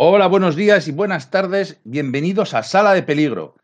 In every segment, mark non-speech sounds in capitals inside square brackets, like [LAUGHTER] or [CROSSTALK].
Hola, buenos días y buenas tardes. Bienvenidos a Sala de Peligro.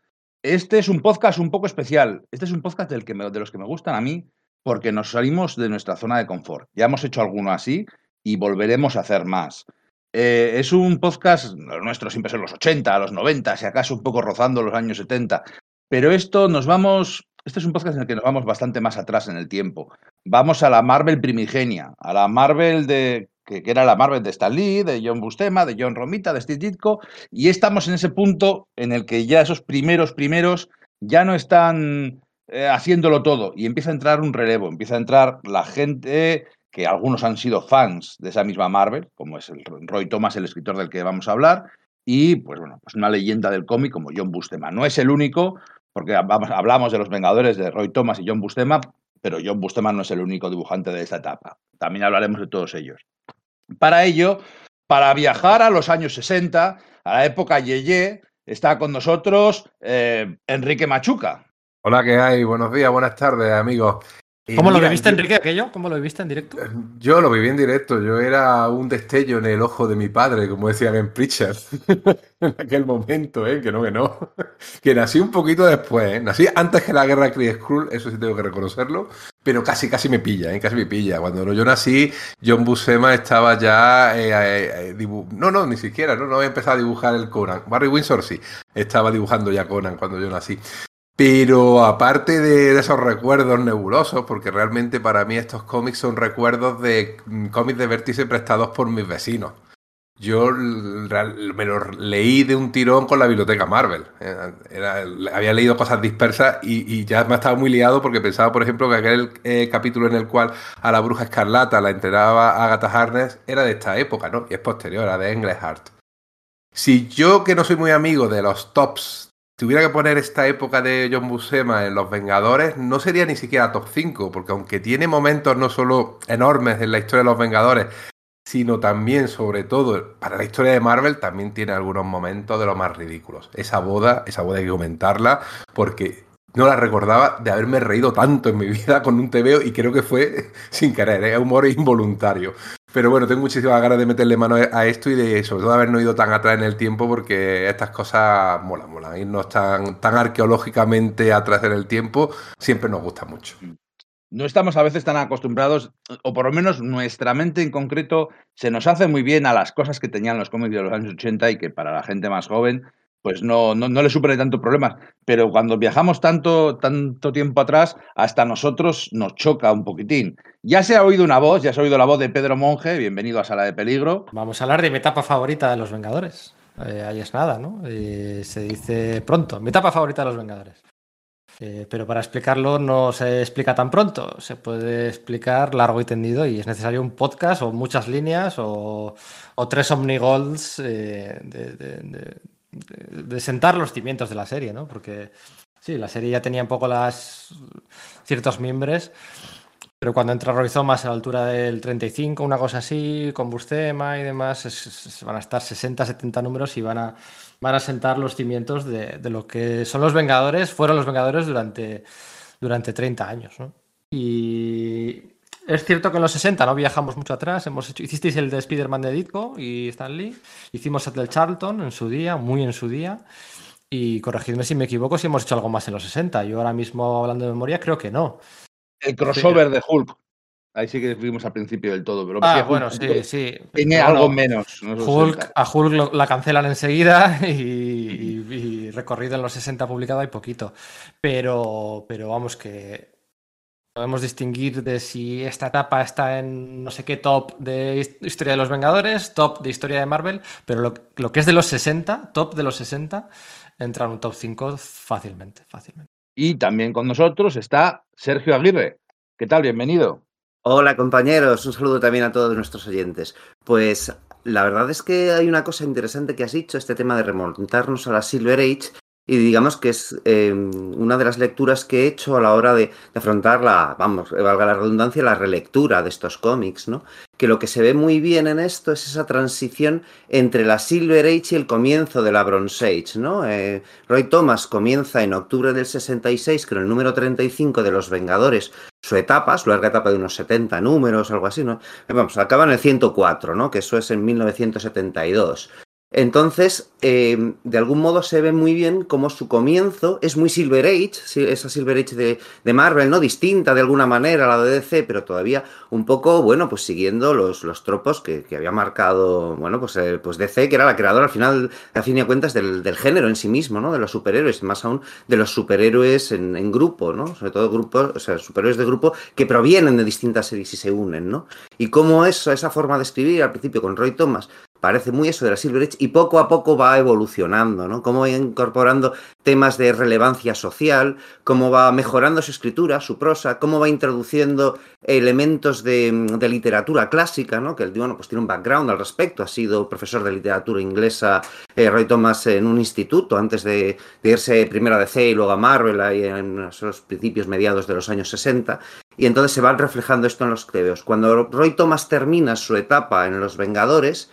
Este es un podcast un poco especial. Este es un podcast del que de los que me gustan a mí porque nos salimos de nuestra zona de confort. Ya hemos hecho alguno así y volveremos a hacer más. Eh, es un podcast, nuestro siempre son los 80, los 90, si acaso un poco rozando los años 70. Pero esto nos vamos, este es un podcast en el que nos vamos bastante más atrás en el tiempo. Vamos a la Marvel primigenia, a la Marvel de que, era la Marvel de Stan Lee, de John Bustema, de John Romita, de Steve Ditko, y estamos en ese punto en el que ya esos primeros primeros ya no están eh, haciéndolo todo y empieza a entrar un relevo, empieza a entrar la gente que algunos han sido fans de esa misma Marvel, como es el Roy Thomas, el escritor del que vamos a hablar, y pues bueno, pues una leyenda del cómic como John Bustema. No es el único, porque hablamos de los Vengadores de Roy Thomas y John Bustema, pero John Bustema no es el único dibujante de esta etapa. También hablaremos de todos ellos. Para ello, para viajar a los años 60, a la época Yeye, está con nosotros eh, Enrique Machuca. Hola, ¿qué hay? Buenos días, buenas tardes, amigos. ¿Cómo lo viviste, Enrique, aquello? ¿Cómo lo viviste en directo? Eh, yo lo viví en directo. Yo era un destello en el ojo de mi padre, como decían en Preacher, [LAUGHS] en aquel momento, ¿eh? Que no, que no. [LAUGHS] Que nací un poquito después, ¿eh? Nací antes que la guerra Kree Skrull, eso sí tengo que reconocerlo, pero casi, casi me pilla, ¿eh? Casi me pilla. Cuando yo nací, John Buscema estaba ya... Eh, eh no, no, ni siquiera, no, no había empezado a dibujar el Conan. Barry Windsor sí, estaba dibujando ya Conan cuando yo nací. Pero aparte de, esos recuerdos nebulosos, porque realmente para mí estos cómics son recuerdos de mm, cómics de vértice prestados por mis vecinos. Yo me los leí de un tirón con la biblioteca Marvel. Eh, había leído cosas dispersas y, ya me estaba muy liado porque pensaba, por ejemplo, que aquel eh, capítulo en el cual a la bruja escarlata la entrenaba Agatha Harness era de esta época, ¿no? Y es posterior, era de Englehart. Si yo, que no soy muy amigo de los tops tuviera que poner esta época de John Buscema en Los Vengadores, no sería ni siquiera top 5, porque aunque tiene momentos no solo enormes en la historia de Los Vengadores, sino también, sobre todo, para la historia de Marvel, también tiene algunos momentos de los más ridículos. Esa boda, esa boda hay que comentarla, porque no la recordaba de haberme reído tanto en mi vida con un TVO y creo que fue [LAUGHS] sin querer, es ¿eh? humor involuntario. Pero bueno, tengo muchísimas ganas de meterle mano a esto y de sobre todo habernos ido tan atrás en el tiempo porque estas cosas molan, molan. Irnos tan, tan arqueológicamente atrás en el tiempo siempre nos gusta mucho. No estamos a veces tan acostumbrados, o por lo menos nuestra mente en concreto se nos hace muy bien a las cosas que tenían los cómics de los años 80 y que para la gente más joven pues no, no, no le supone tanto problemas. Pero cuando viajamos tanto, tanto tiempo atrás, hasta nosotros nos choca un poquitín. Ya se ha oído una voz, ya se ha oído la voz de Pedro Monge, bienvenido a Sala de Peligro. Vamos a hablar de mi etapa favorita de los Vengadores. Eh, ahí es nada, ¿no? Eh, se dice pronto, mi etapa favorita de los Vengadores. Eh, pero para explicarlo no se explica tan pronto, se puede explicar largo y tendido y es necesario un podcast o muchas líneas o, tres omnigolds de, de, sentar los cimientos de la serie, ¿no? Porque sí, la serie ya tenía un poco las ciertos miembros, pero cuando entra Roy Thomas a la altura del 35, una cosa así, con Bustema y demás, van a estar 60, 70 números y van a, van a sentar los cimientos de, lo que son los Vengadores, fueron los Vengadores durante, durante 30 años, ¿no? Y, es cierto que en los 60 no viajamos mucho atrás. Hemos hecho, hicisteis el de Spider-Man de Ditko y Stan Lee. Hicimos el del Charlton en su día, muy en su día. Y corregidme si me equivoco si hemos hecho algo más en los 60. Yo ahora mismo, hablando de memoria, creo que no. El crossover de Hulk. Ahí sí que fuimos al principio del todo. Pero ah, bueno, sí, sí. Tiene algo menos. Hulk, a Hulk la cancelan enseguida [LAUGHS] y, recorrido en los 60 publicado hay poquito. Pero, pero vamos que Podemos distinguir de si esta etapa está en no sé qué top de historia de los Vengadores, top de historia de Marvel, pero lo, que es de los 60, top de los 60, entra en un top 5 fácilmente, fácilmente. Y también con nosotros está Sergio Aguirre. ¿Qué tal? Bienvenido. Hola compañeros, un saludo también a todos nuestros oyentes. Pues la verdad es que hay una cosa interesante que has dicho, este tema de remontarnos a la Silver Age, y digamos que es em, una de las lecturas que he hecho a la hora de, afrontar la, vamos, valga la redundancia, la relectura de estos cómics, ¿no? Que lo que se ve muy bien en esto es esa transición entre la Silver Age y el comienzo de la Bronze Age, ¿no? Eh, Roy Thomas comienza en octubre del 66 con el número 35 de Los Vengadores, su etapa, su larga etapa de unos 70 números, algo así, ¿no? Vamos, acaba en el 104, ¿no? Que eso es en 1972. Entonces, eh, de algún modo se ve muy bien como su comienzo es muy Silver Age, esa Silver Age de, de, Marvel, ¿no? Distinta de alguna manera a la de DC, pero todavía un poco, bueno, pues siguiendo los, los tropos que, que, había marcado, bueno, pues, eh, pues DC, que era la creadora al final, a fin de cuentas, del, del, género en sí mismo, ¿no? De los superhéroes, más aún de los superhéroes en, en, grupo, ¿no? Sobre todo grupos, o sea, superhéroes de grupo que provienen de distintas series y se unen, ¿no? Y cómo eso, esa forma de escribir al principio con Roy Thomas parece muy eso de la Silver Age y poco a poco va evolucionando, ¿no? Cómo va incorporando temas de relevancia social, cómo va mejorando su escritura, su prosa, cómo va introduciendo elementos de, de literatura clásica, ¿no? Que el bueno, pues tiene un background al respecto, ha sido profesor de literatura inglesa eh, Roy Thomas en un instituto antes de, de, irse primero a DC y luego a Marvel ahí en esos principios mediados de los años 60 y entonces se va reflejando esto en los tebeos. Cuando Roy Thomas termina su etapa en Los Vengadores,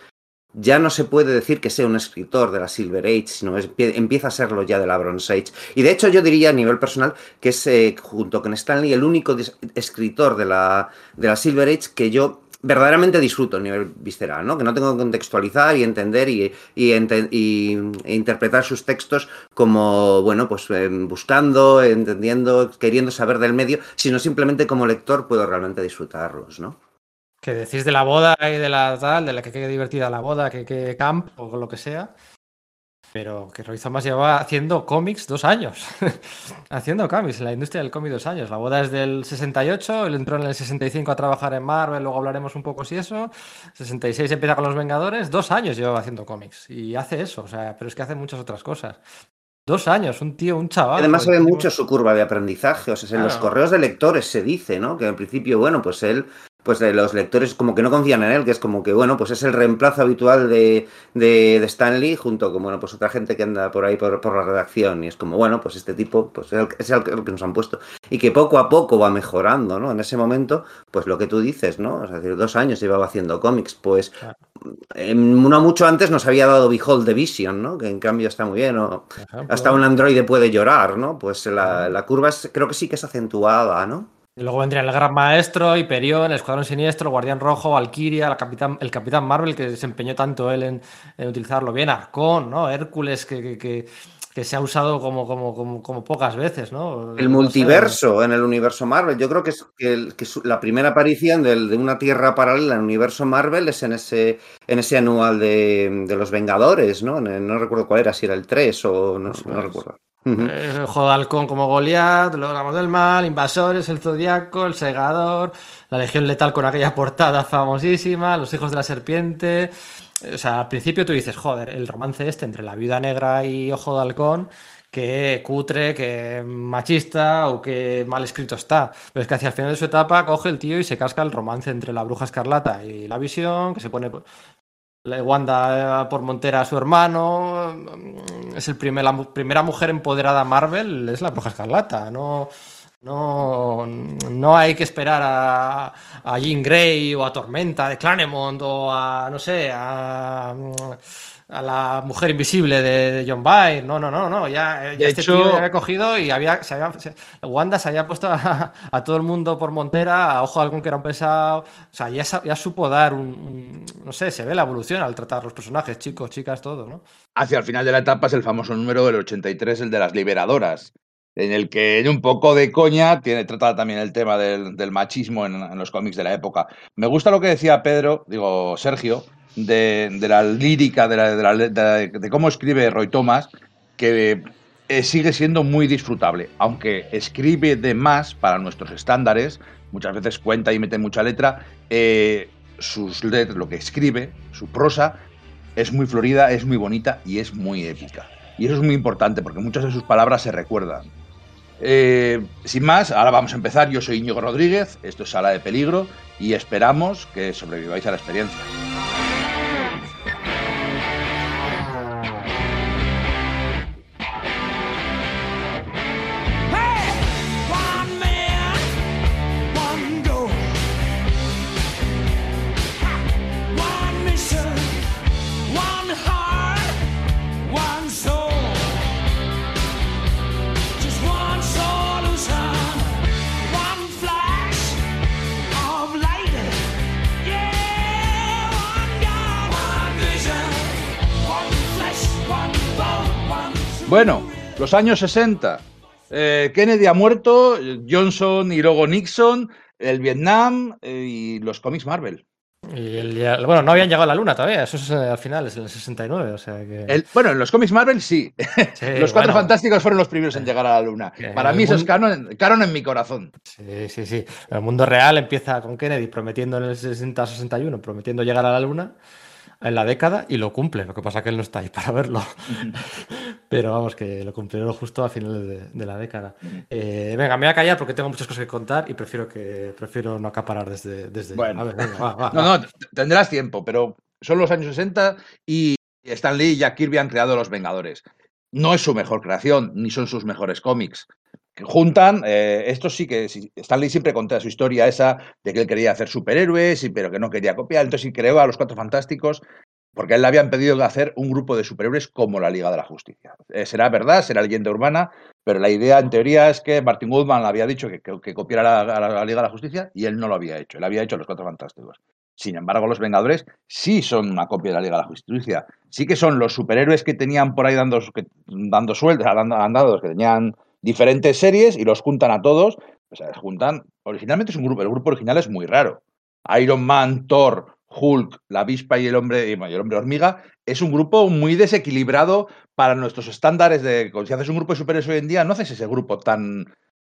ya no se puede decir que sea un escritor de la Silver Age, sino es, empieza a serlo ya de la Bronze Age. Y de hecho yo diría a nivel personal que es, eh, junto con Stanley, el único escritor de la, de la Silver Age que yo verdaderamente disfruto a nivel visceral, ¿no? Que no tengo que contextualizar y entender y, y, e interpretar sus textos como, bueno, pues eh, buscando, entendiendo, queriendo saber del medio, sino simplemente como lector puedo realmente disfrutarlos, ¿no? Que decís de la boda y de la tal, de la que quede divertida la boda, que quede camp o lo que sea. Pero que Roy Thomas lleva haciendo cómics dos años. [LAUGHS] haciendo cómics en la industria del cómic dos años. La boda es del 68, él entró en el 65 a trabajar en Marvel, luego hablaremos un poco si eso. 66 empieza con Los Vengadores, dos años lleva haciendo cómics. Y hace eso, o sea, pero es que hace muchas otras cosas. Dos años, un tío, un chaval. Además se ve mucho su curva de aprendizaje, o sea, en claro. los correos de lectores se dice, ¿no? Que al principio, bueno, pues él pues de los lectores como que no confían en él, que es como que, bueno, pues es el reemplazo habitual de, de, de Stanley junto con, bueno, pues otra gente que anda por ahí por, por, la redacción y es como, bueno, pues este tipo pues es el, es el que nos han puesto y que poco a poco va mejorando, ¿no? En ese momento, pues lo que tú dices, ¿no? Es decir, dos años llevaba haciendo cómics, pues claro. eh, no mucho antes nos había dado Behold the Vision, ¿no? Que en cambio está muy bien, o hasta un androide puede llorar, ¿no? Pues la, la curva es, creo que sí que es acentuada, ¿no? Y luego vendría el Gran Maestro, Hyperion, el Escuadrón Siniestro, el Guardián Rojo, Valkyria, el Capitán, el Capitán Marvel, que se empeñó tanto él en, en utilizarlo bien, Arcón, ¿no? Hércules, que, que, que, que, se ha usado como, como, como, como pocas veces, ¿no? El multiverso no sé. en el universo Marvel. Yo creo que, es, que, que la primera aparición de, de, una tierra paralela en el universo Marvel es en ese, en ese anual de, de los Vengadores, ¿no? No recuerdo cuál era, si era el 3 o no, no recuerdo. Uh de halcón como Goliath, los Ramos del Mal, Invasores, el Zodiaco, el Segador, la Legión Letal con aquella portada famosísima, los Hijos de la Serpiente. O sea, al principio tú dices, joder, el romance este entre la Viuda Negra y Ojo de Halcón, que cutre, que machista o que mal escrito está. Pero es que hacia el final de su etapa coge el tío y se casca el romance entre la Bruja Escarlata y la Visión, que se pone Wanda por Montera a su hermano. Es el primer, la primera mujer empoderada Marvel, es la Bruja Escarlata. No, no, no hay que esperar a, a Jean Grey o a Tormenta de Claremont o a, no sé, a a la mujer invisible de, de John Byrne. No, no, no, no. Ya, ya este hecho... tío había cogido y había, se había se, Wanda se había puesto a, a, todo el mundo por montera, a ojo de algún que era un pesado. O sea, ya, ya supo dar un, un, No sé, se ve la evolución al tratar los personajes, chicos, chicas, todo, ¿no? Hacia el final de la etapa es el famoso número del 83, el de las liberadoras. En el que en un poco de coña tiene trata también el tema del, del machismo en, en los cómics de la época. Me gusta lo que decía Pedro, digo Sergio, de, la lírica, de, la, de, cómo escribe Roy Thomas, que eh, sigue siendo muy disfrutable, aunque escribe de más para nuestros estándares, muchas veces cuenta y mete mucha letra, eh, sus letras, lo que escribe, su prosa, es muy florida, es muy bonita y es muy épica. Y eso es muy importante porque muchas de sus palabras se recuerdan. Eh, sin más, ahora vamos a empezar. Yo soy Íñigo Rodríguez, esto es Sala de Peligro y esperamos que sobreviváis a la experiencia. Bueno, los años 60. Eh, Kennedy ha muerto, Johnson y luego Nixon, el Vietnam eh, y los cómics Marvel. Y el- bueno, no habían llegado a la luna todavía, eso es eh, al final, es en el 69, o sea que... El- bueno, en los cómics Marvel sí. Sí, [LAUGHS] los Cuatro bueno, Fantásticos fueron los primeros en llegar a la luna. Para mí eso es mundo- canon, canon en mi corazón. Sí, sí, sí. El mundo real empieza con Kennedy prometiendo en el 60-61, prometiendo llegar a la luna en la década y lo cumple. Lo que pasa es que él no está ahí [LAUGHS] para verlo. Pero vamos, que lo cumplieron justo a finales de, de la década. Eh, venga, me voy a callar porque tengo muchas cosas que contar y prefiero que prefiero no acaparar desde. desde... Bueno. A ver, venga, va, va, No, va. no, tendrás tiempo, pero son los años 60 y Stan Lee y Jack Kirby han creado Los Vengadores. No es su mejor creación, ni son sus mejores cómics. Juntan, eh, esto sí que sí, Stan Lee siempre contaba su historia esa de que él quería hacer superhéroes, y, pero que no quería copiar, entonces creó a los Cuatro Fantásticos porque a él le habían pedido hacer un grupo de superhéroes como la Liga de la Justicia. Eh, será verdad, será leyenda urbana, pero la idea en teoría es que Martin Goodman le había dicho que, que- copiara la, a la- a Liga de la Justicia y él no lo había hecho, él había hecho los Cuatro Fantásticos. Sin embargo, los Vengadores sí son una copia de la Liga de la Justicia. Sí que son los superhéroes que tenían por ahí dando, que- dando sueldos, dando, dando- que tenían diferentes series y los juntan a todos. O sea, juntan. Originalmente es un grupo, el grupo original es muy raro. Iron Man, Thor, Hulk, la avispa y el hombre, y el hombre hormiga, es un grupo muy desequilibrado para nuestros estándares de. Si haces un grupo de superhéroes hoy en día, no haces ese grupo tan,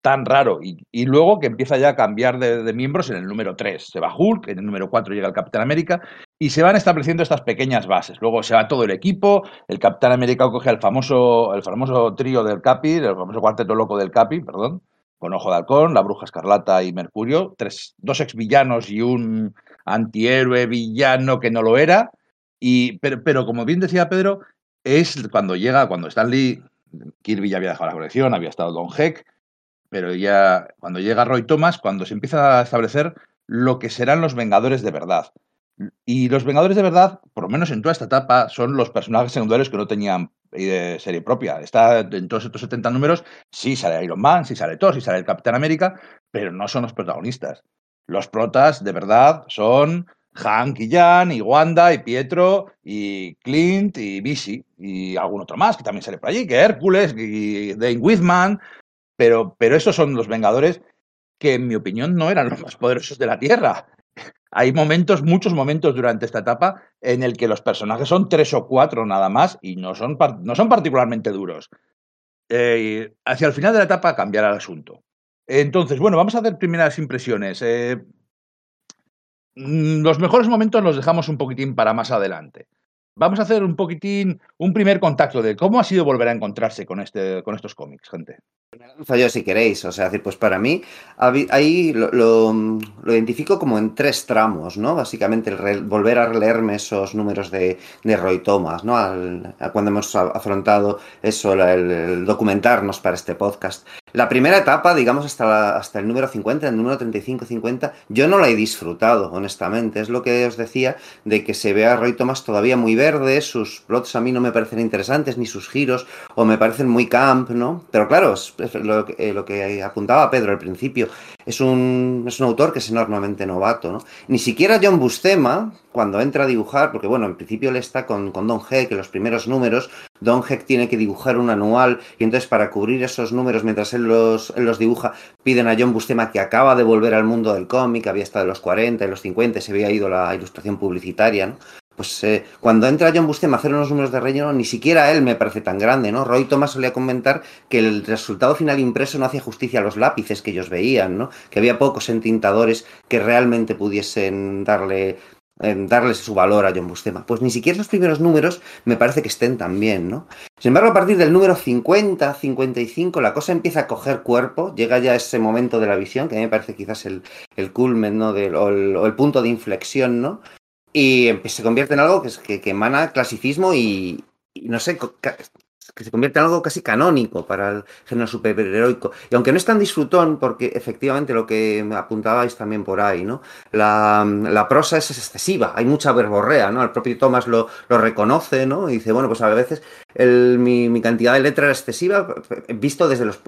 tan raro. Y, luego que empieza ya a cambiar de, miembros en el número 3. Se va Hulk, en el número 4 llega el Capitán América, y se van estableciendo estas pequeñas bases. Luego se va todo el equipo, el Capitán América coge al famoso, el famoso trío del Capi, el famoso cuarteto loco del Capi, perdón, con Ojo de Halcón, la Bruja Escarlata y Mercurio, tres, dos exvillanos y un antihéroe villano que no lo era. Y, pero, pero como bien decía Pedro, es cuando llega, cuando Stan Lee, Kirby ya había dejado la colección, había estado Don Heck, pero ya cuando llega Roy Thomas, cuando se empieza a establecer lo que serán los Vengadores de verdad. Y los Vengadores de verdad, por lo menos en toda esta etapa, son los personajes secundarios que no tenían eh, serie propia. Está en todos estos 70 números, sí sale Iron Man, sí sale Thor, sí sale el Capitán América, pero no son los protagonistas. Los protas de verdad son Hank y Jan, y Wanda, y Pietro, y Clint, y Bisi, y algún otro más que también sale por allí, que Hércules, y Dane Whitman, pero, pero esos son los Vengadores que en mi opinión no eran los más poderosos de la Tierra. Hay momentos, muchos momentos durante esta etapa en el que los personajes son tres o cuatro nada más y no son, no son particularmente duros. Eh, hacia el final de la etapa cambiará el asunto. Entonces, bueno, vamos a hacer primeras impresiones. Eh, mm, los mejores momentos los dejamos un poquitín para más adelante. Vamos a hacer un poquitín, un primer contacto de cómo ha sido volver a encontrarse con, este, con estos cómics, gente. yo si queréis. O sea, pues para mí, ahí lo, lo- identifico como en tres tramos, ¿no? Básicamente, el volver a releerme esos números de, de Roy Thomas, ¿no? Al- cuando hemos afrontado eso, el documentarnos para este podcast. La primera etapa, digamos, hasta, la- hasta el número 50, el número 35-50, yo no la he disfrutado, honestamente. Es lo que os decía, de que se ve a Roy Thomas todavía muy verde, sus plots a mí no me parecen interesantes, ni sus giros, o me parecen muy camp, ¿no? Pero claro, es, lo, eh, lo que apuntaba Pedro al principio, es un, es un autor que es enormemente novato, ¿no? Ni siquiera John Bustema, cuando entra a dibujar, porque bueno, en principio él está con, con Don Heck en los primeros números, Don Heck tiene que dibujar un anual y entonces para cubrir esos números mientras él los, él los dibuja, piden a John Bustema que acaba de volver al mundo del cómic, había estado en los 40, en los 50, se había ido la ilustración publicitaria, ¿no? Pues eh, cuando entra John Bustema a hacer unos números de relleno, ni siquiera él me parece tan grande, ¿no? Roy Thomas solía comentar que el resultado final impreso no hacía justicia a los lápices que ellos veían, ¿no? Que había pocos entintadores que realmente pudiesen darle eh, darles su valor a John Bustema. Pues ni siquiera los primeros números me parece que estén tan bien, ¿no? Sin embargo, a partir del número 50, 55, la cosa empieza a coger cuerpo, llega ya ese momento de la visión, que a mí me parece quizás el, el culmen, ¿no? O, o el punto de inflexión, ¿no? Y se convierte en algo que, que, que emana clasicismo y, y no sé, que se convierte en algo casi canónico para el género superheroico. Y aunque no es tan disfrutón, porque efectivamente lo que apuntabais también por ahí, ¿no? La, la prosa es excesiva, hay mucha verborrea, ¿no? El propio Thomas lo, lo reconoce, ¿no? Y dice, bueno, pues a veces mi, mi cantidad de letra era excesiva visto desde, los,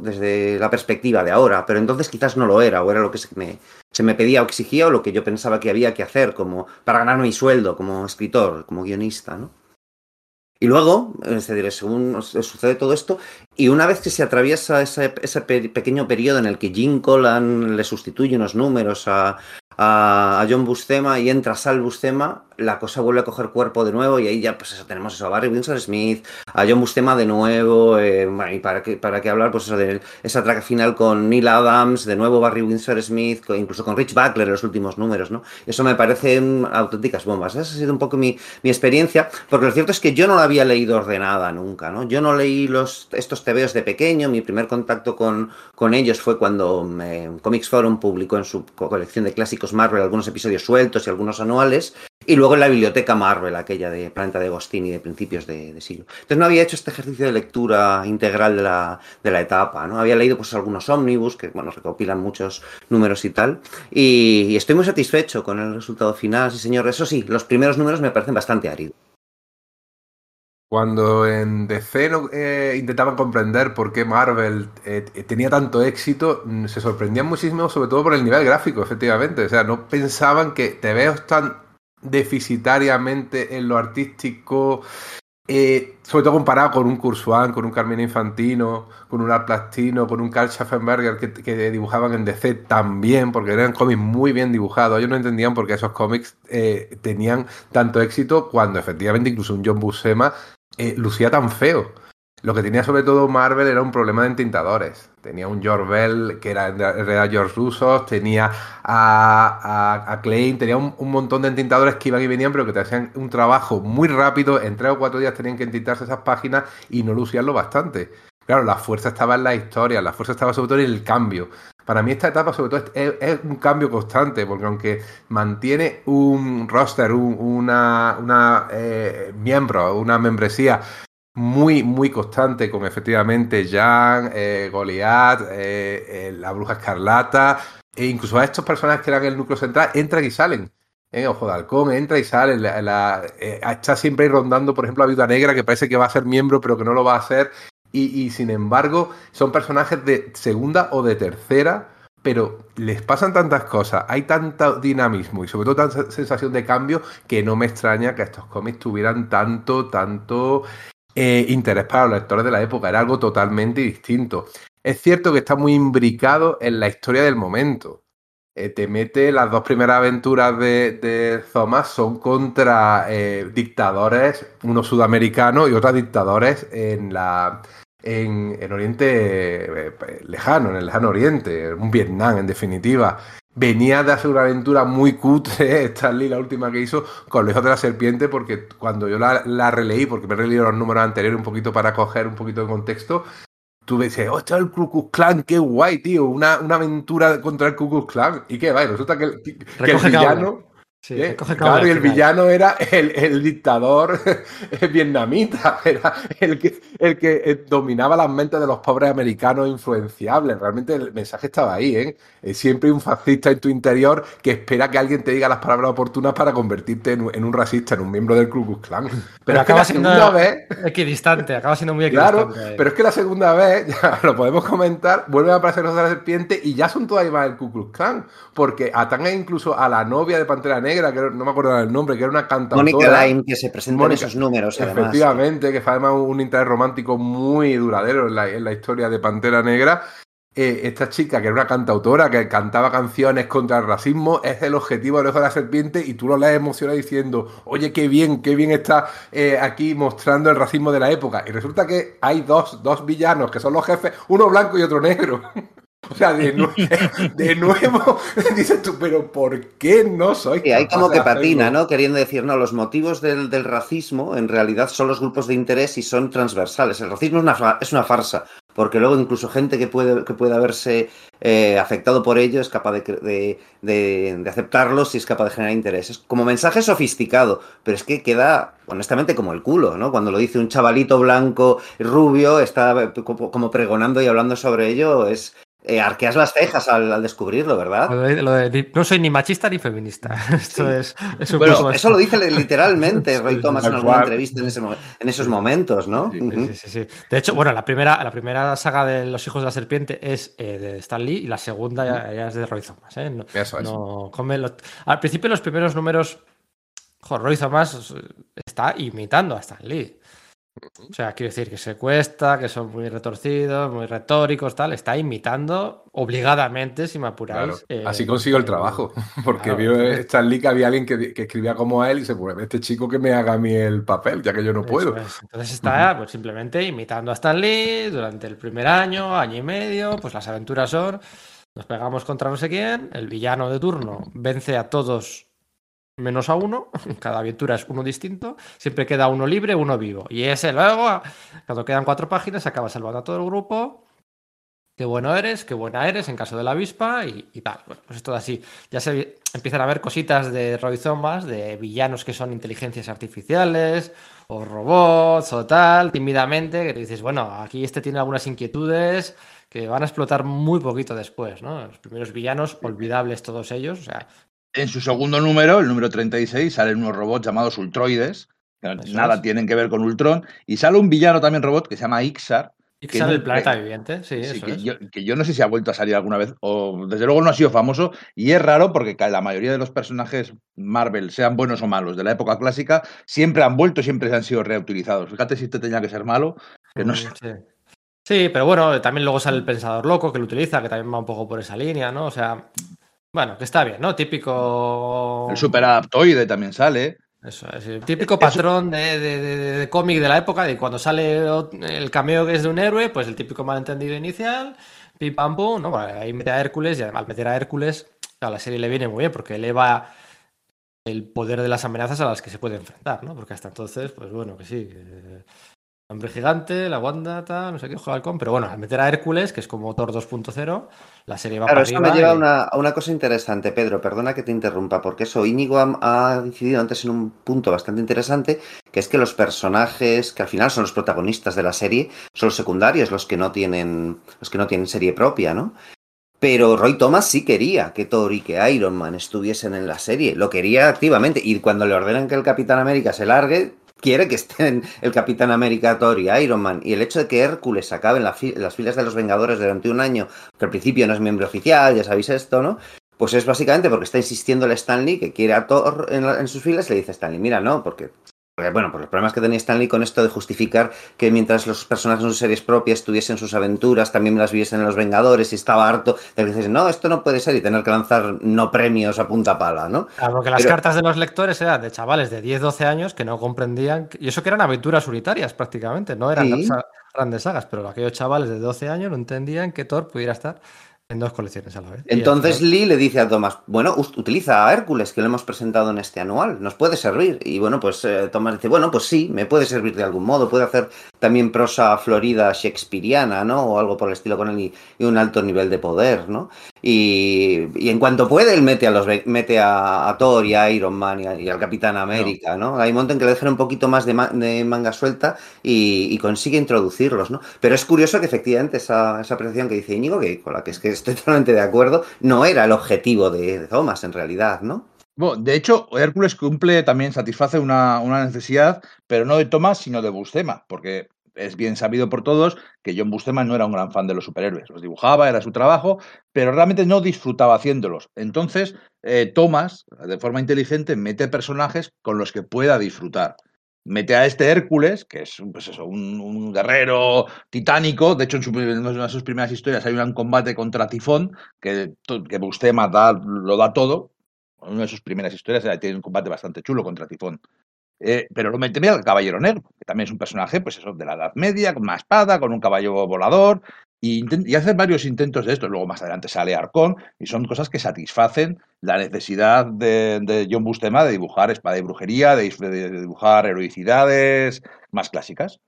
desde la perspectiva de ahora, pero entonces quizás no lo era, o era lo que se me, se me pedía o exigía, o lo que yo pensaba que había que hacer como para ganar mi sueldo como escritor, como guionista, ¿no? Y luego, es decir, según sucede todo esto, y una vez que se atraviesa ese, ese pequeño periodo en el que Jim Collan le sustituye unos números a, a, John Bustema y entra Sal Bustema, la cosa vuelve a coger cuerpo de nuevo y ahí ya pues eso, tenemos eso, a Barry Winsor Smith, a John Bustema de nuevo, eh, y para qué, para qué hablar pues eso de esa traca final con Neil Adams, de nuevo Barry Winsor Smith, incluso con Rich Buckler en los últimos números, ¿no? Eso me parecen auténticas bombas. Esa ha sido un poco mi, mi experiencia, porque lo cierto es que yo no la había leído ordenada nunca, ¿no? Yo no leí los, estos tebeos de pequeño, mi primer contacto con, con ellos fue cuando eh, Comics Forum publicó en su colección de clásicos Marvel, algunos episodios sueltos y algunos anuales, y luego en la biblioteca Marvel, aquella de Planeta de Agostini de principios de, siglo. Entonces no había hecho este ejercicio de lectura integral de la, de la etapa, ¿no? Había leído pues algunos ómnibus que, bueno, recopilan muchos números y tal, y, estoy muy satisfecho con el resultado final, sí señor. Eso sí, los primeros números me parecen bastante áridos. Cuando en DC eh, intentaban comprender por qué Marvel eh, tenía tanto éxito, mm, se sorprendían muchísimo, sobre todo por el nivel gráfico, efectivamente. O sea, no pensaban que te veo tan deficitariamente en lo artístico, eh, sobre todo comparado con un Cursuan, con un Carmine Infantino, con un Art Plastino, con un Carl Schaffenberger que, dibujaban en DC también, porque eran cómics muy bien dibujados. Ellos no entendían por qué esos cómics tenían tanto éxito cuando efectivamente incluso un John Buscema eh, lucía tan feo. Lo que tenía sobre todo Marvel era un problema de entintadores. Tenía un George Bell, que era en realidad George Russo, tenía a, a, Klein, tenía un, montón de entintadores que iban y venían, pero que te hacían un trabajo muy rápido. En tres o cuatro días tenían que entintarse esas páginas y no lucíanlo bastante. Claro, la fuerza estaba en la historia, la fuerza estaba sobre todo en el cambio. Para mí esta etapa sobre todo es, un cambio constante, porque aunque mantiene un roster, un, una, una eh, miembro, una membresía muy, muy constante, como efectivamente Jan, eh, Goliath, eh, la Bruja Escarlata, e incluso a estos personajes que eran el núcleo central, entran y salen. Ojo de Halcón entra y sale, está siempre rondando, por ejemplo, a Viuda Negra, que parece que va a ser miembro, pero que no lo va a y, sin embargo son personajes de segunda o de tercera, pero les pasan tantas cosas, hay tanto dinamismo y sobre todo tanta sensación de cambio que no me extraña que estos cómics tuvieran tanto, tanto eh, interés para los lectores de la época, era algo totalmente distinto. Es cierto que está muy imbricado en la historia del momento. Eh, te mete las dos primeras aventuras de, de Thomas son contra eh, dictadores, uno sudamericano y otros dictadores en la en, en Oriente eh, lejano, en el lejano Oriente, un Vietnam en definitiva. Venía de hacer una aventura muy cutre, [LAUGHS] Stanley, la última que hizo, con los hijos de la serpiente, porque cuando yo la, la releí, porque me he releído los números anteriores un poquito para coger un poquito de contexto, tú dices, oh, está el Ku Klux Klan, qué guay, tío, una, una aventura contra el Ku Klux Klan. ¿Y qué va? resulta que, el, que el villano... ¿Eh? claro, y el villano era el, dictador [LAUGHS] vietnamita, era el que, el que eh, dominaba las mentes de los pobres americanos influenciables. Realmente el mensaje estaba ahí, ¿eh? Siempre un fascista en tu interior que espera que alguien te diga las palabras oportunas para convertirte en, un racista, en un miembro del Ku Klux Klan. Pero, acaba siendo vez... equidistante, acaba siendo muy equidistante. Claro, pero es que la segunda vez, [LAUGHS] ya lo podemos comentar, vuelve a aparecer los de la serpiente y ya son todavía más el Ku Klux Klan, porque atacan incluso a la novia de Pantera Negra que no me acuerdo del nombre, que era una cantautora. Mónica Lime, que se presenta en esos números, Efectivamente, que fue además un interés romántico muy duradero en la, historia de Pantera Negra. Eh, esta chica, que era una cantautora, que cantaba canciones contra el racismo, es el objetivo del ojo de la serpiente y tú lo lees emocionado diciendo, oye, qué bien, qué bien está eh, aquí mostrando el racismo de la época. Y resulta que hay dos, dos villanos, que son los jefes, uno blanco y otro negro. [LAUGHS] O sea, de, [LAUGHS] nuevo, [LAUGHS] dices tú, pero ¿por qué no soy? Y hay como que patina, ¿no? Queriendo decir, no, los motivos del, racismo en realidad son los grupos de interés y son transversales. El racismo es una, es una farsa, porque luego incluso gente que puede, que puede haberse eh, afectado por ello es capaz de, de, de, aceptarlo si es capaz de generar intereses. Como mensaje sofisticado, pero es que queda honestamente como el culo, ¿no? Cuando lo dice un chavalito blanco, rubio, está como pregonando y hablando sobre ello, es, eh, arqueas las cejas al, descubrirlo, ¿verdad? no soy ni machista ni feminista. [LAUGHS] Esto es, bueno, eso lo dice literalmente [LAUGHS] Roy Thomas en alguna entrevista en, esos momentos, ¿no? Sí, sí, sí, De hecho, bueno, la primera, la primera saga de Los Hijos de la Serpiente es eh, de Stan Lee y la segunda ya, es de Roy Thomas. ¿eh? eso, Al principio, los primeros números, Roy Thomas está imitando a Stan Lee. O sea, quiero decir que se cuesta, que son muy retorcidos, muy retóricos, tal. Está imitando obligadamente, si me apuráis. Claro. Así eh, consigo el trabajo. [LAUGHS] Porque claro, vio Stan Lee que había alguien que, que, escribía como a él y se pues este chico que me haga a mí el papel, ya que yo no puedo. Es. Entonces está pues, simplemente imitando a Stan Lee durante el primer año, año y medio. Pues las aventuras son: nos pegamos contra no sé quién, el villano de turno vence a todos menos a uno, [LAUGHS] cada aventura es uno distinto, siempre queda uno libre, uno vivo. Y ese luego, cuando quedan cuatro páginas, acaba salvando a todo el grupo. Qué bueno eres, qué buena eres en caso de la avispa y, y tal. Bueno, pues es todo así. Ya se empiezan a ver cositas de Roy Thomas, de villanos que son inteligencias artificiales o robots o tal, tímidamente, que dices, bueno, aquí este tiene algunas inquietudes que van a explotar muy poquito después, ¿no? Los primeros villanos, olvidables todos ellos, o sea, en su segundo número, el número 36, salen unos robots llamados Ultroides, que Eso nada es. tienen que ver con Ultron, y sale un villano también robot que se llama Ixar. Ixar, el planeta viviente, sí, sí que, es. yo, que, yo, no sé si ha vuelto a salir alguna vez, o desde luego no ha sido famoso, y es raro porque la mayoría de los personajes Marvel, sean buenos o malos, de la época clásica, siempre han vuelto, siempre han sido reutilizados. Fíjate si este tenía que ser malo, que no sé. Sí. sí, pero bueno, también luego sale el Pensador Loco que lo utiliza, que también va un poco por esa línea, ¿no? O sea, bueno, que está bien, ¿no? Típico. El superadaptoide también sale. Eso es, el típico patrón de, de, de, de, cómic de la época, de cuando sale el cameo que es de un héroe, pues el típico malentendido inicial, pim pam pum, ¿no? Bueno, ahí mete a Hércules y al meter a Hércules, a la serie le viene muy bien porque eleva el poder de las amenazas a las que se puede enfrentar, ¿no? Porque hasta entonces, pues bueno, que sí, que Hombre gigante, la Wanda, tal, no sé qué, juega halcón, pero bueno, al meter a Hércules, que es como Thor 2.0, la serie va claro, para eso me lleva y... a, una, a, una, cosa interesante, Pedro, perdona que te interrumpa, porque eso Íñigo ha, ha, incidido antes en un punto bastante interesante, que es que los personajes, que al final son los protagonistas de la serie, son los secundarios, los que no tienen, los que no tienen serie propia, ¿no? Pero Roy Thomas sí quería que Thor y que Iron Man estuviesen en la serie, lo quería activamente, y cuando le ordenan que el Capitán América se largue, quiere que estén el Capitán América, Thor y Iron Man. Y el hecho de que Hércules acabe en, las filas de los Vengadores durante un año, que al principio no es miembro oficial, ya sabéis esto, ¿no? Pues es básicamente porque está insistiendo el Stanley que quiere a Thor en, en sus filas, le dice Stanley, mira, no, porque, bueno, por los problemas que tenía Stanley con esto de justificar que mientras los personajes en sus series propias tuviesen sus aventuras, también las viviesen en los Vengadores y estaba harto de que dices, no, esto no puede ser y tener que lanzar no premios a punta pala, ¿no? Claro, porque las Pero... cartas de los lectores eran de chavales de 10, 12 años que no comprendían, y eso que eran aventuras unitarias prácticamente, no eran sí. grandes sagas, pero aquellos chavales de 12 años no entendían que Thor pudiera estar en dos colecciones a la vez. Entonces Lee le dice a Thomas, bueno, utiliza a Hércules, que lo hemos presentado en este anual, nos puede servir. Y bueno, pues eh, Thomas dice, bueno, pues sí, me puede servir de algún modo, puede hacer también prosa florida shakespeariana, ¿no? O algo por el estilo con él y, y un alto nivel de poder, ¿no? Y, y, en cuanto puede, él mete a los mete a, a Thor y a Iron Man y, a, y al Capitán América, ¿no? ¿no? Hay un momento en que le dejan un poquito más de, ma de manga suelta y, y, consigue introducirlos, ¿no? Pero es curioso que efectivamente esa, esa apreciación que dice Íñigo, que con la que es que estoy totalmente de acuerdo, no era el objetivo de, Thomas en realidad, ¿no? Bueno, de hecho, Hércules cumple también, satisface una, una, necesidad, pero no de Thomas, sino de Bustema, porque es bien sabido por todos que John Bustema no era un gran fan de los superhéroes. Los dibujaba, era su trabajo, pero realmente no disfrutaba haciéndolos. Entonces, eh, Thomas, de forma inteligente, mete personajes con los que pueda disfrutar mete a este Hércules, que es pues eso, un, un, guerrero titánico. De hecho, en, su, una de sus primeras historias hay un combate contra Tifón, que, que Bustema lo da todo. En una de sus primeras historias tiene un combate bastante chulo contra Tifón. Eh, pero lo mete al Caballero Negro, que también es un personaje, pues eso, de la Edad Media, con una espada, con un caballo volador, y, y, hace varios intentos de esto. Luego más adelante sale Arcón, y son cosas que satisfacen la necesidad de, de John Bustema de dibujar espada y brujería, de, dibujar heroicidades más clásicas.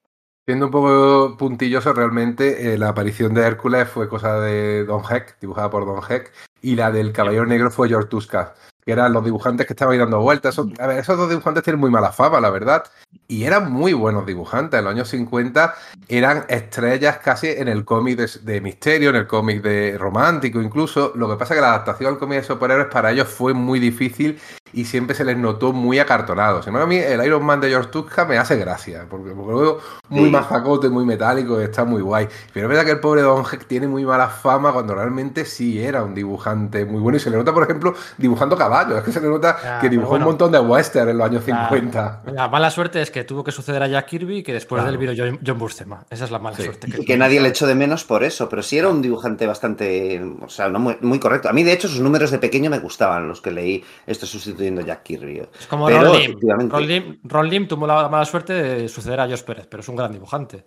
Siendo un poco puntilloso, realmente eh, la aparición de Hércules fue cosa de Don Heck, dibujada por Don Heck, y la del Caballero Negro fue George Tuska que eran los dibujantes que estaban ahí dando vueltas. Esos, a ver, esos dos dibujantes tienen muy mala fama, la verdad. Y eran muy buenos dibujantes. En los años 50 eran estrellas casi en el cómic de, de, misterio, en el cómic de romántico incluso. Lo que pasa es que la adaptación al cómic de superhéroes para ellos fue muy difícil y siempre se les notó muy acartonados. a mí el Iron Man de George Tuska me hace gracia, porque, porque lo veo muy sí. majacote, muy metálico, está muy guay. Pero es verdad que el pobre Don Heck tiene muy mala fama cuando realmente sí era un dibujante muy bueno y se le nota, por ejemplo, dibujando caballos años. Es que se le nota Ya, que dibujó bueno. un montón de western en los años La- 50. La mala suerte es que tuvo que suceder a Jack Kirby y que después Claro. del vino John, John Buscema. Esa es la mala Sí. suerte. Y que nadie le echó de menos por eso, pero sí era un dibujante bastante, o sea, no muy, muy correcto. A mí, de hecho, sus números de pequeño me gustaban, los que leí, esto sustituyendo a Jack Kirby. Es como Pero, Ron Lim. efectivamente- Ron Lim. Ron Lim tuvo la mala suerte de suceder a Josh Pérez, pero es un gran dibujante.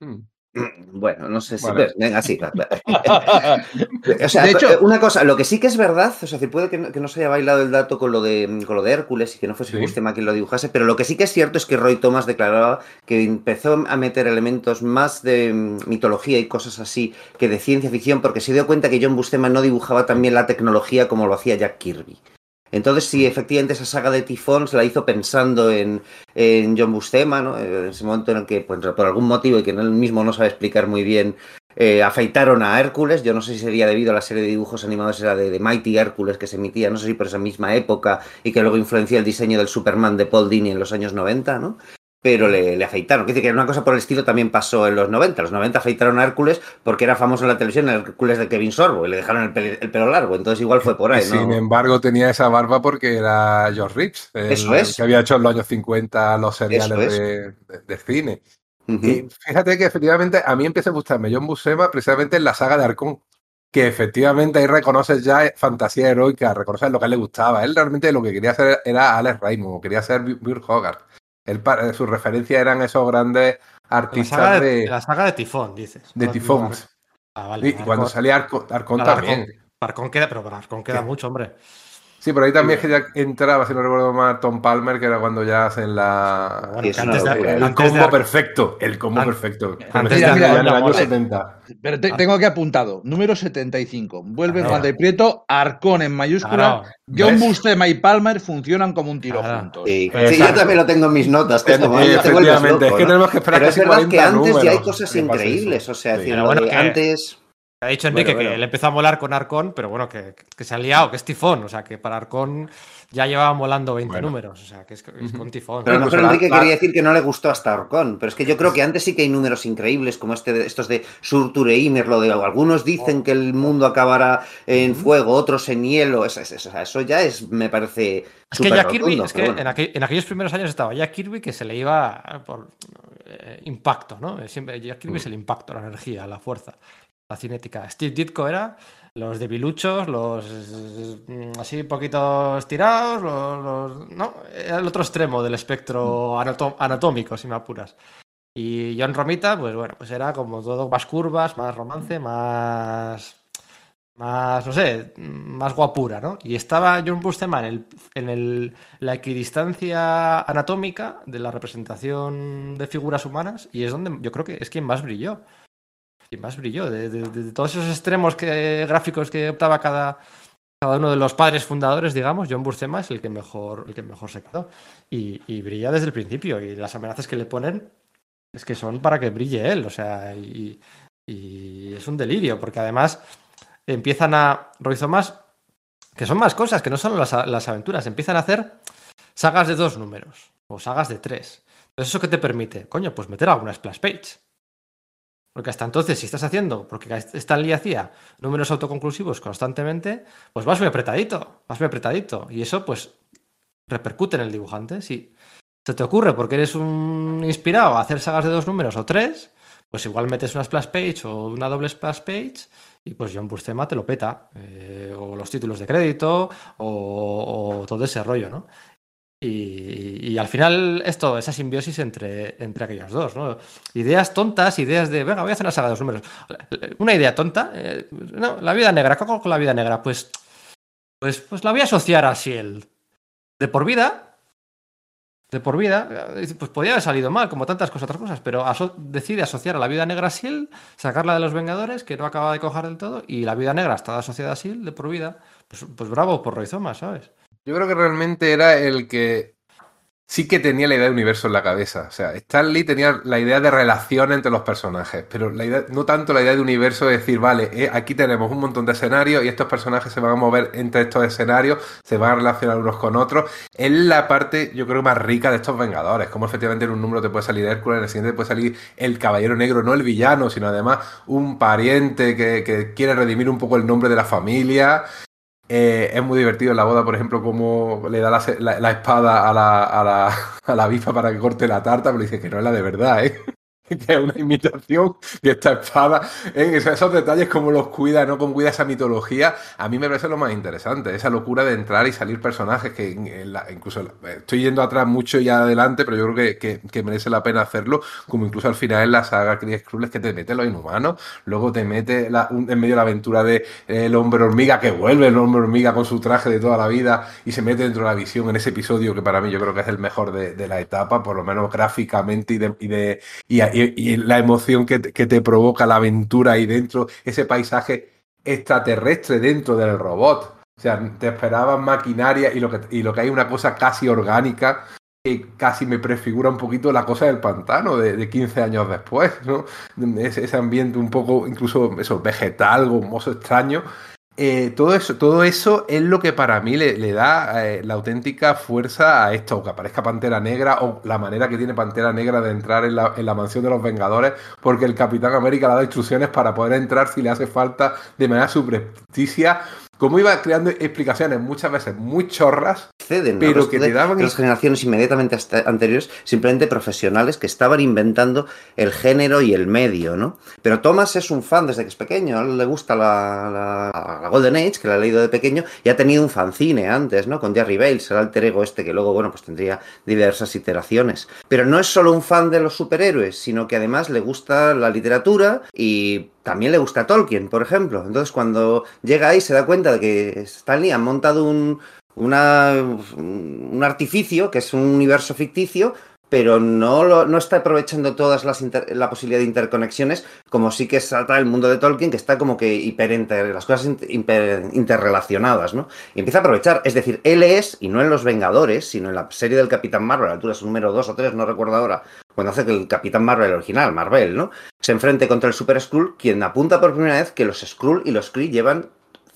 Mm. Bueno, no sé si. Venga, sí. [LAUGHS] O sea, De hecho- una cosa, lo que sí que es verdad, o sea, puede que no, que no se haya bailado el dato con lo de con lo de Hércules y que no fuese Sí. Buscema quien lo dibujase, pero lo que sí que es cierto es que Roy Thomas declaraba que empezó a meter elementos más de mm, mitología y cosas así que de ciencia ficción, porque se dio cuenta que John Buscema no dibujaba también la tecnología como lo hacía Jack Kirby. Entonces, sí, efectivamente, esa saga de Tifón se la hizo pensando en, John Buscema, ¿no? En ese momento en el que, pues, por algún motivo y que él mismo no sabe explicar muy bien, eh, afeitaron a Hércules. Yo no sé si sería debido a la serie de dibujos animados era de, de Mighty Hércules que se emitía, no sé si por esa misma época y que luego influenció el diseño del Superman de Paul Dini en los años 90, ¿no? Pero le, le afeitaron. Quiere decir que una cosa por el estilo también pasó en los 90. Los 90 afeitaron a Hércules porque era famoso en la televisión el Hércules de Kevin Sorbo y le dejaron el, pel- el pelo largo. Entonces igual fue por ahí, sin ¿no? embargo, tenía esa barba porque era George Reeves, el, Eso es. el que había hecho en los años 50 los seriales es. de, de- de cine. Y fíjate que efectivamente a mí empieza a gustarme John Buscema precisamente en la saga de Arcón, que efectivamente ahí reconoces ya fantasía heroica, reconoces lo que a él le gustaba. Él realmente lo que quería hacer era Alex Raymond, quería ser Bill Hogarth. Él, eh, sus referencias eran esos grandes artistas de, de, la saga de Tifón, dices. de Tifón. no, Ah, vale. Y cuando salía Arco- Arcón Claro, también. Arcón. Arcón queda, pero para Arcón queda mucho, hombre. Sí, pero ahí también es que ya entraba, si no recuerdo mal, Tom Palmer, que era cuando ya hacen la... Bueno, Sí, es antes de-. El antes combo de perfecto, el combo perfecto. antes de en el año moda. 70. Pero te- tengo aquí apuntado, número 75. Vuelven Claro. Juan de Prieto, Arcón en mayúscula. Claro. John. Buscema y Palmer funcionan como un tiro Claro. juntos. Sí, Exacto. Sí, yo también lo tengo en mis notas. Que Eh, esto, eh, vuelves efectivamente, loco, es que ¿no? tenemos que esperar Pero es verdad que 40 antes ya hay números cosas increíbles. O sea, Sí. decir, bueno, que- antes. Ha dicho Enrique Bueno, bueno. que le empezó a molar con Arcón, pero bueno, que, que se ha liado, que es Tifón. O sea, que para Arcón ya llevaba molando 20 Bueno. números. O sea, que es, es con Tifón. Pero a lo mejor Enrique la- quería decir que no le gustó hasta Orcón. Pero es que yo creo que antes sí que hay números increíbles, como este de- estos de Surtureimer, lo de algunos dicen que el mundo acabará en fuego, otros en hielo. Eso, eso, eso, ya es, me parece. Es que Jack Kirby, rotundo, es que en, aquel- en aquellos primeros años estaba Jack Kirby que se le iba por eh, impacto, ¿no? Siempre Jack Kirby es el impacto, la energía, la fuerza, la cinética. Steve Ditko era los debiluchos, los mm, así un poquito estirados, los, los- no, era el otro extremo del espectro anato- anatómico, si me apuras. Y John Romita, pues bueno, pues era como todo más curvas, más romance, más más, no sé, más guapura, ¿no? Y estaba John Buscema en, el, en el, la equidistancia anatómica de la representación de figuras humanas y es donde yo creo que es quien más brilló. Quien más brilló. De, de- todos esos extremos que, gráficos que optaba cada, cada uno de los padres fundadores, digamos, John Buscema es el que mejor, el que mejor se quedó. Y, y brilla desde el principio. Y las amenazas que le ponen es que son para que brille él. O sea, y, y es un delirio, porque además empiezan a. Roy Thomas, que son más cosas, que no solo las, las aventuras, empiezan a hacer sagas de dos números o sagas de tres. Entonces, ¿eso qué te permite? Coño, pues meter alguna splash page. Porque hasta entonces, si estás haciendo, porque Stan Lee hacía números autoconclusivos constantemente, pues vas muy apretadito, vas muy apretadito. Y eso, pues, repercute en el dibujante. Si se te ocurre, porque eres un inspirado a hacer sagas de dos números o tres, pues igual metes una splash page o una doble splash page y pues John Buscema te lo peta. eh, o los títulos de crédito o, o todo ese rollo, ¿no? Y, al final esto, esa simbiosis entre, entre aquellos dos, ¿no? Ideas tontas, ideas de, venga, voy a hacer una saga de dos números. Una idea tonta, eh, no, la vida negra, ¿qué con la vida negra? Pues, pues, pues la voy a asociar a Shield. De por vida, de por vida, eh, pues podría haber salido mal, como tantas cosas, otras cosas, pero decide asociar a la vida negra a Shield, sacarla de los Vengadores, que no acaba de cojar del todo, y la vida negra está asociada a Shield de por vida. Pues, pues bravo por Roy Thomas, ¿sabes? Yo creo que realmente era el que sí que tenía la idea de universo en la cabeza. O sea, Stan Lee tenía la idea de relación entre los personajes, pero la idea- no tanto la idea de universo de decir, vale, eh, aquí tenemos un montón de escenarios y estos personajes se van a mover entre estos escenarios, se van a relacionar unos con otros. Es la parte, yo creo, más rica de estos Vengadores. Como efectivamente en un número te puede salir Hércules, en el siguiente te puede salir el Caballero Negro, no el villano, sino además un pariente que quiere redimir un poco el nombre de la familia. Eh, es muy divertido en la boda, por ejemplo, como le da la, la- espada a la, a, la, [LAUGHS] a la avispa para que corte la tarta, pero dice que no es la de verdad, ¿eh? [LAUGHS] que es una imitación que esta espada, ¿eh? Esos- detalles como los cuida, ¿no? Como cuida esa mitología, a mí me parece lo más interesante, esa locura de entrar y salir personajes que en- la- incluso estoy yendo atrás mucho y adelante, pero yo creo que, que- merece la pena hacerlo, como incluso al final en la saga Skrull es que te mete los inhumanos, luego te mete la- un- en medio de la aventura de eh, el hombre hormiga que vuelve el hombre hormiga con su traje de toda la vida y se mete dentro de la visión en ese episodio que para mí yo creo que es el mejor de, la etapa, por lo menos gráficamente y de, y de y, y- la emoción que, te- que te provoca la aventura ahí dentro, ese paisaje extraterrestre dentro del robot. O sea, te esperaban maquinaria y lo que, y lo que hay una cosa casi orgánica que casi me prefigura un poquito la cosa del pantano de, de 15 años después, ¿no? Ese, ese ambiente un poco, incluso eso, vegetal, gomoso, extraño. Eh, todo, eso, todo eso es lo que para mí le, da eh, la auténtica fuerza a esto, o que aparezca Pantera Negra, o la manera que tiene Pantera Negra de entrar en la, en la mansión de los Vengadores, porque el Capitán América le da instrucciones para poder entrar si le hace falta de manera subrepticia. Como iba creando explicaciones muchas veces muy chorras, Ceden, Pero que te daban- las generaciones inmediatamente hasta- anteriores, simplemente profesionales que estaban inventando el género y el medio, ¿no? Pero Thomas es un fan desde que es pequeño, a él le gusta la, la- la Golden Age, que la ha leído de pequeño, y ha tenido un fanzine antes, ¿no? Con Jerry Bales, el alter ego este, que luego, bueno, pues tendría diversas iteraciones. Pero no es solo un fan de los superhéroes, sino que además le gusta la literatura y también le gusta Tolkien, por ejemplo. Entonces, cuando llega ahí, se da cuenta de que Stanley ha montado un, una, un artificio, que es un universo ficticio, pero no, lo- no está aprovechando todas las inter- la posibilidad de interconexiones, como sí que salta el mundo de Tolkien, que está como que hiperinter, las cosas interrelacionadas, ¿no? Y empieza a aprovechar, es decir, él es, y no en Los Vengadores, sino en la serie del Capitán Marvel, a la altura es número 2 o 3, no recuerdo ahora, cuando hace que el Capitán Marvel el original, Marvel, ¿no? Se enfrente contra el Super Skrull, quien apunta por primera vez que los Skrull y los Kree llevan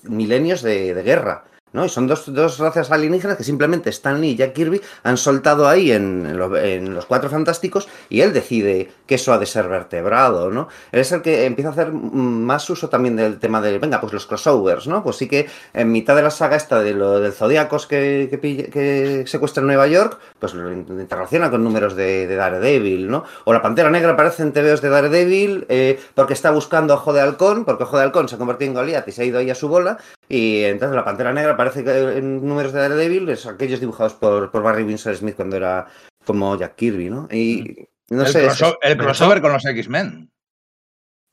milenios de, de guerra. ¿No? Y son dos, dos razas alienígenas que simplemente Stan Lee y Jack Kirby han soltado ahí en, en lo- en los Cuatro Fantásticos y él decide que eso ha de ser vertebrado, ¿no? Él es el que empieza a hacer más uso también del tema de, venga, pues los crossovers, ¿no? Pues sí que en mitad de la saga esta de lo del Zodíacos que, que, que secuestra en Nueva York, pues lo interrelaciona con números de, de Daredevil, ¿no? O la Pantera Negra aparece en TVOs de Daredevil eh, porque está buscando Ojo de Halcón, porque Ojo de Halcón se ha convertido en Goliath y se ha ido ahí a su bola, y entonces la Pantera Negra aparece que en números de Daredevil, es aquellos dibujados por, por Barry Windsor Smith cuando era como Jack Kirby, ¿no? Y no el, sé. es- crosso- el crossover con los X-Men.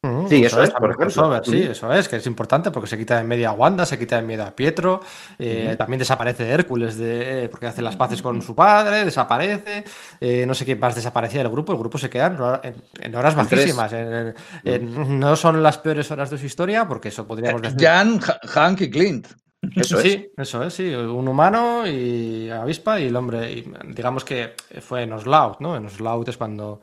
Mm, Sí, eso es, por ejemplo. crossover, sí, Mm. eso es, que es importante porque se quita de media a Wanda, se quita de media a Pietro, eh, también desaparece Hércules de, porque hace las paces con su padre, desaparece, eh, no sé quién más desaparecía del grupo, el grupo se queda en, hora- en- en horas bajísimas, en- en- no son las peores horas de su historia, porque eso podríamos decir. Jan, Ha- Hank y Clint. Eso es. Sí, eso es, sí. Un humano y avispa y el hombre. y digamos que fue en Oslaut, ¿no? En Oslaut es cuando,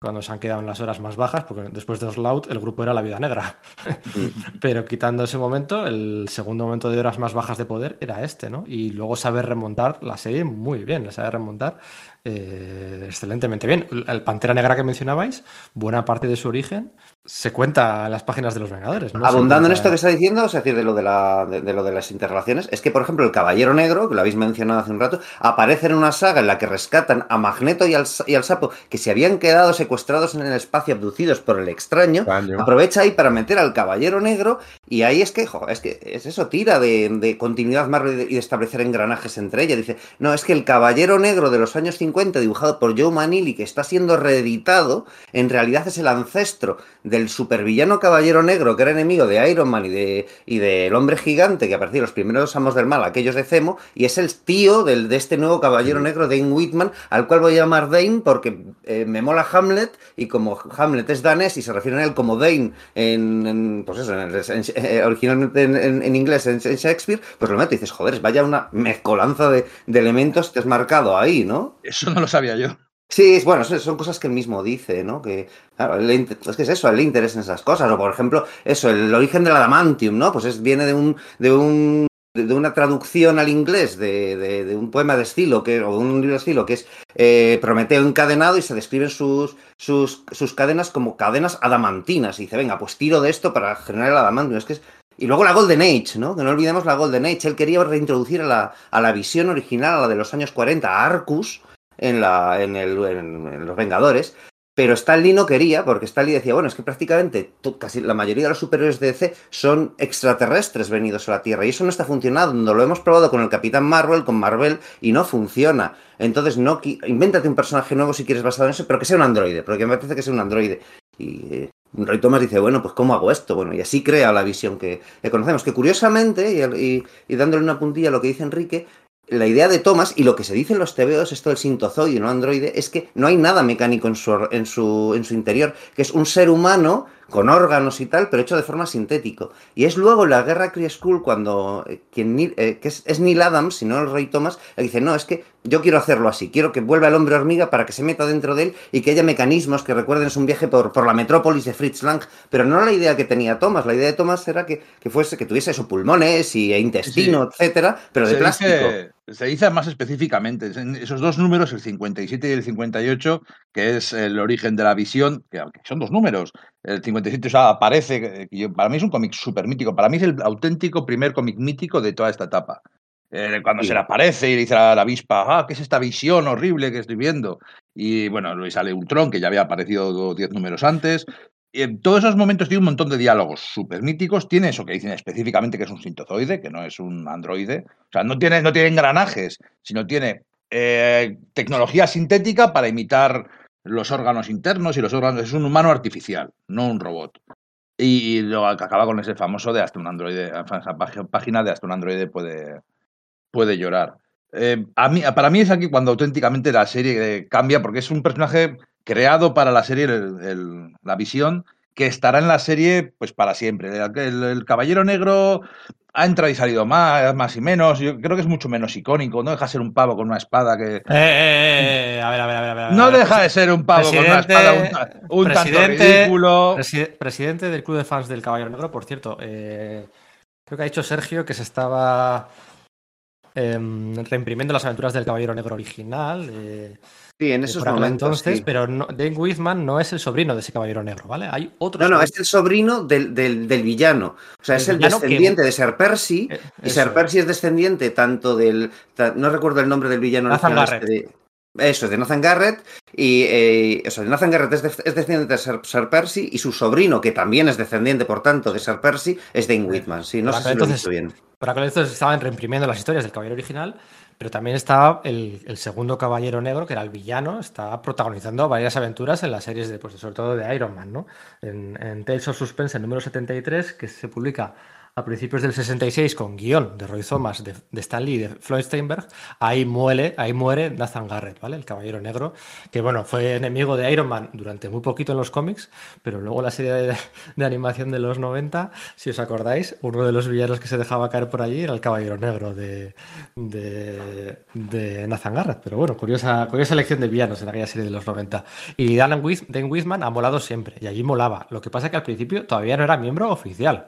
cuando se han quedado en las horas más bajas, porque después de Oslaut el grupo era la vida negra. [LAUGHS] Pero quitando ese momento, el segundo momento de horas más bajas de poder era este, ¿no? Y luego saber remontar la serie muy bien, la sabe remontar eh, excelentemente bien. El Pantera Negra que mencionabais, buena parte de su origen se cuenta en las páginas de los Vengadores. ¿no? Abundando en esto que está diciendo, es decir, de lo de, la, de, de lo de las interrelaciones, es que, por ejemplo, el Caballero Negro, que lo habéis mencionado hace un rato, aparece en una saga en la que rescatan a Magneto y al, y al Sapo, que se habían quedado secuestrados en el espacio, abducidos por el extraño. Extraño. Aprovecha ahí para meter al Caballero Negro y ahí es que, jo, es que es eso, tira de, de continuidad Marvel y de establecer engranajes entre ellas. Dice, no, es que el Caballero Negro de los años 50, dibujado por Joe Manili, que está siendo reeditado, en realidad es el ancestro del supervillano Caballero Negro, que era enemigo de Iron Man y de y del Hombre Gigante, que apareció en los primeros amos del mal, aquellos de Zemo, y es el tío del, de este nuevo Caballero Negro, Dane Whitman, al cual voy a llamar Dane porque eh, me mola Hamlet, y como Hamlet es danés y se refieren a él como Dane en, en, pues eso, en el- en- eh, originalmente en, en- en inglés, en, en Shakespeare, pues lo meto y dices, joder, vaya una mezcolanza de, de elementos que has marcado ahí, ¿no? Eso no lo sabía yo. Sí, es- bueno, son cosas que él mismo dice, ¿no? Que, claro, es que es eso, a él le interesan esas cosas. O, por ejemplo, eso, el origen del adamantium, ¿no? Pues es, viene de un, de un de una traducción al inglés de, de- de un poema de estilo que, o de un libro de estilo que es eh, Prometeo encadenado y se describen sus, sus, sus cadenas como cadenas adamantinas. Y dice, venga, pues tiro de esto para generar el es Y luego la Golden Age, ¿no? Que no olvidemos la Golden Age. Él quería reintroducir a la, a la visión original, a la de los años 40, a Arcus, en, la, en, el, en Los Vengadores, pero Stanley no quería, porque Stanley decía, bueno, es que prácticamente casi la mayoría de los superhéroes de DC son extraterrestres venidos a la Tierra, y eso no está funcionando. Lo hemos probado con el Capitán Marvel, con Marvel, y no funciona. Entonces, no, invéntate un personaje nuevo si quieres basado en eso, pero que sea un androide, porque me parece que sea un androide. Y eh, Roy Thomas dice, bueno, pues ¿cómo hago esto? Bueno, y así crea la visión que, conocemos. Que curiosamente, y, y, dándole una puntilla a lo que dice Enrique, la idea de Thomas y lo que se dice en los TVOs, esto del sintozoide, no androide, es que no hay nada mecánico en su, en su, en su interior, que es un ser humano con órganos y tal, pero hecho de forma sintético. Y es luego la guerra Kree School cuando eh, quien, eh, que es, es, Neil Adams, si no el Rey Thomas, le dice, no, es que yo quiero hacerlo así, quiero que vuelva el hombre hormiga para que se meta dentro de él y que haya mecanismos que recuerden un viaje por, por la metrópolis de Fritz Lang, pero no la idea que tenía Thomas, la idea de Thomas era que, que fuese, que tuviese esos pulmones y intestino, sí. etcétera, pero de plástico. Dice, se dice más específicamente, en esos dos números, el 57 y el 58, que es el origen de la visión, que son dos números, el 57 o sea, aparece, para mí es un cómic súper mítico, para mí es el auténtico primer cómic mítico de toda esta etapa. Eh, cuando sí. se le aparece y le dice a la avispa, ah, ¿qué es esta visión horrible que estoy viendo? Y bueno, luego sale Ultron, que ya había aparecido 10 números antes. En todos esos momentos tiene un montón de diálogos súper míticos. Tiene eso que dicen específicamente que es un sintozoide, que no es un androide. O sea, no tiene, no engranajes, sino tiene eh, tecnología sintética para imitar los órganos internos y los órganos. Es un humano artificial, no un robot. Y, lo que acaba con ese famoso de hasta un androide, esa página de hasta un androide puede, puede llorar. Eh, para mí es aquí cuando auténticamente la serie cambia, porque es un personaje creado para la serie, el, el, la visión, que estará en la serie pues para siempre. El, el, Caballero Negro ha entrado y salido más, más y menos. Yo creo que es mucho menos icónico. No deja de ser un pavo con una espada que. Eh, eh, eh, a, ver, a ver, a ver, a ver. No deja de ser un pavo con una espada un, un tanto ridículo. Presidente del club de fans del Caballero Negro, por cierto. creo que ha dicho Sergio que se estaba eh, reimprimiendo las aventuras del Caballero Negro original. Eh, sí, en esos momentos. Entonces, sí. pero no, Dane Whitman no es el sobrino de ese Caballero Negro, ¿vale? Hay otro. No, no, es el sobrino del, del, del villano. O sea, el es el descendiente que... de Ser Percy. Eh, y Ser Percy es descendiente tanto del. No recuerdo el nombre del villano Nathan. Este de, eso, de Nathan Garrett. Y eh, o sea, Nathan Garrett es, de, es descendiente de Sir, Sir, Percy y su sobrino, que también es descendiente, por tanto, de Sir Percy, es Dane Whitman. Sí, no sé si entonces, lo he visto bien. Por aquel entonces estaban reimprimiendo las historias del Caballero original, pero también estaba el, segundo Caballero Negro, que era el villano, estaba protagonizando varias aventuras en las series, de, pues, sobre todo de Iron Man, ¿no? En, en Tales of Suspense, el número 73, que se publica a principios del 66 con guion de Roy Thomas, de, de y de Floyd Steinberg, ahí muere, ahí muere Nathan Garrett, ¿vale? El Caballero Negro, que bueno, fue enemigo de Iron Man durante muy poquito en los cómics, pero luego la serie de, de, animación de los 90, si os acordáis, uno de los villanos que se dejaba caer por allí era el Caballero Negro de, de, de Nathan Garrett, pero bueno, curiosa, curiosa elección de villanos en aquella serie de los 90. Y Dan, With, Dan Whitman ha molado siempre, y allí molaba. Lo que pasa es que al principio todavía no era miembro oficial.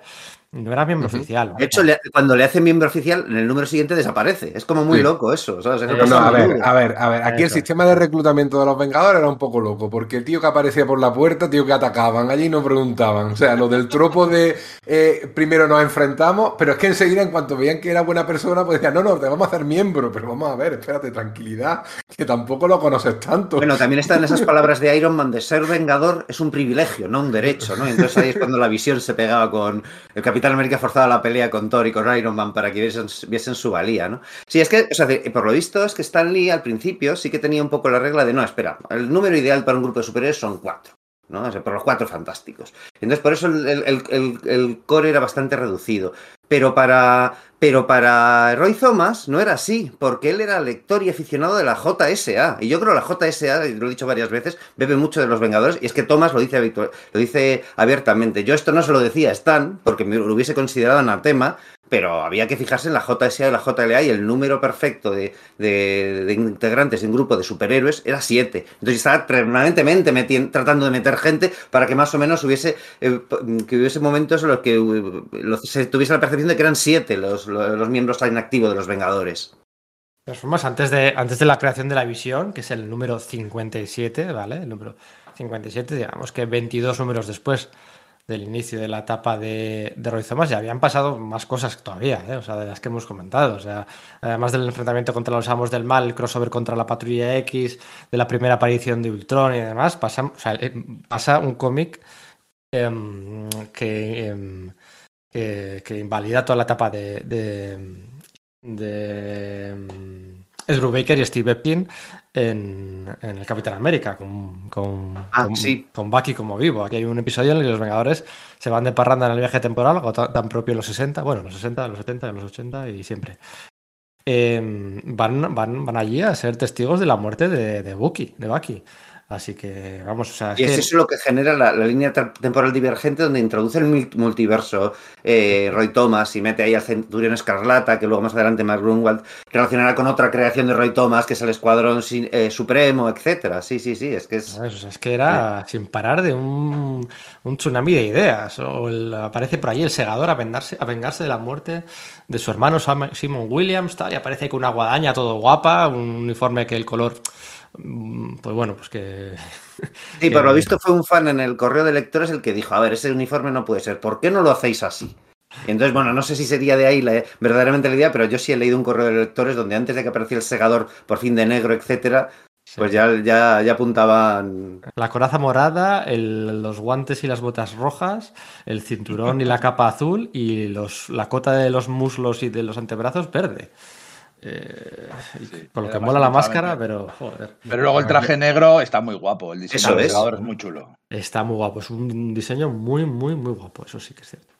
No era miembro uh -huh. oficial. De hecho, le, cuando le hace miembro oficial, en el número siguiente desaparece. Es como muy sí. loco eso. ¿sabes? Eh, no, a ver, a ver, a ver. Aquí eso. el sistema de reclutamiento de los Vengadores era un poco loco, porque el tío que aparecía por la puerta, tío que atacaban, allí no preguntaban. O sea, lo del tropo de eh, primero nos enfrentamos, pero es que enseguida, en cuanto veían que era buena persona, pues decían, no, no, te vamos a hacer miembro, pero vamos a ver, espérate, tranquilidad, que tampoco lo conoces tanto. Bueno, también están esas [LAUGHS] palabras de Iron Man de ser vengador es un privilegio, no un derecho, ¿no? Entonces ahí es cuando la visión se pegaba con el Capitán América forzado a la pelea con Thor y con Iron Man para que viesen, su valía, ¿no? Sí, es que, o sea, por lo visto es que Stan Lee al principio sí que tenía un poco la regla de, no, espera, el número ideal para un grupo de superhéroes son cuatro. ¿no? Por los cuatro fantásticos. Entonces, por eso el, el, el, el, core era bastante reducido. Pero para, pero para Roy Thomas no era así, porque él era lector y aficionado de la JSA. Y yo creo que la JSA, lo he dicho varias veces, bebe mucho de los Vengadores. Y es que Thomas lo dice, lo dice abiertamente. Yo esto no se lo decía a Stan, porque me lo hubiese considerado anatema, pero había que fijarse en la JSA y la JLA y el número perfecto de, de, integrantes de un grupo de superhéroes era 7. Entonces estaba permanentemente tratando de meter gente para que más o menos hubiese, eh, que hubiese momentos en los que uh, se tuviese la percepción de que eran 7 los, los miembros tan de los Vengadores. De todas formas, antes de, antes de la creación de la visión, que es el número 57, ¿vale? El número 57, digamos que 22 números después del inicio de la etapa de, de Roy Thomas ya habían pasado más cosas todavía, ¿eh? o sea, de las que hemos comentado. O sea, además del enfrentamiento contra los amos del mal, el crossover contra la patrulla X, de la primera aparición de Ultron y demás, pasa, eh, pasa un cómic em, que, em, que, que invalida toda la etapa de, de, de es Brubaker y Steve Epstein en, en, el Capitán América, con, con, ah, con, sí. con, Bucky como vivo. Aquí hay un episodio en el que los Vengadores se van de parranda en el viaje temporal, algo tan propio en los 60, bueno, en los 60, en los 70, en los 80 y siempre. Eh, van, van, van allí a ser testigos de la muerte de, de Bucky, de Bucky. Así que, vamos, o sea. Y es que... eso lo que genera la, la, línea temporal divergente donde introduce el multiverso eh, Roy Thomas y mete ahí al Centurión Escarlata, que luego más adelante Mark Grunwald relacionará con otra creación de Roy Thomas, que es el Escuadrón eh, Supremo, etcétera. Sí, sí, sí, es que es. O sea, es que era sin parar de un, un, tsunami de ideas. O el, aparece por ahí el segador a vengarse, a vengarse de la muerte de su hermano Simon Williams, tal, y aparece con una guadaña todo guapa, un uniforme que el color pues bueno, pues que... [LAUGHS] Sí, por lo visto fue un fan en el correo de lectores el que dijo, a ver, ese uniforme no puede ser, ¿por qué no lo hacéis así? Y entonces, bueno, no sé si sería de ahí la, verdaderamente la idea, pero yo sí he leído un correo de lectores donde antes de que apareciera el segador por fin de negro, etcétera, sí. pues ya, ya, ya apuntaban... La coraza morada, el, los guantes y las botas rojas, el cinturón y la capa azul y los, la cota de los muslos y de los antebrazos verde. Eh, sí, por lo que mola la máscara, pero joder. Pero luego el traje negro está muy guapo. El diseño del es. es muy chulo. Está muy guapo. Es un diseño muy, muy, muy guapo. Eso sí que es cierto.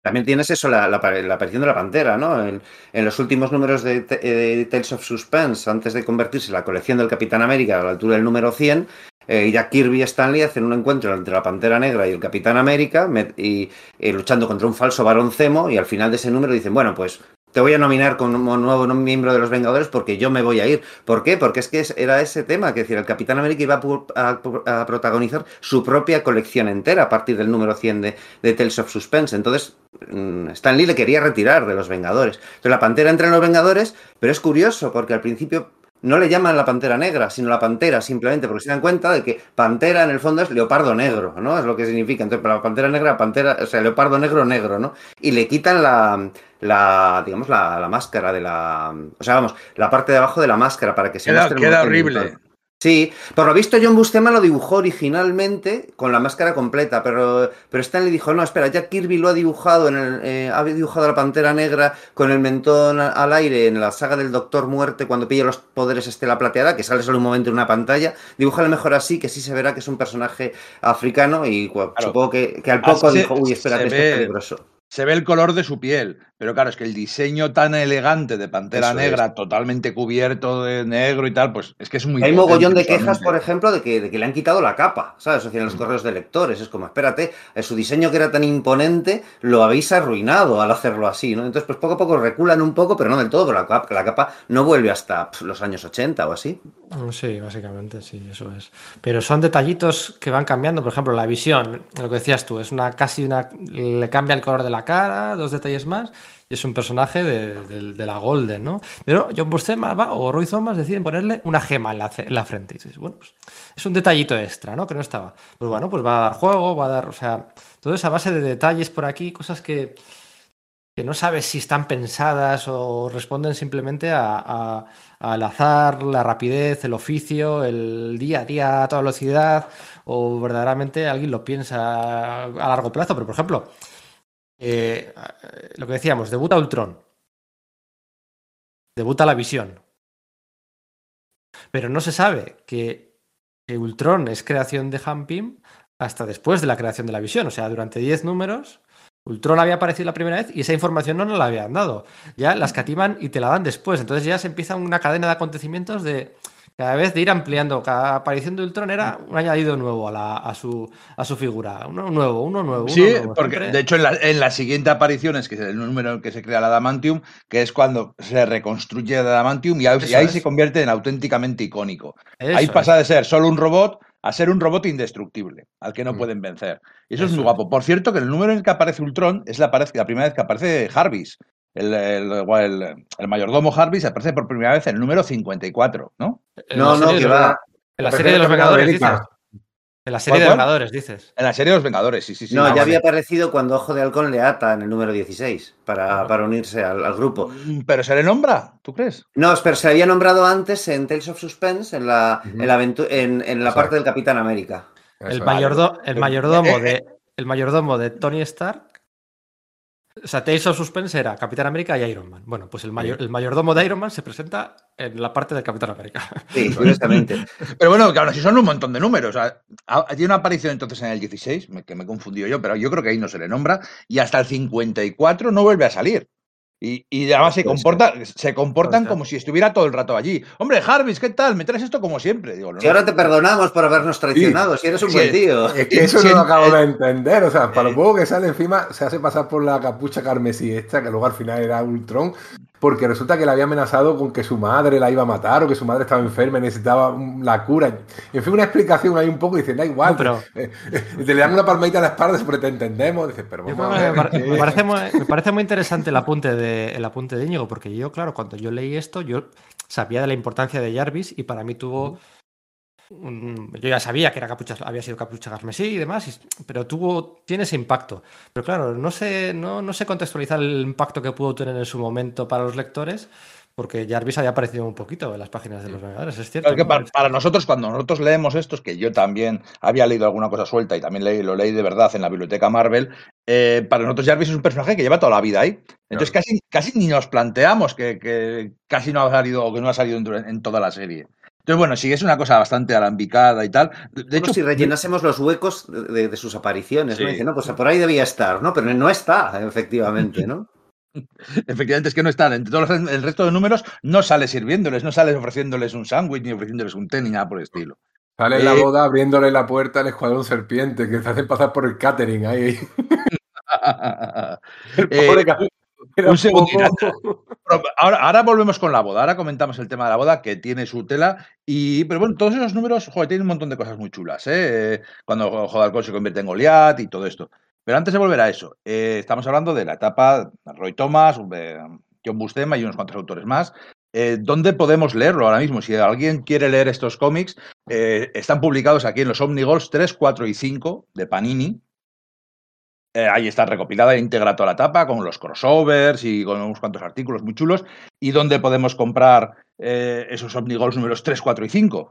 También tienes eso, la, la, la aparición de la pantera, ¿no? En, en los últimos números de, de, Tales of Suspense, antes de convertirse en la colección del Capitán América a la altura del número 100, eh, Jack Kirby y Stanley hacen un encuentro entre la Pantera Negra y el Capitán América me, y, y, luchando contra un falso varón Zemo y al final de ese número dicen, bueno, pues te voy a nominar como nuevo miembro de los Vengadores porque yo me voy a ir. ¿Por qué? Porque es que era ese tema, que es decir, el Capitán América iba a, protagonizar su propia colección entera a partir del número 100 de, de Tales of Suspense. Entonces, mm, Stan Lee le quería retirar de los Vengadores. Entonces, la Pantera entra en los Vengadores, pero es curioso porque al principio no le llaman la pantera negra, sino la pantera simplemente, porque se dan cuenta de que pantera en el fondo es leopardo negro, ¿no? Es lo que significa. Entonces, para la pantera negra, pantera, o sea, leopardo negro, negro, ¿no? Y le quitan la, la digamos, la, la, máscara de la. O sea, vamos, la parte de abajo de la máscara para que se queda, queda horrible. Sí, por lo visto John Buscema lo dibujó originalmente con la máscara completa, pero, pero Stanley dijo, no, espera, Jack Kirby lo ha dibujado, en el, eh, ha dibujado a la Pantera Negra con el mentón al aire en la saga del Doctor Muerte cuando pilla los poderes Estela Plateada, que sale solo un momento en una pantalla, dibújale mejor así, que sí se verá que es un personaje africano y bueno, claro. supongo que, que, al poco dijo, uy, espérate, esto es peligroso se ve el color de su piel, pero claro, es que el diseño tan elegante de Pantera Eso Negra, es. totalmente cubierto de negro y tal, pues es que es muy... Hay mogollón de quejas, por ejemplo, de que, de que, le han quitado la capa, ¿sabes? O sea, en los correos de lectores, es como, espérate, su diseño que era tan imponente, lo habéis arruinado al hacerlo así, ¿no? Entonces, pues poco a poco reculan un poco, pero no del todo, pero la capa, la capa no vuelve hasta pff, los años 80 o así. Sí, básicamente, sí, eso es. Pero son detallitos que van cambiando, por ejemplo, la visión, lo que decías tú, es una casi una... le cambia el color de la cara, dos detalles más, y es un personaje de, de, la Golden, ¿no? Pero John Buscema o Roy Thomas deciden ponerle una gema en la, en la frente. Y bueno, pues es un detallito extra, ¿no? Que no estaba. Pues bueno, pues va a dar juego, va a dar, o sea, toda esa base de detalles por aquí, cosas que, que no sabes si están pensadas o responden simplemente a, a, al azar, la rapidez, el oficio, el día a día a toda velocidad, o verdaderamente alguien lo piensa a largo plazo. Pero, por ejemplo, eh, lo que decíamos, debuta Ultron. Debuta la visión. Pero no se sabe que, Ultron es creación de Han Pym hasta después de la creación de la visión. O sea, durante 10 números, Ultron había aparecido la primera vez y esa información no nos la habían dado. Ya las cativan y te la dan después. Entonces ya se empieza una cadena de acontecimientos de cada vez de ir ampliando. Cada aparición de Ultron era un añadido nuevo a, la, a, su, a su figura. Uno nuevo, uno nuevo. Sí, uno nuevo. porque Siempre... de hecho en la, en la, siguiente aparición es que es el número en que se crea la Adamantium, que es cuando se reconstruye la Adamantium y, ahí, y ahí se convierte en auténticamente icónico. Eso ahí pasa es. de ser solo un robot a ser un robot indestructible, al que no mm. pueden vencer. Y eso, eso, es muy guapo. Por cierto, que el número en el que aparece Ultron es la, la primera vez que aparece Jarvis. El, el, el, el, mayordomo Jarvis aparece por primera vez en el número 54, ¿no? No, no, que va. En la serie de los Vengadores, En la serie de ¿Cuál, cuál? Vengadores, dices. En la serie de los Vengadores, sí, sí, sí. no, Ah, ya vale. había aparecido cuando Ojo de Halcón le ata en el número 16 para, para unirse al, al grupo. Mm, ¿Pero se le nombra? ¿Tú crees? No, pero se había nombrado antes en Tales of Suspense, en la, Ujú. en la, aventu- en, en la Exacto. parte del Capitán América. El, Eso es. mayordo- el mayordomo de el mayordomo de Tony Stark. O sea, Tales of Suspense era Capitán América y Iron Man. Bueno, pues el, mayor, el mayordomo de Iron Man se presenta en la parte del Capitán América. Sí, curiosamente. [LAUGHS] Pero bueno, claro, si son un montón de números. Tiene una aparición entonces en el 16, me- que me he confundido yo, pero yo creo que ahí no se le nombra, y hasta el 54 no vuelve a salir. Y, y además se, Puede comporta, se comportan como si estuviera todo el rato allí. Hombre, Jarvis, ¿qué tal? Me traes esto como siempre. Digo, no, Si ahora te perdonamos por habernos traicionado, si eres un Sí. buen tío. Es que eso Sí, no lo eh, acabo de entender. O sea, para eh, lo poco que sale encima, se hace pasar por la capucha carmesí esta, que luego al final era Ultron, porque resulta que le había amenazado con que su madre la iba a matar o que su madre estaba enferma y necesitaba la cura. En fin, una explicación ahí un poco dicen, da igual. No, pero- eh, eh, te le dan una palmadita a la espalda porque te entendemos. Dices, pero vamos a me, parece muy, me parece muy interesante el apunte, de, el apunte de Íñigo, porque yo, claro, cuando yo leí esto, yo sabía de la importancia de Jarvis y para mí tuvo. Yo ya sabía que era capucha, había sido capucha carmesí y demás, pero tuvo, tiene ese impacto. Pero claro, no sé, no, no sé contextualizar el impacto que pudo tener en su momento para los lectores, porque Jarvis había aparecido un poquito en las páginas de los Vengadores, es cierto. Claro que para, para nosotros, cuando nosotros leemos estos, que yo también había leído alguna cosa suelta y también leí, lo leí de verdad en la biblioteca Marvel, eh, para nosotros Jarvis es un personaje que lleva toda la vida ahí. Entonces casi, casi ni nos planteamos que, que casi no ha salido o que no ha salido en, en toda la serie. Entonces, bueno, sí, es una cosa bastante alambicada y tal. De, hecho, si rellenásemos los huecos de, sus apariciones, ¿no? Sí. Dice, no, pues por ahí debía estar, ¿no? Pero no está, efectivamente, ¿no? [LAUGHS] efectivamente es que no están. Entre todos los- el resto de números no sale sirviéndoles, no sale ofreciéndoles un sándwich, ni ofreciéndoles un té, ni nada por el estilo. Sale en la Eh, boda abriéndole la puerta al escuadrón serpiente, que te hacen pasar por el catering ahí. [LAUGHS] El Eh, pobre era un segundito. Ahora, ahora volvemos con la boda. Ahora comentamos el tema de la boda, que tiene su tela. Y, pero bueno, todos esos números, joder, tienen un montón de cosas muy chulas. ¿eh? Cuando Jodalcón se convierte en Goliat y todo esto. Pero antes de volver a eso, eh, estamos hablando de la etapa de Roy Thomas, John Bustema y unos cuantos autores más. Eh, ¿Dónde podemos leerlo ahora mismo? Si alguien quiere leer estos cómics, eh, están publicados aquí en los Omnigols 3, 4 y 5 de Panini. Eh, ahí está recopilada íntegra toda la etapa, con los crossovers y con unos cuantos artículos muy chulos. ¿Y dónde podemos comprar eh, esos Omnigols números 3, 4 y 5?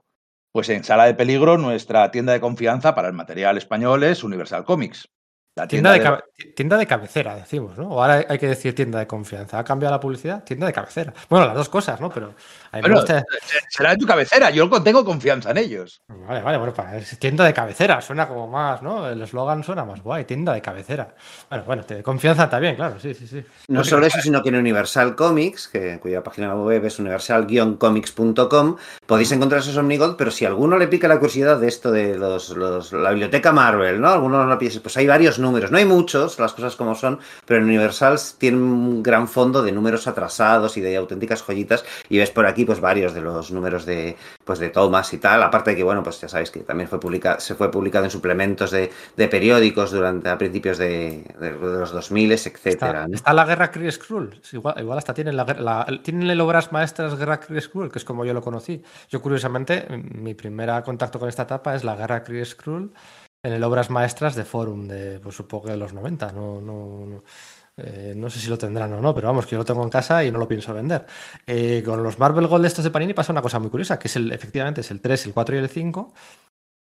Pues en Sala de Peligro, nuestra tienda de confianza para el material español es Universal Comics. La Tienda de, tienda de cabecera, decimos, ¿no? O ahora hay que decir tienda de confianza. ¿Ha cambiado la publicidad? Tienda de cabecera. Bueno, las dos cosas, ¿no? Pero a mí me Bueno, gusta- será de tu cabecera, yo tengo confianza en ellos. Vale, vale, bueno, para es tienda de cabecera, suena como más, ¿no? El eslogan suena más guay, tienda de cabecera. Bueno, bueno, de confianza también, claro, sí, sí, sí. No solo eso, sino que en Universal Comics, que, cuya página web es universal-comics.com, podéis encontrar esos Omnigold, pero si alguno le pica la curiosidad de esto de los, los- la biblioteca Marvel, ¿no? Alguno no lo piense, pues hay varios números, no hay muchos, las cosas como son, pero en Universal tiene un gran fondo de números atrasados y de auténticas joyitas, y ves por aquí pues varios de los números de, pues, de Thomas y tal, aparte de que, bueno, pues ya sabéis que también fue publicado, se fue publicado en suplementos de, de periódicos durante a principios de, de- de los 2000, etcétera. Está, está la guerra Kree Skrull. Igual, igual hasta tienen, la, guerra- la- tienen el obras maestras Guerra Kree Skrull, que es como yo lo conocí. Yo, curiosamente, mi primer contacto con esta etapa es la Guerra Kree Skrull en el obras maestras de Forum, de pues, supongo que de los 90. No, no, no, eh, no sé si lo tendrán o no, pero vamos, que yo lo tengo en casa y no lo pienso vender. Eh, con los Marvel Gold estos de Panini pasa una cosa muy curiosa, que es el, efectivamente es el 3, el 4 y el 5.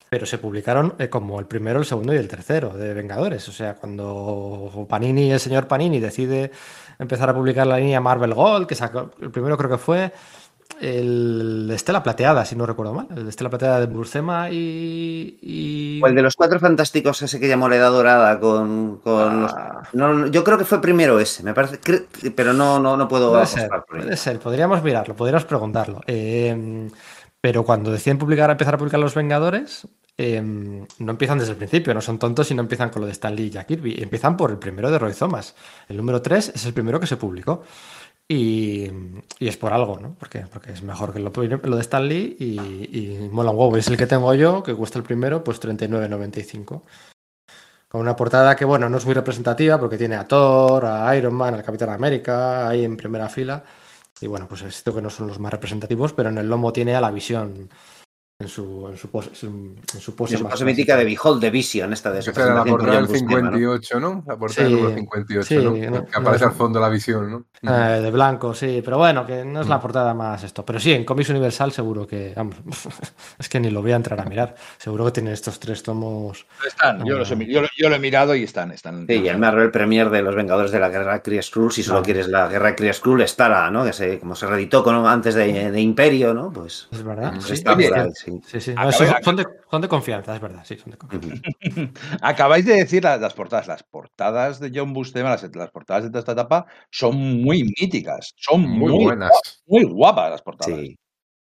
Pero se publicaron eh, como el primero, el segundo y el tercero de Vengadores. O sea, cuando Panini, el señor Panini, decide empezar a publicar la línea Marvel Gold, que sacó, el primero creo que fue el de Estela Plateada, si no recuerdo mal. El de Estela Plateada de Bursema y. y- O el de los cuatro fantásticos, ese que llamó la edad dorada con, con los- Ah, No, no, yo creo que fue primero ese, me parece, pero no, no, no puedo Puede ser, puede ser, podríamos mirarlo, podríamos preguntarlo. Eh, pero cuando deciden publicar, empezar a publicar Los Vengadores, eh, no empiezan desde el principio, no son tontos y no empiezan con lo de Stan Lee y Jack Kirby, empiezan por el primero de Roy Thomas. El número 3 es el primero que se publicó. Y, es por algo, ¿no? Porque, es mejor que lo, de Stan Lee y, y mola un huevo. Es el que tengo yo, que cuesta el primero, pues 39.95. Con una portada que, bueno, no es muy representativa porque tiene a Thor, a Iron Man, al Capitán América ahí en primera fila. Y bueno, pues es cierto que no son los más representativos, pero en el lomo tiene a la visión en su, en su pose, en su pose, Es más pose mítica de Behold the Vision, esta de su Esa era la portada del John Buscema, ¿no? 58, ¿no? La portada Sí, del número 58, sí, ¿no? no- que aparece no- al fondo la visión, ¿no? Eh, de blanco, sí, pero bueno, que no Mm. es la portada más esto. Pero sí, en Comics Universal seguro que, vamos, [LAUGHS] es que ni lo voy a entrar a mirar. Seguro que tienen estos tres tomos. Están, yo, los he, yo, lo- yo lo he mirado y están. están Sí, y el Marvel Premier de los Vengadores de la Guerra Kree Skrull, si solo Vale. quieres la Guerra Kree Skrull, estará, ¿no? Que se, como se reeditó con, antes de, de Imperio, ¿no? Pues Es verdad. Mm, Sí, está Oye, por ahí, sí. sí, No, son, de, son de confianza, es verdad. Sí, son de confianza. Acabáis de decir la- las, portadas. Las portadas de John Buscema, las, las portadas de toda esta etapa, son muy míticas. Son Muy muy, buenas. guapas, muy guapas las portadas. Sí.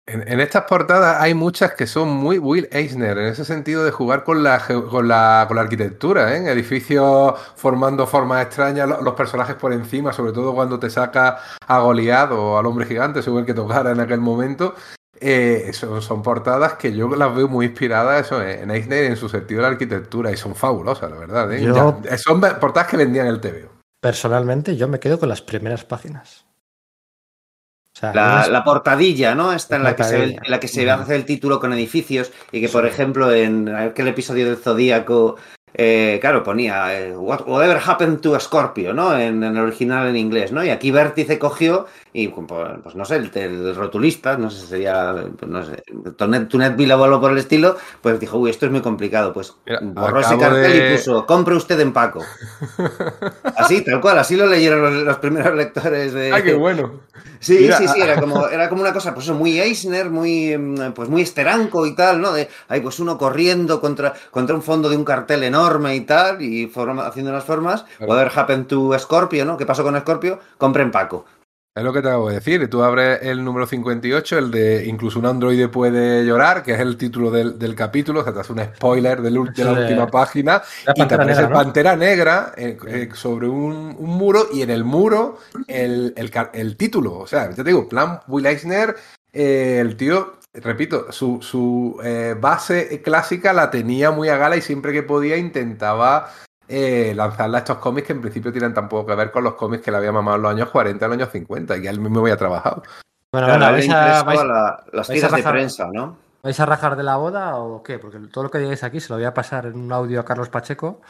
En, en estas portadas hay muchas que son muy Will Eisner, en ese sentido de jugar con la, con la, con la arquitectura, ¿eh? edificios formando formas extrañas, lo- los personajes por encima, sobre todo cuando te saca a Goliath o al hombre gigante, según el que tocara en aquel momento. Eh, son, son portadas que yo las veo muy inspiradas eso, en Eisner en su sentido de la arquitectura y son fabulosas, la verdad. ¿eh? Yo- Ya- son portadas que vendían el TVO. Personalmente, yo me quedo con las primeras páginas. O sea, La, unas- la portadilla, ¿no? Esta en la que se ve, en la que se hace el título con edificios y que, por Sí. ejemplo, en aquel episodio del Zodíaco, eh, claro, ponía eh, What- Whatever happened to Scorpio, ¿no? En, en el original en inglés, ¿no? Y aquí Vértice cogió y, pues, pues, no sé, el, el rotulista, no sé si sería, pues, no sé, Tunet Vila o algo por el estilo, pues dijo, uy, esto es muy complicado. Pues Mira, borró ese cartel de- y puso, compre usted en Paco. [LAUGHS] Así, tal cual, así lo leyeron los, los primeros lectores de... ¡Ay, qué [LAUGHS] bueno! Sí, Mira, sí, sí, a- era como, era como una cosa, pues eso, muy Eisner, muy, mm, pues muy esteranco y tal, ¿no? De, hay pues uno corriendo contra, contra un fondo de un cartel enorme y tal, y forma- haciendo unas formas. Claro. Whatever happened to Scorpio, ¿no? ¿Qué pasó con Scorpio? Compren Paco. Es lo que te acabo de decir. Tú abres el número 58, el de Incluso un androide puede llorar, que es el título del, del capítulo. O sea, te hace un spoiler del de la última página. La Y te aparece Negra, ¿no? Pantera Negra eh, eh, sobre un, un muro y en el muro el, el el título. O sea, ya te digo, plan Will Eisner, eh, el tío, repito, su, su eh, base clásica la tenía muy a gala y siempre que podía intentaba eh, lanzarla a estos cómics que en principio tienen tan poco que ver con los cómics que le había mamado en los años 40, en los años 50 y que él mismo había trabajado. Bueno, Claro, le ¿vais a, vais- la- las vais a tiras de prensa, ¿no? vais a rajar de la boda o qué? Porque todo lo que digáis aquí se lo voy a pasar en un audio a Carlos Pacheco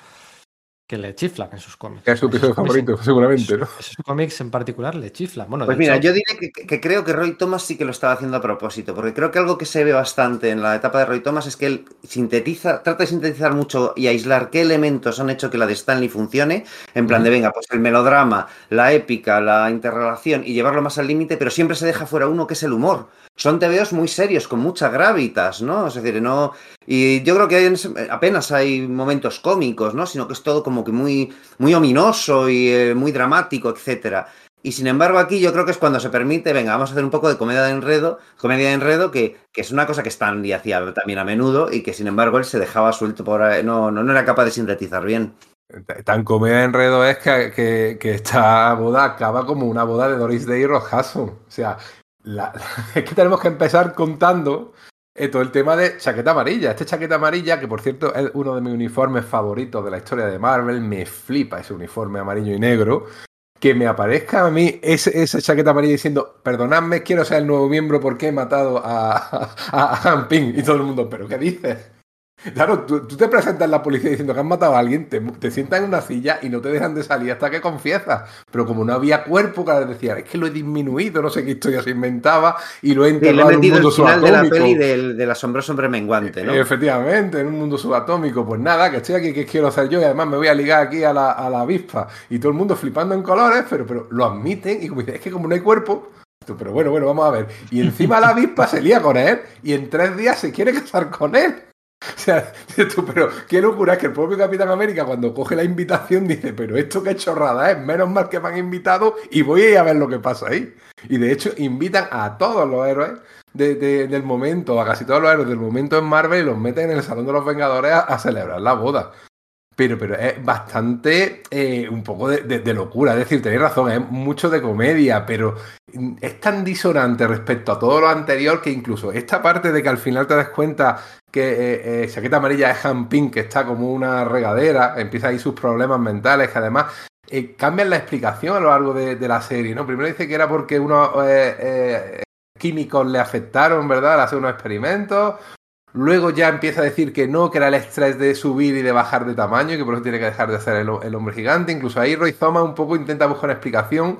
que le chiflan en sus cómics. Que es su episodio cómics en- favorito, seguramente, ¿no? Esos cómics en particular le chiflan. Bueno, Pues mira, hecho, yo diré que, que creo que Roy Thomas sí que lo estaba haciendo a propósito, porque creo que algo que se ve bastante en la etapa de Roy Thomas es que él sintetiza, trata de sintetizar mucho y aislar qué elementos han hecho que la de Stanley funcione, en plan de venga, pues el melodrama, la épica, la interrelación y llevarlo más al límite, pero siempre se deja fuera uno que es el humor. Son TVOs muy serios, con mucha gravitas, ¿no? Es decir, no. Y yo creo que apenas hay momentos cómicos, ¿no? Sino que es todo como que muy, muy ominoso y eh, muy dramático, etcétera. Y sin embargo, aquí yo creo que es cuando se permite, venga, vamos a hacer un poco de comedia de enredo, comedia de enredo, que, que es una cosa que Stanley hacía también a menudo y que sin embargo él se dejaba suelto por ahí, no, no, no era capaz de sintetizar bien. Tan comedia de enredo es que, que- esta boda acaba como una boda de Doris Day y Ross. O sea, la- [LAUGHS] es que tenemos que empezar contando eh, todo el tema de chaqueta amarilla. Este chaqueta amarilla, que por cierto es uno de mis uniformes favoritos de la historia de Marvel, me flipa ese uniforme amarillo y negro. Que me aparezca a mí ese, esa chaqueta amarilla diciendo, perdonadme, quiero ser el nuevo miembro porque he matado a, [LAUGHS] a, a Ping. Y todo el mundo, ¿pero qué dices? Claro, tú, tú te presentas en la policía diciendo que has matado a alguien, te, te sientan en una silla y no te dejan de salir hasta que confiesas. Pero como no había cuerpo, cada vez decía, es que lo he disminuido, no sé qué historia se inventaba y lo he Sí, enterrado en un metido el mundo final de la subatómico. peli del, del asombroso hombre menguante, ¿no? Efectivamente, en un mundo subatómico. Pues nada, que estoy aquí, que quiero hacer yo y además me voy a ligar aquí a la, a la avispa. Y todo el mundo flipando en colores, pero, pero lo admiten y como es que como no hay cuerpo. Pero bueno, bueno, vamos a ver. Y encima la avispa se lía con él y en tres días se quiere casar con él. [LAUGHS] O sea, tú, pero qué locura es que el propio Capitán América cuando coge la invitación dice, pero esto qué chorrada es, menos mal que me han invitado y voy a ir a ver lo que pasa ahí. Y de hecho invitan a todos los héroes de- de- del momento, a casi todos los héroes del momento en Marvel y los meten en el Salón de los Vengadores a celebrar la boda. Pero, pero es bastante eh, un poco de, locura. Es decir, tenéis razón, es mucho de comedia, pero mm, es tan disonante respecto a todo lo anterior que incluso esta parte de que al final te das cuenta que eh, eh, Amarilla es Han Ping, que está como una regadera, empieza ahí sus problemas mentales, que además eh, cambian la explicación a lo largo de, la serie, ¿no? Primero dice que era porque unos químicos le afectaron, ¿verdad? Al hacer unos experimentos. Luego ya empieza a decir que no, que era el estrés de subir y de bajar de tamaño, y que por eso tiene que dejar de hacer el, el hombre gigante. Incluso ahí Roy Thomas un poco intenta buscar una explicación.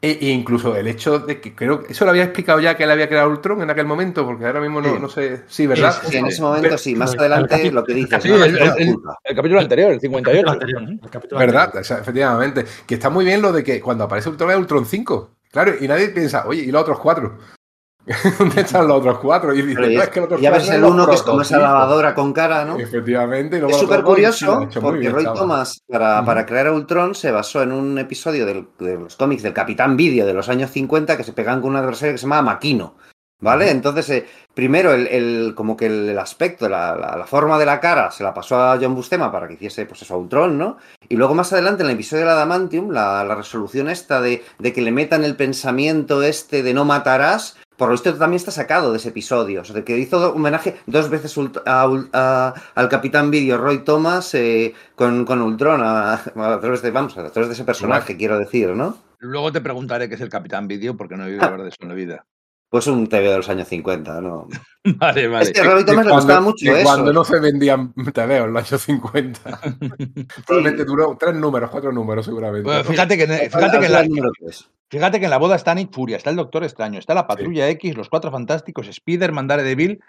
E, e incluso el hecho de que creo que eso lo había explicado ya que él había creado Ultron en aquel momento, porque ahora mismo no, Sí. no sé. Sí, ¿verdad? Sí, en ese momento sí, más adelante lo que dices. Sí, ¿no? el- el-. El capítulo anterior, el 58. El anterior, el capítulo ¿Verdad? anterior. O sea, efectivamente. Que está muy bien lo de que cuando aparece Ultron es Ultron 5. Claro, y nadie piensa, oye, ¿y los otros cuatro? [LAUGHS] ¿Dónde están los otros cuatro? Y dice, es que los otros ya ves cuatro el uno que es como esa lavadora con cara, ¿no? Efectivamente. y luego Es súper sí, curioso porque bien, Roy. Thomas, para, para crear a Ultron, se basó en un episodio del- de los cómics del Capitán Video de los años 50 que se pegan con un adversario que se llama Maquino. ¿Vale? Entonces, eh, primero, el, el- como que el, aspecto, la, la- la forma de la cara se la pasó a John Bustema para que hiciese, pues eso, a Ultron, ¿no? Y luego más adelante, en el episodio de la Adamantium, la, la resolución esta de, de que le metan el pensamiento este de no matarás, por lo visto también está sacado de ese episodio. O sea, de que hizo homenaje dos veces a al Capitán Video Roy Thomas eh, con, con Ultron, a, a través de, vamos, a través de ese personaje, quiero decir, ¿no? Luego te preguntaré qué es el Capitán Video porque no he oído hablar de eso en la vida. Pues un TV de los años 50, ¿no? [LAUGHS] Vale, vale. Es que a Roy Que Thomas le gustaba mucho eso. Cuando no se vendían TVO en los años 50. [LAUGHS] Probablemente duró tres números, cuatro números seguramente. Fíjate que, en- fíjate, que la. Fíjate que en la boda está Nick Furia, está el Doctor Extraño, está la Patrulla X, los Cuatro Fantásticos, Spider-Man, Daredevil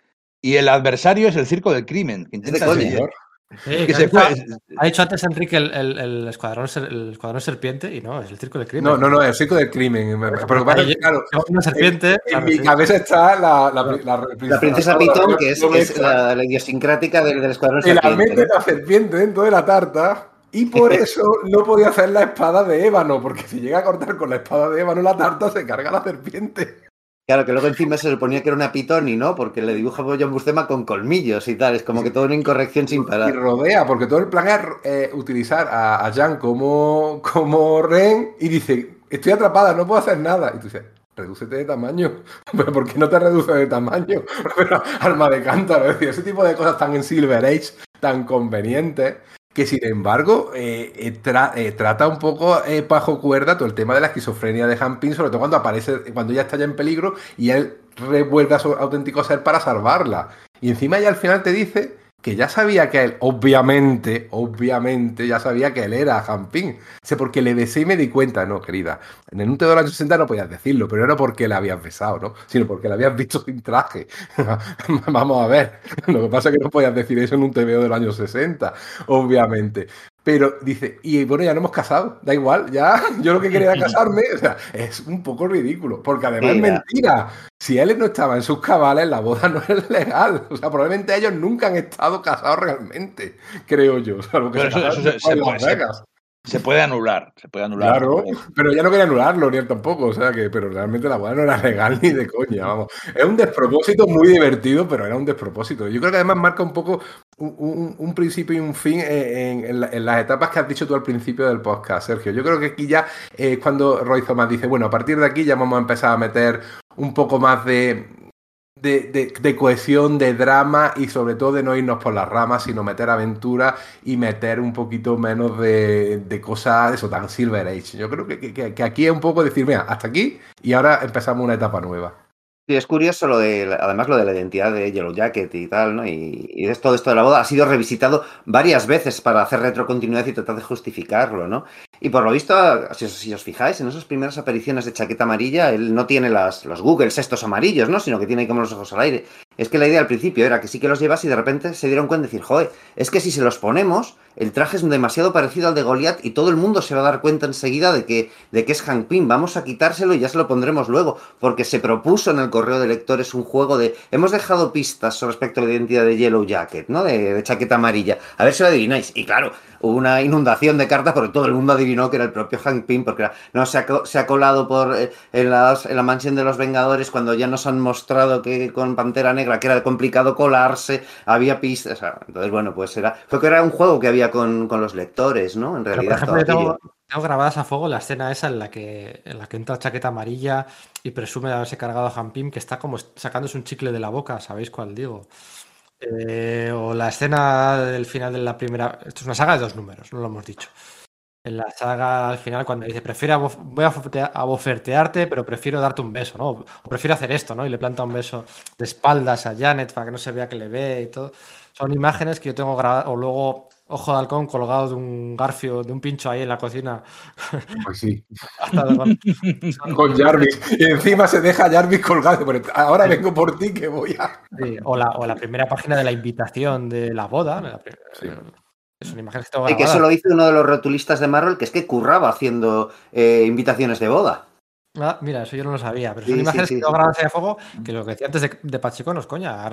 y el adversario es el Circo del Crimen. Que intenta. Sí, que que se ha, fue- dicho, ha dicho antes Enrique el, el- el escuadrón, ser- el escuadrón serpiente y no, es el circo del crimen. No, no, no, el circo del crimen. Pero que, claro, Una serpiente. en claro, mi sí. cabeza está la, la, la, La princesa Pitón, que es, que es la, la idiosincrática del, del escuadrón Y la serpiente. mete la serpiente dentro de la tarta. Y por eso no podía hacer la espada de ébano, porque si llega a cortar con la espada de ébano la tarta, se carga la serpiente. Claro, que luego encima se le ponía que era una pitoni, ¿no? Porque le dibuja a John Buscema con colmillos y tal. Es como que toda una incorrección sin Y parar. rodea, porque todo el plan es eh, utilizar a, a Jan como, como Ren y dice, estoy atrapada, no puedo hacer nada. Y tú dices, redúcete de tamaño. [LAUGHS] Pero ¿por qué no te reduces de tamaño? [LAUGHS] Pero alma de cántaro, es decir, ese tipo de cosas tan en Silver Age, tan convenientes, que sin embargo eh, eh, eh, trata un poco eh, bajo cuerda todo el tema de la esquizofrenia de Hampin, sobre todo cuando aparece, cuando ya está ya en peligro y él revuelve a su auténtico ser para salvarla. Y encima ya al final te dice que ya sabía que él, obviamente, obviamente, ya sabía que él era Hampin. Sé porque le besé y me di cuenta, no, querida. En el un de los años 60 no podías decirlo, pero no porque le habías besado, ¿no? Sino porque le habías visto sin traje. [LAUGHS] Vamos a ver. Lo que pasa es que no podías decir eso en un TVO de los años 60, obviamente. Pero dice, y bueno, ya no hemos casado, da igual, ya, [LAUGHS] yo lo que quería era casarme, o sea, es un poco ridículo, porque además es mentira. Si él no estaba en sus cabales, la boda no es legal. O sea, probablemente ellos nunca han estado casados realmente, creo yo. salvo que Pero se eso- se- se puede- se- puede anular, se puede anular. Claro, pero ya no quería anularlo ni él tampoco, o sea que, pero realmente la boda no era legal ni de coña, vamos. Es un despropósito muy divertido, pero era un despropósito. Yo creo que además marca un poco un, un- un principio y un fin en, en la- en las etapas que has dicho tú al principio del podcast, Sergio. Yo creo que aquí ya es cuando Roy Thomas dice, bueno, a partir de aquí ya vamos a empezar a meter un poco más de, de, de- cohesión, de drama y sobre todo de no irnos por las ramas, sino meter aventura y meter un poquito menos de, de cosas, eso, tan Silver Age. Yo creo que, que- que aquí es un poco decir, mira, hasta aquí y ahora empezamos una etapa nueva. Sí, es curioso lo de, además lo de la identidad de Yellow Jacket y tal, ¿no? Y, y todo esto de la boda ha sido revisitado varias veces para hacer retrocontinuidad y tratar de justificarlo, ¿no? Y por lo visto, si os, si os fijáis, en esas primeras apariciones de chaqueta amarilla, él no tiene las, los Googles estos amarillos, ¿no? Sino que tiene como los ojos al aire. Es que la idea al principio era que sí que los llevas y de repente se dieron cuenta de decir, joder, es que si se los ponemos, el traje es demasiado parecido al de Goliath y todo el mundo se va a dar cuenta enseguida de que, de que es Hank Pym. Vamos a quitárselo y ya se lo pondremos luego, porque se propuso en el correo de lectores un juego de. Hemos dejado pistas respecto a la identidad de Yellow Jacket, ¿no? De, de chaqueta amarilla. A ver si lo adivináis. Y claro, hubo una inundación de cartas porque todo el mundo adivinó que era el propio Hank Pym, porque era- no se ha, co- se ha colado por eh, en, las- en la mansión de los Vengadores cuando ya nos han mostrado que con Pantera Negra que era complicado colarse, había pistas. o sea, entonces, bueno, pues era. Fue que era un juego que había con, con los lectores, ¿no? En Pero, por realidad. ejemplo, todo tengo, grabadas a fuego la escena esa en la que, en la que entra chaqueta amarilla y presume de haberse cargado a Hampim, que está como sacándose un chicle de la boca, ¿sabéis cuál digo? Eh, o la escena del final de la primera. Esto es una saga de dos números, no lo hemos dicho. en la saga al final cuando dice, prefiero voy a bofetearte, pero prefiero darte un beso, ¿no? O prefiero hacer esto, ¿no? Y le planta un beso de espaldas a Janet para que no se vea que le ve y todo. Son imágenes que yo tengo grabadas, o luego Ojo de Halcón colgado de un garfio, de un pincho ahí en la cocina. Pues sí. [LAUGHS] Hasta con- Con Jarvis. Y encima se deja a Jarvis colgado. Pero ahora vengo por ti que voy a. sí, o, la, o la primera página de la invitación de la boda. la pri- Sí. Son imágenes que tengo Y que eso lo dice uno de los rotulistas de Marvel, que es que curraba haciendo eh, invitaciones de boda. Ah, mira, eso yo no lo sabía, pero Sí, son sí, imágenes sí, que ahí a fuego, que lo que decía antes de, de Pacheco no es coña.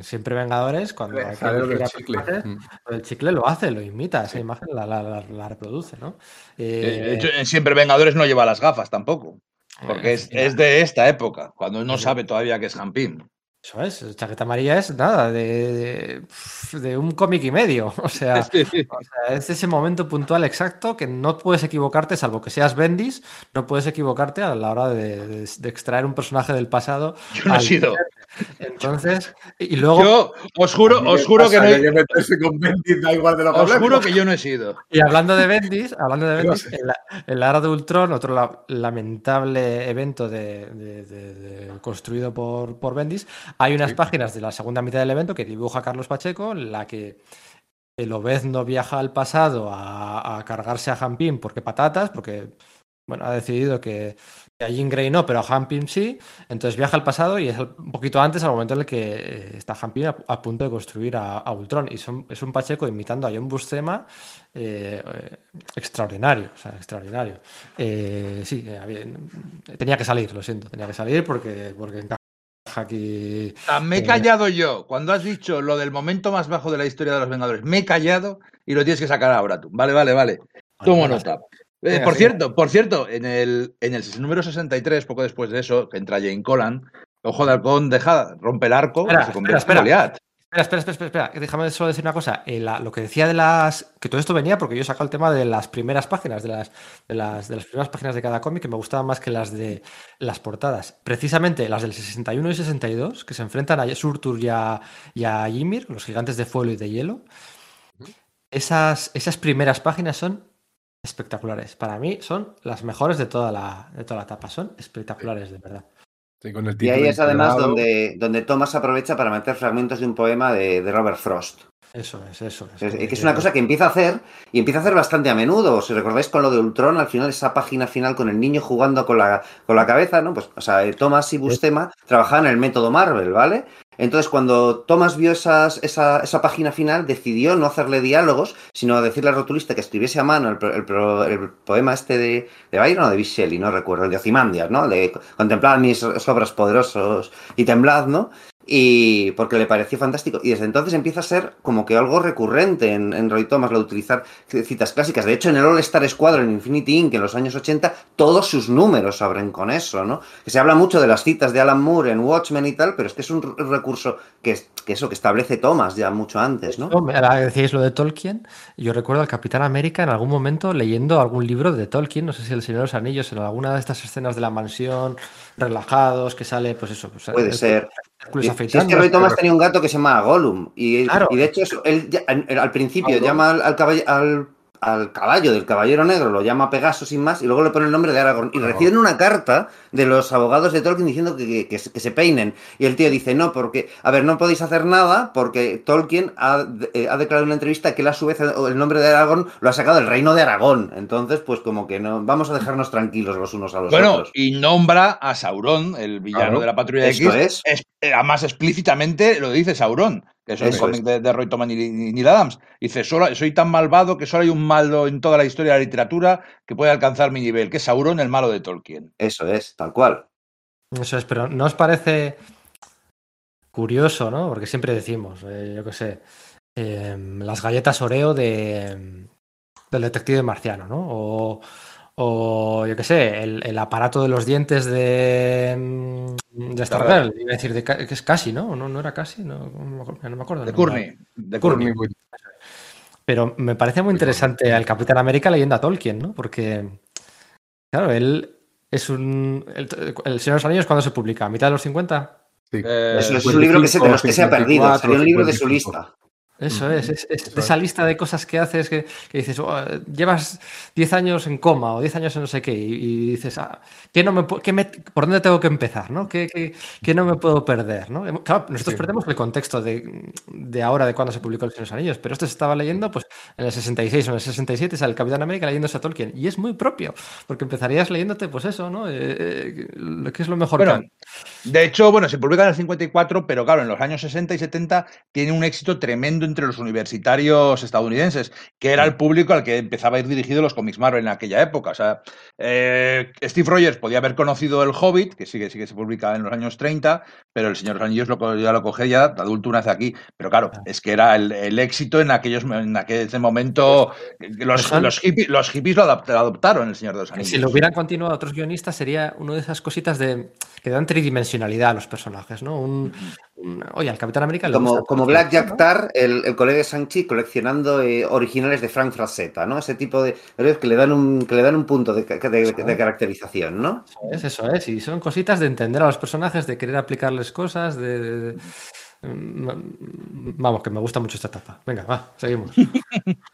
Siempre Vengadores, cuando hay que a chicle. Mm. el chicle lo hace, lo imita, esa imagen la, la- la- la reproduce, ¿no? Eh, Eh, De hecho, en Siempre Vengadores no lleva las gafas tampoco. Porque es, de esta época, cuando no Sí. sabe todavía que es Jampín. Eso es, chaqueta amarilla es nada, de, de, de un cómic y medio. [LAUGHS] O sea, [LAUGHS] O sea, es ese momento puntual exacto que no puedes equivocarte, salvo que seas Bendis, no puedes equivocarte a la hora de, de- extraer un personaje del pasado. Yo no he sido. Entonces, y luego, Yo os juro, os juro que no hay que meterse con Bendis, da igual de lo que os hablemos. juro que yo no he sido. y hablando de Bendis, hablando de Bendis, en la, en la era de Ultron, otro la- lamentable evento de, de- de- de- construido por, por Bendis, hay unas Sí. páginas de la segunda mitad del evento que dibuja Carlos Pacheco, en la que el Obezno viaja al pasado a, a cargarse a Jampín porque patatas, porque bueno, ha decidido que a Jean Grey no, pero a Jampín sí. Entonces viaja al pasado y es un poquito antes, al momento en el que eh, está Jampín a, a punto de construir a, a Ultron. Y son- es un Pacheco imitando a John Buscema eh, eh, extraordinario, o sea, extraordinario. Eh, sí, tenía que salir, lo siento, tenía que salir porque, porque encaja aquí. Me he callado yo. Cuando has dicho lo del momento más bajo de la historia de los Vengadores, me he callado y lo tienes que sacar ahora tú. Vale, vale, vale. Tomo nota. Eh, por cierto, por cierto, en el, en el número 63, poco después de eso, que entra Jane Collan, Ojo de Halcón deja, rompe el arco Espera, y se convierte espera, en Goliat. Espera, espera, espera, espera, espera. Déjame solo decir una cosa. Eh, la- lo que decía de las. Que todo esto venía porque yo he sacado el tema de las primeras páginas, de las, de las, de las primeras páginas de cada cómic que me gustaban más que las de las portadas. Precisamente las del 61 y 62, que se enfrentan a Surtur y a, y a Ymir, los gigantes de fuego y de hielo. Esas, esas primeras páginas son espectaculares. Para mí son las mejores de toda la, de toda la etapa. Son espectaculares, de verdad. Sí, con el Y ahí es además donde, donde Thomas aprovecha para meter fragmentos de un poema de, de Robert Frost. Eso es, eso es. Es, es que es una cosa que empieza a hacer y empieza a hacer bastante a menudo. Si recordáis con lo de Ultron, al final esa página final con el niño jugando con la, con la cabeza, ¿no? Pues, o sea, Thomas y Bustema trabajaban en el método Marvel, ¿vale? Entonces, cuando Thomas vio esas, esa, esa página final, decidió no hacerle diálogos, sino decirle al rotulista que escribiese a mano el, el el poema este de, de Byron o de Shelley, no recuerdo, el de Ozymandias, ¿no? De contemplar mis obras poderosos y temblad, ¿no? Y porque le pareció fantástico. Y desde entonces empieza a ser como que algo recurrente en, en Roy Thomas, lo de utilizar citas clásicas. De hecho, en el All Star Squadron Infinity Inc. en los años 80, todos sus números abren con eso, ¿no? Que se habla mucho de las citas de Alan Moore en Watchmen y tal, pero es que es un re- recurso que, es- que eso, que establece Thomas ya mucho antes, ¿no? Ahora decíais lo de Tolkien. Yo recuerdo al Capitán América en algún momento leyendo algún libro de Tolkien, no sé si El Señor de los Anillos, en alguna de estas escenas de la mansión, relajados, que sale, pues eso. Pues, Puede el- ser. Hércules Si es que. Roy Thomas tenía un gato que se llama Gollum. Y, Claro. y de hecho, él al, principio Gollum. llama al, al caball- al- al caballo del Caballero Negro, lo llama Pegaso sin más, y luego le pone el nombre de Aragorn. Y reciben una carta de los abogados de Tolkien diciendo que, que- que se, que se peinen. Y el tío dice: No, porque, a ver, no podéis hacer nada porque Tolkien ha, eh, ha declarado en una entrevista que él, a su vez, el nombre de Aragorn lo ha sacado del reino de Aragón. Entonces, pues como que no, vamos a dejarnos tranquilos los unos a los Bueno, otros. y nombra a Sauron, el villano Claro. de la Patrulla Esto X. es. Eh, además, explícitamente lo dice Sauron, que es un Eso cómic de, de Roy Thomas y y Neil Adams. Dice: solo, Soy tan malvado que solo hay un malo en toda la historia de la literatura que puede alcanzar mi nivel, que es Sauron, el malo de Tolkien. Eso es, tal cual. Eso es, pero ¿no os parece curioso, ¿no? Porque siempre decimos, eh, yo qué sé, em, las galletas Oreo de, del detective marciano, ¿no? O, o, yo qué sé, el, el aparato de los dientes de, mm, de Stargirl. Iba a decir, de, que es casi, ¿no? ¿no? ¿No era casi? No, no me acuerdo. De. Courtney. De Courtney. Pero me parece muy interesante al Capitán América leyendo a Tolkien, ¿no? Porque, claro, él es un... El, el Señor de los Anillos, ¿cuándo se publica? ¿A mitad de los 50? Sí. Eh, es un libro que se, de los que se ha perdido. 54, Sería un libro de su 55. lista. Eso es, es, esa lista de cosas que haces que, que dices, "Oh, llevas 10 años en coma o 10 años en no sé qué, y, y dices, ah, ¿qué no me, qué me- ¿por dónde tengo que empezar? ¿no? ¿Qué, qué- qué no me puedo perder? ¿no? Claro, nosotros Sí. perdemos el contexto de, de ahora, de cuando se publicó El Señor de los Anillos, pero esto se estaba leyendo pues, en el 66 o en el 67, sale el Capitán América leyéndose a Tolkien, y es muy propio, porque empezarías leyéndote, pues eso, ¿no? Eh, eh, lo que es lo mejor Bueno, que. De hecho, bueno, se publica en el 54, pero claro, en los años 60 y 70 tiene un éxito tremendo entre los universitarios estadounidenses, que era el público al que empezaba a ir dirigido los cómics Marvel en aquella época. O sea, eh, Steve Rogers podía haber conocido El Hobbit, que sí que, sí que se publica en los años 30, pero El Señor de los Anillos lo, ya lo cogé ya de adulto una vez aquí. Pero claro, es que era el, el éxito en aquellos en aquel momento. Los, Son- los, hippies, los hippies lo adapt- lo adoptaron, El Señor de los Anillos. si lo hubieran continuado otros guionistas sería una de esas cositas de que dan tridimensionalidad a los personajes, ¿no? Un, un- oye, al Capitán América le Como, gusta como Black Jack. Tar, el, el colega de Sanchi coleccionando eh, originales de Frank Frazetta, ¿no? Ese tipo de héroes que le dan un, que le dan un punto de, ca- de- de caracterización, ¿no? Eso es, eso es. Y son cositas de entender a los personajes, de querer aplicarles cosas, de... de- de- mm, Vamos, que me gusta mucho esta etapa. Venga, va, seguimos. [LAUGHS]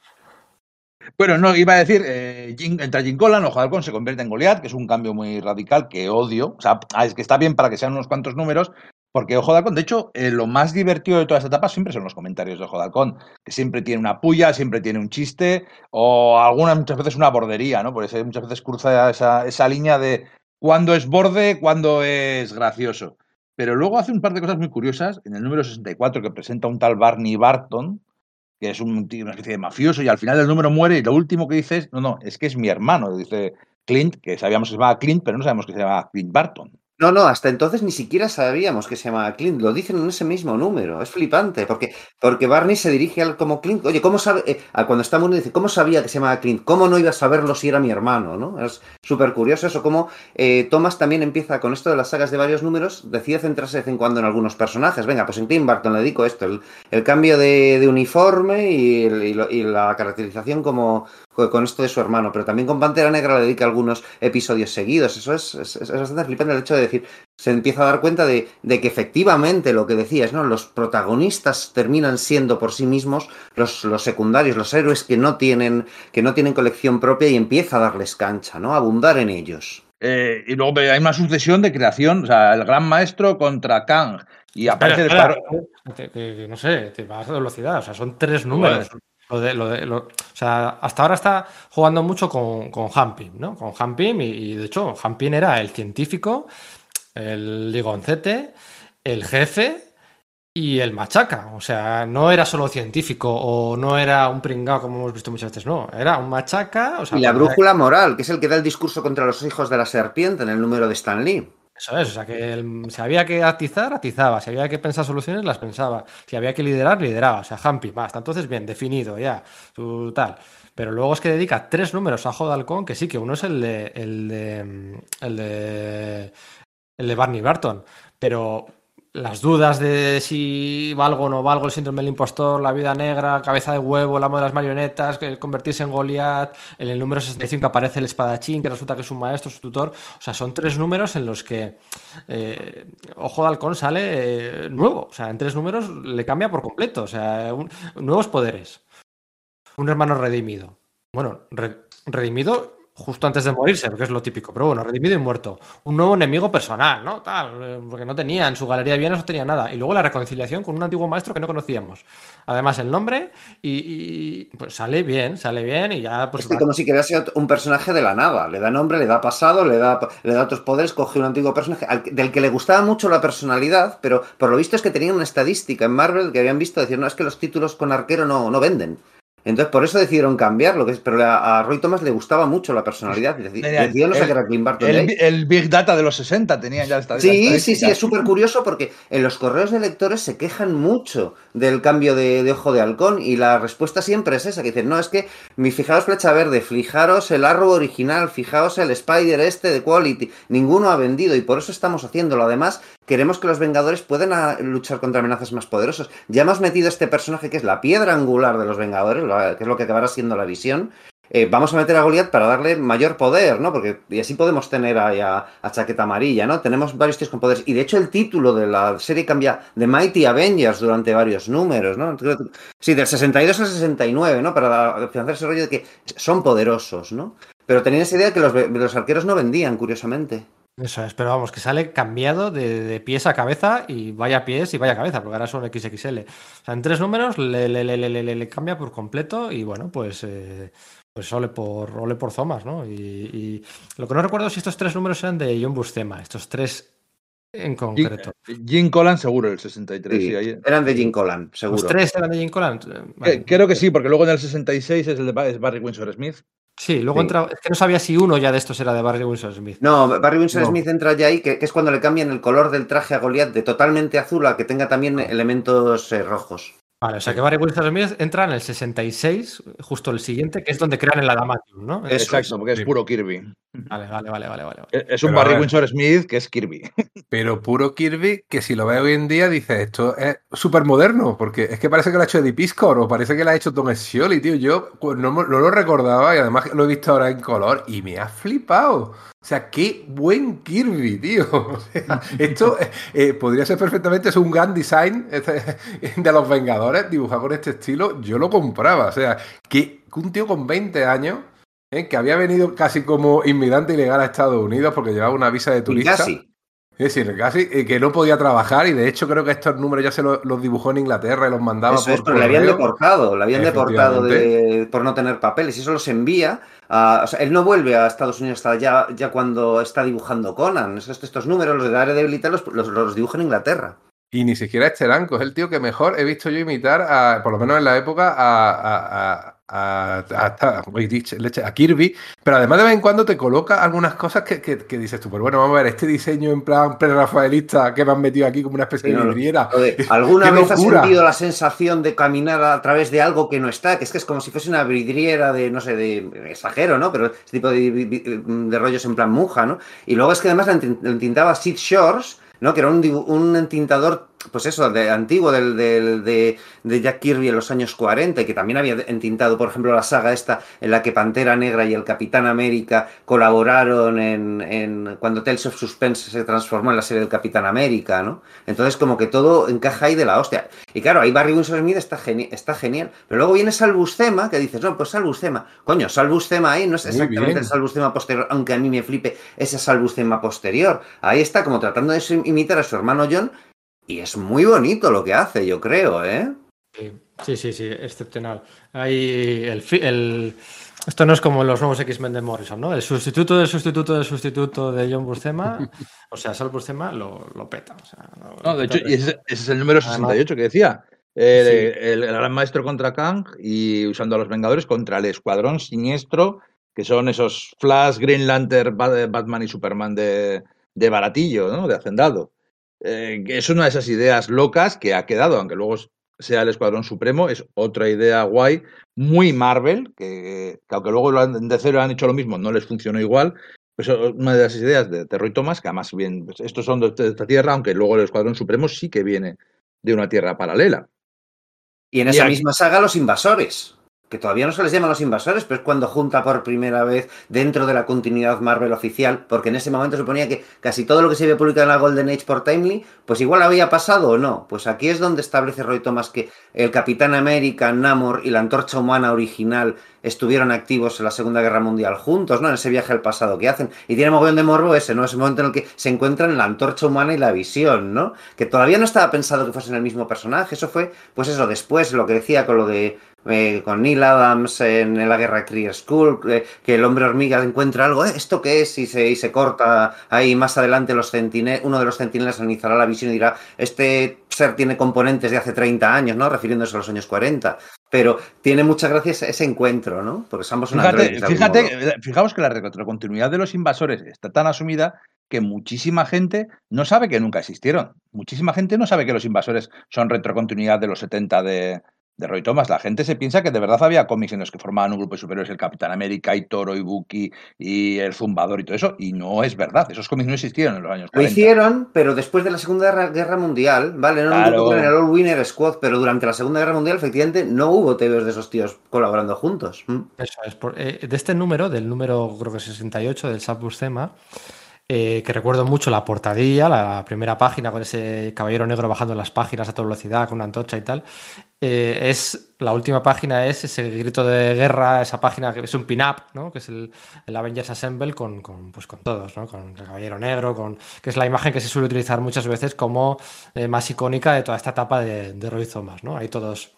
Bueno, no, iba a decir, eh, Jin- entra Jim Collan, Ojo de Halcón se convierte en Goliath, que es un cambio muy radical que odio. O sea, ah, es que está bien para que sean unos cuantos números, porque Ojo de de hecho, eh, lo más divertido de toda esta etapa siempre son los comentarios de Ojo de que siempre tiene una puya, siempre tiene un chiste, o algunas, muchas veces una bordería, ¿no? Por eso muchas veces cruza esa, esa línea de cuándo es borde, cuándo es gracioso. Pero luego hace un par de cosas muy curiosas, en el número 64, que presenta un tal Barney Barton, que es un una especie de mafioso, y al final del número muere, y lo último que dice es, no, no, es que es mi hermano, dice Clint, que sabíamos que se llamaba Clint, pero no sabemos que se llamaba Clint Barton. No, no, hasta entonces ni siquiera sabíamos que se llamaba Clint. Lo dicen en ese mismo número. Es flipante, porque, porque Barney se dirige al como Clint. Oye, ¿cómo sabe? eh, cuando está muriendo dice, ¿cómo sabía que se llamaba Clint? ¿Cómo no iba a saberlo si era mi hermano? ¿no? Es súper curioso eso. Cómo eh, Thomas también empieza con esto de las sagas de varios números, decide centrarse de vez en cuando en algunos personajes. Venga, pues en Clint Barton le dedico esto, el, el cambio de, de uniforme y lo- y la caracterización como con esto de su hermano, pero también con Pantera Negra le dedica algunos episodios seguidos. Eso es, es, es bastante flipante el hecho de decir, se empieza a dar cuenta de, de que efectivamente lo que decías, ¿no? Los protagonistas terminan siendo por sí mismos los, los secundarios, los héroes que no tienen, que no tienen colección propia y empieza a darles cancha, ¿no? A abundar en ellos. Eh, y luego hay una sucesión de creación, o sea, el gran maestro contra Kang, y que- que no sé, te vas a velocidad. O sea, son tres números. Lo de, lo de- lo- o sea, hasta ahora está jugando mucho con, con ¿no? Con y, y de hecho, Hampim era el científico, el ligoncete, el jefe y el machaca. O sea, no era solo científico o no era un pringao como hemos visto muchas veces, no. Era un machaca. O sea, Y la brújula moral, que es el que da el discurso contra los hijos de la serpiente en el número de Stan Lee. Eso es, o sea, que el- si había que atizar, atizaba, si había que pensar soluciones, las pensaba, si había que liderar, lideraba, o sea, Hampi, hasta entonces bien, definido ya, su tal. Pero luego es que dedica tres números a Joe Halcón, que sí, que uno es el de, el de, el de, el de Barney Barton, pero las dudas de si valgo o no valgo, el síndrome del impostor, la vida negra, cabeza de huevo, el amo de las marionetas, que convertirse en Goliath, en el número 65 aparece el espadachín, que resulta que es un maestro, su tutor. O sea, son tres números en los que eh, Ojo de Halcón sale eh, nuevo. O sea, en tres números le cambia por completo. O sea, un- nuevos poderes. Un hermano redimido. Bueno, re- redimido justo antes de morirse, porque es lo típico, pero bueno, redimido y muerto. Un nuevo enemigo personal, ¿no? Tal, eh, porque no tenía, en su galería de bienes no tenía nada. Y luego la reconciliación con un antiguo maestro que no conocíamos. Además, el nombre, y, pues sale bien, sale bien, y ya pues. Es que como si crease un personaje de la nada. Le da nombre, le da pasado, le da, le da otros poderes, coge un antiguo personaje al- del que le gustaba mucho la personalidad, pero por lo visto es que tenían una estadística en Marvel que habían visto decir, no, es que los títulos con arquero no, no venden. Entonces por eso decidieron cambiarlo, que es- pero a, Roy Thomas le gustaba mucho la personalidad. Decidieron no el- sacar a Clint Barton de ahí. el, el Big Data de los 60 tenían ya esta Sí, sí, sí, es súper curioso porque en los correos de lectores se quejan mucho del cambio de, de ojo de halcón y la respuesta siempre es esa, que dicen, no, es que mi fijaos flecha verde, fijaros el Arrow original, fijaos el Spider este de Quality, ninguno ha vendido y por eso estamos haciéndolo. Además, queremos que los Vengadores puedan ah, luchar contra amenazas más poderosas. Ya hemos metido este personaje que es la piedra angular de los Vengadores, que es lo que acabará siendo la visión, eh, vamos a meter a Goliath para darle mayor poder, ¿no? Porque y así podemos tener a, a, Chaqueta Amarilla, ¿no? Tenemos varios tíos con poderes. Y de hecho el título de la serie cambia de Mighty Avengers durante varios números, ¿no? Sí, del 62 al 69, ¿no? Para financiar ese rollo de que son poderosos, ¿no? Pero tenía esa idea que los arqueros no vendían, curiosamente. Eso es, pero vamos, que sale cambiado de, de, pies a cabeza y vaya pies y vaya cabeza, porque ahora son XXL. O sea, en tres números le, le, le, le cambia por completo y bueno, pues, eh, pues ole por, ole por Zomas, ¿no? Y, y, lo que no recuerdo es si estos tres números eran de John Buscema, estos tres en concreto. Jim Collan seguro, el 63. Sí, sí, ahí... Eran de Jim Collan, seguro. ¿Los tres eran de Jim Collan? Vale. Creo que sí, porque luego en el 66 es el de Barry Windsor Smith. Sí, luego sí. entra. Es que no sabía si uno ya de estos era de Barry Windsor Smith. No, Barry Windsor no. Smith entra ya ahí, que, que, es cuando le cambian el color del traje a Goliath de totalmente azul a que tenga también elementos eh, rojos. Vale, o sea que Barry Windsor Smith entra en el 66, justo el siguiente, que es donde crean el Adamantium, ¿no? Exacto, porque es puro Kirby. Vale, vale, vale, vale. vale. Es un Pero Barry Windsor Smith que es Kirby. [LAUGHS] Pero puro Kirby que si lo ves hoy en día dices, esto es súper moderno, porque es que parece que lo ha hecho Eddie Piscor o parece que lo ha hecho Tom Scioli, tío. Yo pues, no, no, lo recordaba y además lo he visto ahora en color y me ha flipado. O sea, qué buen Kirby, tío. [LAUGHS] O sea, esto eh, podría ser perfectamente es un gran design de los Vengadores dibujado con este estilo. Yo lo compraba. O sea, que un tío con 20 años ¿eh? que había venido casi como inmigrante ilegal a Estados Unidos porque llevaba una visa de turista. Casi. Es decir, casi eh, que no podía trabajar y de hecho creo que estos números ya se los, los dibujó en Inglaterra y los mandaba eso por es, pero le habían deportado, le habían deportado de, por no tener papeles y eso los envía. A, o sea, él no vuelve a Estados Unidos hasta ya, ya cuando está dibujando Conan. Estos, estos números, los de Daredevil y tal, los, los, los dibuja en Inglaterra. Y ni siquiera este Teranco, es el tío que mejor he visto yo imitar, a, por lo menos en la época, a, a, a, a, a, Kirby, pero además de vez en cuando te coloca algunas cosas que, que, que dices tú, pues bueno, vamos a ver, este diseño en plan pre-rafaelista que me han metido aquí como una especie sí, de vidriera. [LAUGHS] ¿Alguna vez has sentido la sensación de caminar a través de algo que no está? Que es que es como si fuese una vidriera de, no sé, de exagero, ¿no? Pero este tipo de, de, de rollos en plan muja, ¿no? Y luego es que además lo entintaba Sid Shores, ¿no? Que era un, un entintador, pues eso, de, antiguo del, del, de, de, Jack Kirby en los años 40, y que también había entintado, por ejemplo, la saga esta en la que Pantera Negra y el Capitán América colaboraron en, en cuando Tales of Suspense se transformó en la serie del Capitán América, ¿no? Entonces, como que todo encaja ahí de la hostia. Y claro, ahí Barry Winsor Smith está, geni está genial. Pero luego viene Salbuscema, que dices, no, pues Salbuscema. Coño, Salbuscema ahí no es exactamente el Salbuscema posterior, aunque a mí me flipe ese Salbuscema posterior. Ahí está como tratando de imitar a su hermano John y es muy bonito lo que hace, yo creo, ¿eh? Sí, sí, sí, excepcional. Ahí el, el, esto no es como los nuevos X-Men de Morrison, ¿no? El sustituto del sustituto del sustituto de John Buscema, [LAUGHS] o sea, Sal Buscema lo, lo peta. O sea, no, no, de hecho, y ese, ese, es el número 68 que decía. El, sí. el, el, gran maestro contra Kang y usando a los Vengadores contra el escuadrón siniestro, que son esos Flash, Green Lantern, Batman y Superman de, de baratillo, ¿no? De hacendado. Eh, es una de esas ideas locas que ha quedado, aunque luego sea el Escuadrón Supremo, es otra idea guay, muy Marvel, que, que aunque luego lo han, de cero han hecho lo mismo, no les funcionó igual. Pues una de las ideas de Terry Thomas, que además bien, pues estos son de esta tierra, aunque luego el Escuadrón Supremo sí que viene de una tierra paralela. Y en esa y aquí, misma saga, los invasores que todavía no se les llama los invasores, pero es cuando junta por primera vez dentro de la continuidad Marvel oficial, porque en ese momento suponía que casi todo lo que se había publicado en la Golden Age por Timely, pues igual había pasado o no. Pues aquí es donde establece Roy Thomas que el Capitán América, Namor y la Antorcha Humana original estuvieron activos en la Segunda Guerra Mundial juntos, ¿no? En ese viaje al pasado que hacen. Y tiene mogollón de morbo ese, ¿no? Ese momento en el que se encuentran la antorcha humana y la visión, ¿no? Que todavía no estaba pensado que fuesen el mismo personaje. Eso fue, pues eso, después, lo que decía con lo de eh, con Neil Adams en, en la guerra Kree School, eh, que el hombre hormiga encuentra algo, ¿eh? ¿esto qué es? Y se, y se corta ahí más adelante los centine uno de los centinelas analizará la visión y dirá, este ser tiene componentes de hace 30 años, ¿no? Refiriéndose a los años 40. Pero tiene mucha gracia ese, ese encuentro, ¿no? Porque somos una Fíjate, fíjate fijaos que la retrocontinuidad de los invasores está tan asumida que muchísima gente no sabe que nunca existieron. Muchísima gente no sabe que los invasores son retrocontinuidad de los 70 de, de Roy Thomas. La gente se piensa que de verdad había cómics en los que formaban un grupo de superhéroes, el Capitán América y Toro y Bucky y el Zumbador y todo eso, y no es verdad. Esos cómics no existieron en los años 40. Lo hicieron, pero después de la Segunda Guerra Mundial, ¿vale? No Claro. en el All Winner Squad, pero durante la Segunda Guerra Mundial, efectivamente, no hubo TVs de esos tíos colaborando juntos. ¿Mm? Eso es. por- eh, de este número, del número creo que 68 del Subbuscema, eh, que recuerdo mucho la portadilla, la primera página con ese caballero negro bajando las páginas a toda velocidad con una antorcha y tal. Eh, es la última página es ese grito de guerra, esa página que es un pin-up, ¿no? Que es el, el Avengers Assemble con, con, pues con todos, ¿no? Con el caballero negro, con que es la imagen que se suele utilizar muchas veces como eh, más icónica de toda esta etapa de, de Roy Thomas, ¿no? Ahí todos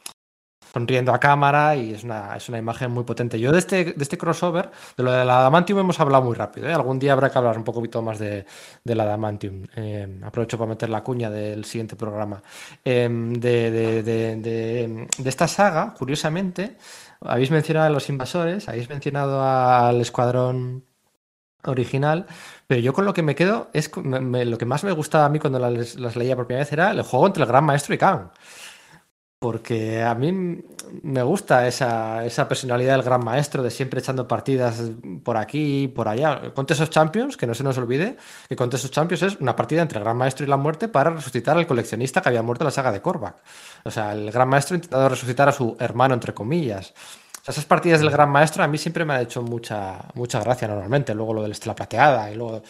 sonriendo a cámara y es una, es una imagen muy potente. Yo de este, de este crossover, de lo de la Adamantium hemos hablado muy rápido. ¿eh? Algún día habrá que hablar un poquito más de, de la Adamantium. Eh, aprovecho para meter la cuña del siguiente programa. Eh, de, de- de- esta saga, curiosamente, habéis mencionado a los invasores, habéis mencionado al escuadrón original, pero yo con lo que me quedo es me- me- lo que más me gustaba a mí cuando las, las leía por primera vez era el juego entre el Gran Maestro y Khan. Porque a mí me gusta esa, esa personalidad del gran maestro de siempre echando partidas por aquí y por allá. Conte esos Champions, que no se nos olvide, que Conte esos Champions es una partida entre el gran maestro y la muerte para resucitar al coleccionista que había muerto en la saga de Korvac. O sea, el gran maestro ha intentado resucitar a su hermano, entre comillas. O sea, esas partidas del gran maestro a mí siempre me ha hecho mucha, mucha gracia normalmente. Luego lo de la estela plateada y luego...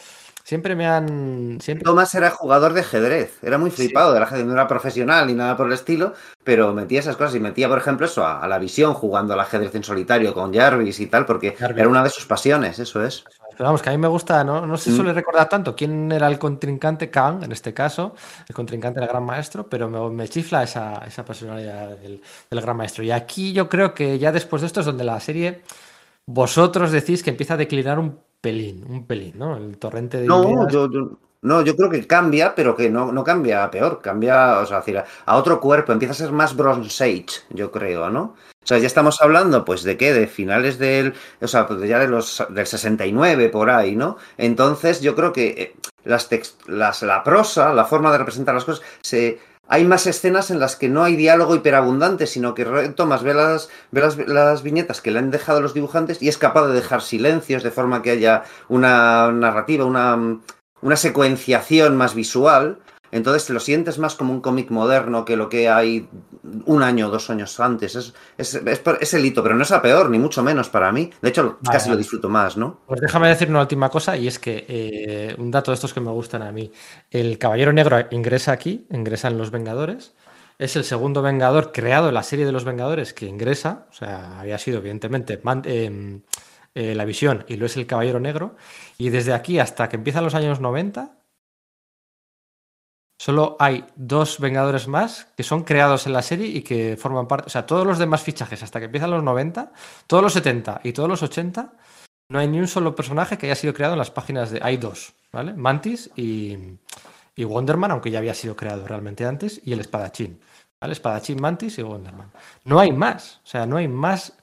Siempre me han... Siempre... Thomas era jugador de ajedrez, era muy flipado, del ajedrez, no era profesional ni nada por el estilo, pero metía esas cosas y metía, por ejemplo, eso a, a la visión jugando al ajedrez en solitario con Jarvis y tal, porque Jarvis. era una de sus pasiones, eso es. Pero vamos, que a mí me gusta, no, no se Mm. suele recordar tanto quién era el contrincante, Khan, en este caso, el contrincante del gran maestro, pero me, me chifla esa, esa personalidad del, del gran maestro. Y aquí yo creo que ya después de esto es donde la serie, vosotros decís que empieza a declinar un pelín, un pelín, ¿no? El torrente de No, ideas. yo, yo- no, yo creo que cambia, pero que no, no cambia a peor, cambia, o sea, a otro cuerpo, empieza a ser más Bronze Age, yo creo, ¿no? O sea, ya estamos hablando, pues, ¿de qué? De finales del, o sea, pues ya de los, del 69 por ahí, ¿no? Entonces, yo creo que eh, las, text- las la prosa, la forma de representar las cosas, se, hay más escenas en las que no hay diálogo hiperabundante, sino que Roy Thomas ve las, ve las, las viñetas que le han dejado los dibujantes y es capaz de dejar silencios de forma que haya una narrativa, una, una secuenciación más visual. Entonces lo sientes más como un cómic moderno que lo que hay un año o dos años antes. Es, es, es, es el hito, pero no es a peor, ni mucho menos para mí. De hecho, Vale, casi lo disfruto más, ¿no? Pues déjame decir una última cosa y es que eh, un dato de estos que me gustan a mí. El Caballero Negro ingresa aquí, ingresa en Los Vengadores. Es el segundo Vengador creado en la serie de los Vengadores que ingresa. O sea, había sido evidentemente Man- eh, eh, la visión y lo es el Caballero Negro. Y desde aquí hasta que empiezan los años 90, solo hay dos Vengadores más que son creados en la serie y que forman parte. O sea, todos los demás fichajes hasta que empiezan los 90, todos los 70 y todos los 80 no hay ni un solo personaje que haya sido creado en las páginas de. Hay dos, ¿vale? Mantis y, y Wonderman, aunque ya había sido creado realmente antes, y el espadachín. ¿Vale? Espadachín, Mantis y Wonderman. No hay más. O sea, no hay más.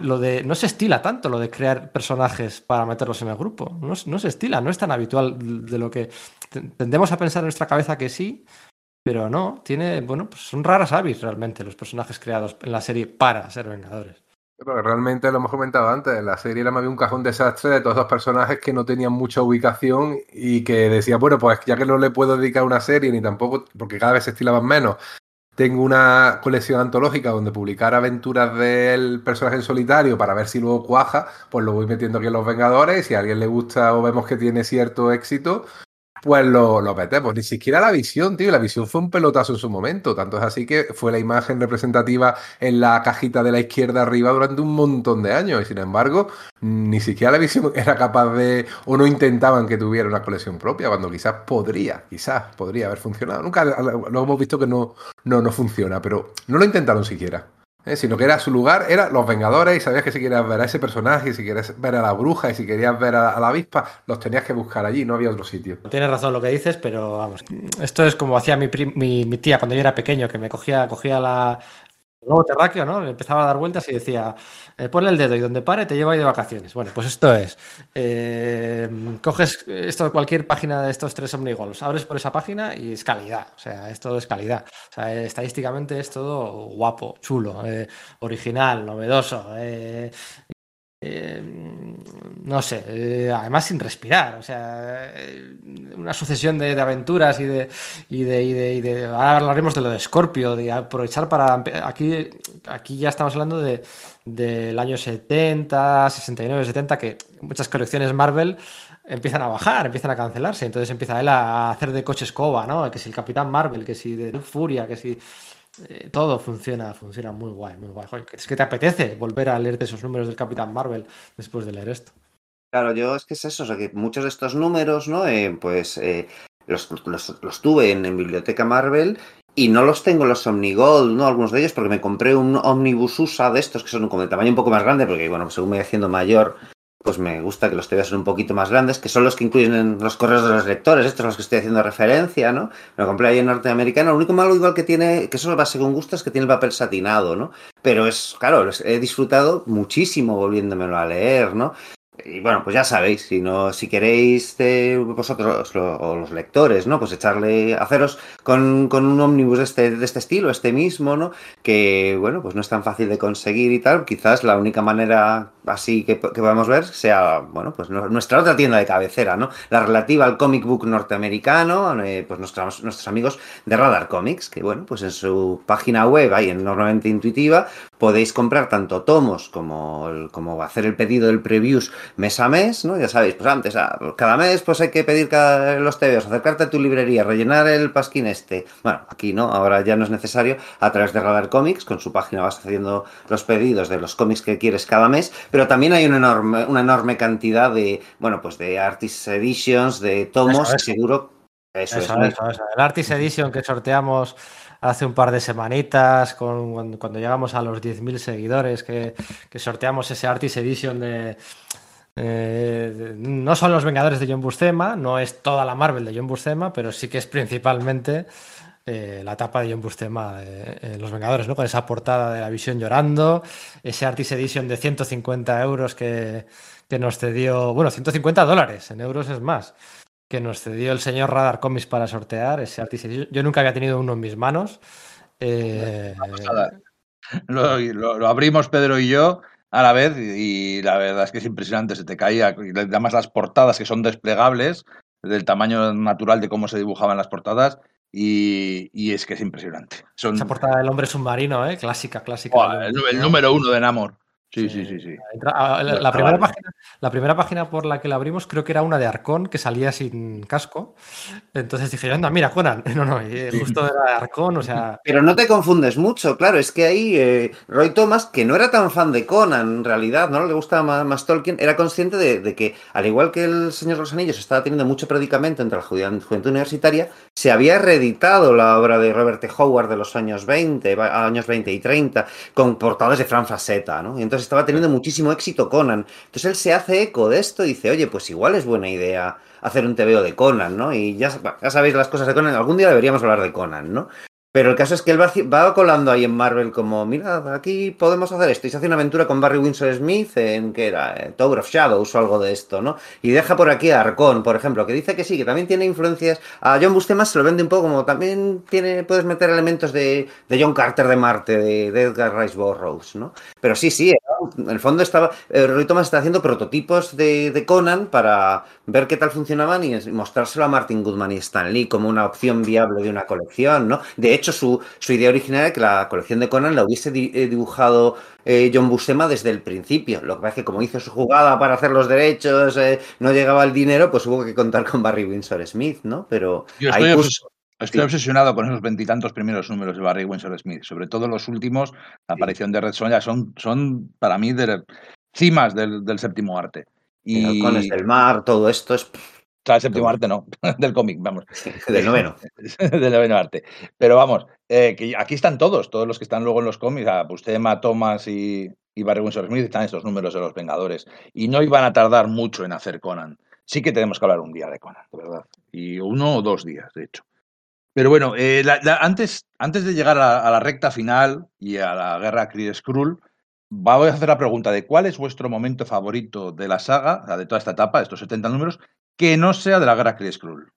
Lo de. No se estila tanto lo de crear personajes para meterlos en el grupo. No, no se estila, no es tan habitual de lo que. Tendemos a pensar en nuestra cabeza que sí, pero no. Tiene. Bueno, pues son raras avis realmente los personajes creados en la serie para ser Vengadores. Pero realmente lo hemos comentado antes, en la serie era más bien un cajón desastre de todos esos personajes que no tenían mucha ubicación y que decía, bueno, pues ya que no le puedo dedicar una serie ni tampoco, porque cada vez se estilaban menos, tengo una colección antológica donde publicar aventuras del personaje en solitario para ver si luego cuaja, pues lo voy metiendo aquí en Los Vengadores y si a alguien le gusta o vemos que tiene cierto éxito, pues lo, metemos. Ni siquiera la visión, tío. La visión fue un pelotazo en su momento. Tanto es así que fue la imagen representativa en la cajita de la izquierda arriba durante un montón de años. Y sin embargo, ni siquiera la visión [LAUGHS] era capaz de. o no intentaban que tuviera una colección propia, cuando quizás podría, quizás podría haber funcionado. Nunca lo hemos visto que no, no, no funciona, pero no lo intentaron siquiera. ¿Eh? Sino que era su lugar, era los Vengadores, y sabías que si querías ver a ese personaje, si querías ver a la bruja, y si querías ver a, la avispa, los tenías que buscar allí, no había otro sitio. Tienes razón lo que dices, pero vamos, esto es como hacía mi, mi, mi tía cuando yo era pequeño, que me cogía, cogía la, globo terráqueo, ¿no? Empezaba a dar vueltas y decía, eh, ponle el dedo y donde pare te lleva ahí de vacaciones. Bueno, pues esto es. eh, coges esto cualquier página de estos tres Omnigols, abres por esa página y es calidad. O sea, es todo es calidad. O sea, eh, estadísticamente es todo guapo, chulo, eh, original, novedoso. Eh, no sé, eh, además sin respirar, o sea, eh, una sucesión de, aventuras y de, y de, y de, y de- ahora hablaremos de lo de Scorpio, de aprovechar para, aquí, aquí ya estamos hablando de, del año 70, 69, 70, que muchas colecciones Marvel empiezan a bajar, empiezan a cancelarse, entonces empieza él a hacer de coche escoba, ¿no? Que si el Capitán Marvel, que si de Furia, que si... Eh, todo funciona, funciona muy guay, muy guay. Es que te apetece volver a leerte esos números del Capitán Marvel después de leer esto. Claro, yo es que es eso, o sea, que muchos de estos números, ¿no? Eh, pues eh, los, los- los tuve en, Biblioteca Marvel y no los tengo en los Omnigold, ¿no? Algunos de ellos, porque me compré un Omnibus USA de estos que son como de tamaño un poco más grande, porque, bueno, según me voy haciendo mayor, pues me gusta que los TVs son un poquito más grandes, que son los que incluyen en los correos de los lectores, estos a los que estoy haciendo referencia, ¿no? Me lo compré ahí en norteamericano. Lo único malo igual que tiene, que eso va según gusta, es que tiene el papel satinado, ¿no? Pero es, claro, he disfrutado muchísimo volviéndomelo a leer, ¿no? Y bueno, pues ya sabéis, si no, si queréis eh, vosotros lo- o los lectores, ¿no? Pues echarle, haceros con, con un ómnibus de este, de este estilo, este mismo, ¿no? Que bueno, pues no es tan fácil de conseguir y tal. Quizás la única manera así que, que podemos ver sea, bueno, pues nuestra otra tienda de cabecera, ¿no? La relativa al comic book norteamericano, eh, pues nuestros, nuestros amigos de Radar Comics, que bueno, pues en su página web, ahí enormemente intuitiva, podéis comprar tanto tomos como, como hacer el pedido del previews mes a mes, ¿no? Ya sabéis, pues antes, ah, cada mes pues hay que pedir cada, los TVOs, acercarte a tu librería, rellenar el pasquín este. Bueno, aquí no, ahora ya no es necesario, a través de Radar Comics, con su página vas haciendo los pedidos de los cómics que quieres cada mes, pero también hay una enorme, una enorme cantidad de, bueno, pues de Artist Editions, de tomos, Eso, eso. seguro. Eso, Eso, es. El Artist Edition que sorteamos hace un par de semanitas, con, cuando, cuando llegamos a los 10.000 seguidores, que, que sorteamos ese Artist Edition de, eh, No son los Vengadores de John Buscema, no es toda la Marvel de John Buscema, pero sí que es principalmente eh, la etapa de John Buscema eh, Los Vengadores, ¿no? Con esa portada de la visión llorando, ese Artist Edition de 150 euros que, que nos cedió, bueno, 150 dólares, en euros es más que nos cedió el señor Radar Comics para sortear ese Artist Edition. Yo nunca había tenido uno en mis manos. Lo- lo abrimos Pedro y yo a la vez y, y la verdad es que es impresionante, se te caía, además las portadas que son desplegables, del tamaño natural de cómo se dibujaban las portadas y, y es que es impresionante. Son, esa portada del hombre submarino, ¿eh? clásica, clásica. El, el número uno de Namor. Sí, Sí. sí, sí, ah, la, primera página, la primera página por la que la abrimos creo que era una de Arcón que salía sin casco. Entonces dije, anda, mira, Conan. [LAUGHS] No, no, justo era de Arcón, o sea, Pero no te confundes mucho, claro, es que ahí eh, Roy Thomas, que no era tan fan de Conan en realidad, no le gustaba más, más Tolkien, era consciente de, de que, al igual que el Señor de los Anillos estaba teniendo mucho predicamento entre la juventud universitaria, se había reeditado la obra de Robert T. Howard de los años 20, va- años 20 y 30, con portadas de Fran Frazetta, ¿no? Y entonces estaba teniendo muchísimo éxito Conan. Entonces él se hace eco de esto y dice, oye, pues igual es buena idea hacer un TVO de Conan, ¿no? Y ya, ya sabéis las cosas de Conan, algún día deberíamos hablar de Conan, ¿no? Pero el caso es que él va, colando ahí en Marvel como, mira, aquí podemos hacer esto. Y se hace una aventura con Barry Windsor Smith en, que era? Eh, Tower of Shadows o algo de esto, ¿no? Y deja por aquí a Arcón, por ejemplo, que dice que sí, que también tiene influencias. A John Buscema se lo vende un poco como también tiene, puedes meter elementos de, de John Carter de Marte, de, de Edgar Rice Burroughs, ¿no? Pero sí, sí, en el fondo estaba. eh, Roy Thomas está haciendo prototipos de, de Conan para ver qué tal funcionaban y mostrárselo a Martin Goodman y Stan Lee como una opción viable de una colección, ¿no? De hecho, su, su idea original era que la colección de Conan la hubiese di- eh, dibujado eh, John Buscema desde el principio. Lo que pasa es que como hizo su jugada para hacer los derechos, eh, no llegaba el dinero, pues hubo que contar con Barry Windsor Smith, ¿no? Pero Yo ahí estoy, puso- obses- estoy sí. obsesionado con esos veintitantos primeros números de Barry Windsor Smith, sobre todo los últimos, la Sí. aparición de Red Sonja, son, son para mí de cimas del, del séptimo arte. Y, Halcones del mar, todo esto es o sea, el séptimo arte no, [LAUGHS] del cómic, vamos. del noveno. [LAUGHS] del noveno arte. Pero vamos, eh, que aquí están todos, todos los que están luego en los cómics, a Bustema, Thomas y, y Barry Windsor Smith, están estos números de los Vengadores. Y no iban a tardar mucho en hacer Conan. Sí que tenemos que hablar un día de Conan, de verdad. Y uno o dos días, de hecho. Pero bueno, eh, antes, antes de llegar a, la recta final y a la guerra Kree Skrull, voy a hacer la pregunta de cuál es vuestro momento favorito de la saga, de toda esta etapa, de estos 70 números, que no sea de la guerra Kree Skrull.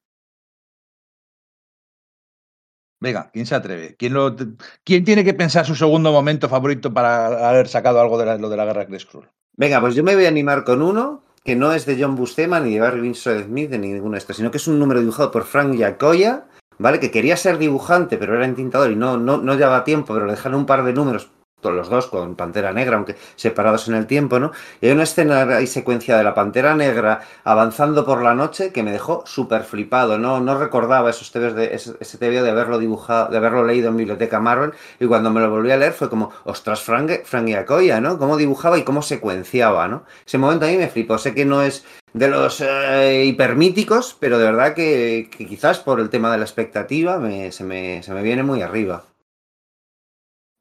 Venga, ¿quién se atreve? ¿Quién, lo, ¿Quién tiene que pensar su segundo momento favorito para haber sacado algo de la- lo de la guerra Kree Skrull? Venga, pues yo me voy a animar con uno que no es de John Buscema ni de Barry Winsor Smith ni ninguno de estos, sino que es un número dibujado por Frank Giacoya, ¿vale? Que quería ser dibujante, pero era entintador y no, no, no llevaba tiempo, pero le dejaron un par de números, los dos con Pantera Negra, aunque separados en el tiempo, ¿no? Y hay una escena y secuencia de la Pantera Negra avanzando por la noche que me dejó súper flipado, ¿no? No recordaba esos TVs de, ese, ese TVO de haberlo dibujado, de haberlo leído en Biblioteca Marvel, y cuando me lo volví a leer fue como, ostras, Frank, Frank Giacoya, ¿no? Cómo dibujaba y cómo secuenciaba, ¿no? Ese momento a mí me flipó. Sé que no es de los eh, hipermíticos, pero de verdad que, quizás por el tema de la expectativa me, se me viene muy arriba.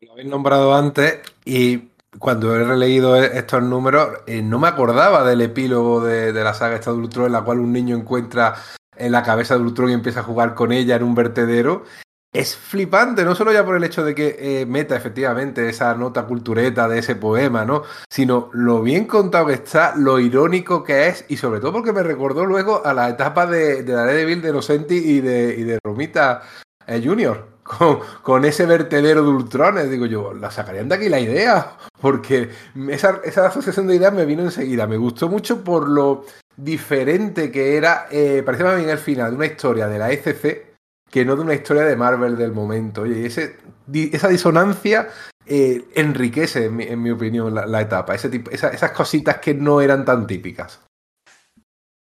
Lo habéis nombrado antes y cuando he releído estos números eh, no me acordaba del epílogo de, la saga esta de Ultron en la cual un niño encuentra en la cabeza de Ultron y empieza a jugar con ella en un vertedero. Es flipante, no solo ya por el hecho de que eh, meta efectivamente esa nota cultureta de ese poema, ¿no? Sino lo bien contado que está, lo irónico que es y sobre todo porque me recordó luego a la etapa de, de Daredevil, de de, y de Romita eh, Junior. Con, con, ese vertedero de ultrones, digo yo, la sacarían de aquí la idea, porque esa, esa, asociación de ideas me vino enseguida. Me gustó mucho por lo diferente que era, eh, parecía más bien el final de una historia de la ECC que no de una historia de Marvel del momento. Oye, y ese, esa disonancia eh, enriquece, en mi, en mi opinión, la, la, etapa. Ese tipo, esa, esas cositas que no eran tan típicas.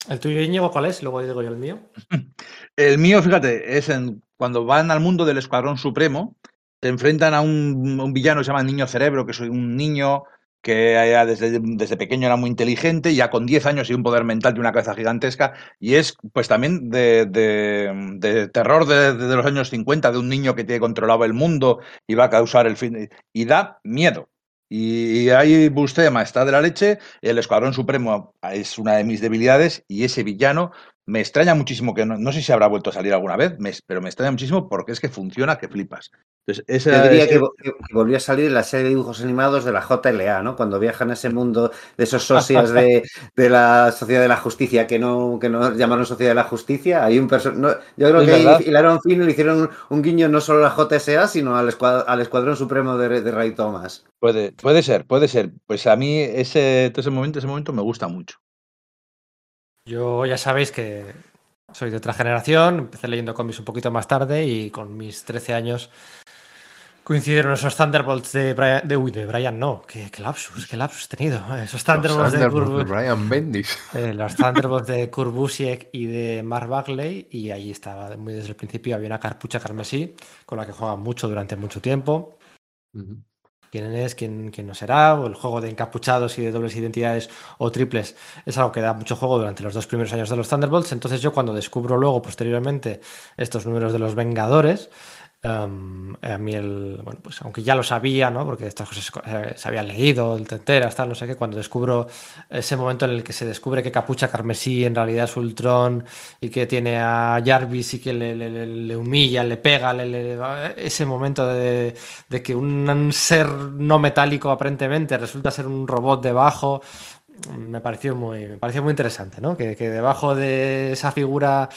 ¿El tuyo, Íñigo, cuál es? Luego digo yo el mío. [LAUGHS] El mío, fíjate, es cuando van al mundo del Escuadrón Supremo, se enfrentan a un, villano que se llama Niño Cerebro, que es un niño que desde, desde, pequeño era muy inteligente, ya con 10 años y un poder mental de una cabeza gigantesca, y es pues también de, terror de, los años 50, de un niño que tiene controlado el mundo y va a causar el fin, y da miedo. Y ahí Bustema está de la leche, el Escuadrón Supremo es una de mis debilidades, y ese villano me extraña muchísimo que no, no sé si habrá vuelto a salir alguna vez, me, pero me extraña muchísimo porque es que funciona que flipas. Entonces, Yo diría ese... que, que, volvió a salir en la serie de dibujos animados de la JLA, ¿no? Cuando viajan a ese mundo de esos socios de, [LAUGHS] de, la Sociedad de la Justicia que no, que no llamaron Sociedad de la Justicia. Hay un no, yo creo ¿Es que hilaron fino y le hicieron un, un, guiño no solo a la JSA, sino al, escuad... al Escuadrón Supremo de, de Ray Thomas. Puede, puede ser, puede ser. Pues a mí ese, ese momento, ese momento me gusta mucho. Yo ya sabéis que soy de otra generación, empecé leyendo cómics un poquito más tarde y con mis 13 años coincidieron esos Thunderbolts de Brian, de, uy, de Brian no, qué, qué, lapsus, qué lapsus he tenido, esos Thunderbolts, de, de, Brian Bendis. Eh, los Thunderbolts de Kurt Busiek y de Mark Bagley y ahí estaba muy desde el principio, había una carpucha carmesí con la que juegan mucho durante mucho tiempo. Uh -huh quién es, quién, quién, no será, o el juego de encapuchados y de dobles identidades o triples es algo que da mucho juego durante los dos primeros años de los Thunderbolts. Entonces yo cuando descubro luego, posteriormente, estos números de los Vengadores, um, a mí el, bueno, pues aunque ya lo sabía, ¿no? Porque estas cosas eh, se habían leído, el Tenteras, tal, no sé qué, cuando descubro ese momento en el que se descubre que Capucha Carmesí en realidad es Ultron y que tiene a Jarvis y que le, le, humilla, le pega, le, ese momento de, de que un, ser no metálico aparentemente resulta ser un robot debajo me pareció muy me pareció muy interesante no que, que debajo de esa figura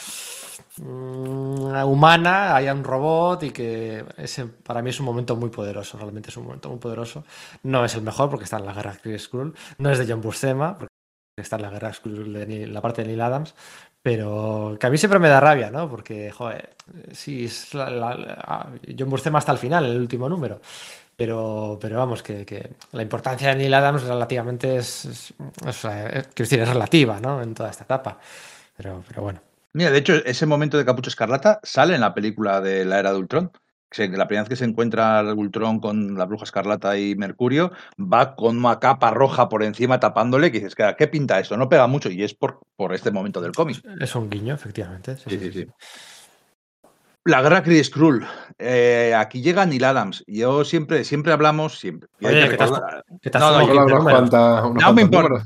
humana haya un robot y que ese para mí es un momento muy poderoso realmente es un momento muy poderoso no es el mejor porque está en la guerra Skrull no es de John Buscema porque está en la guerra Skrull de Neil, la parte de Neil Adams pero que a mí siempre me da rabia, ¿no? Porque, joder, sí, es la, la, la, John Buscema hasta el final, el último número. Pero, pero vamos, que, que, la importancia de Neil Adams relativamente es, es, es, quiero decir, es relativa, ¿no? En toda esta etapa. Pero, pero bueno. Mira, de hecho, ese momento de Capucho Escarlata sale en la película de la era de Ultron. La primera vez que se encuentra el Ultron con la Bruja Escarlata y Mercurio, va con una capa roja por encima tapándole, que dices, ¿qué pinta esto? No pega mucho, y es por, por este momento del cómic. Es un guiño, efectivamente. Sí, sí, sí. La guerra Kree Skrull. Eh, aquí llega Neil Adams. Yo siempre, siempre hablamos, siempre. Oye, ¿qué te has, ¿qué te has no, no, me importa.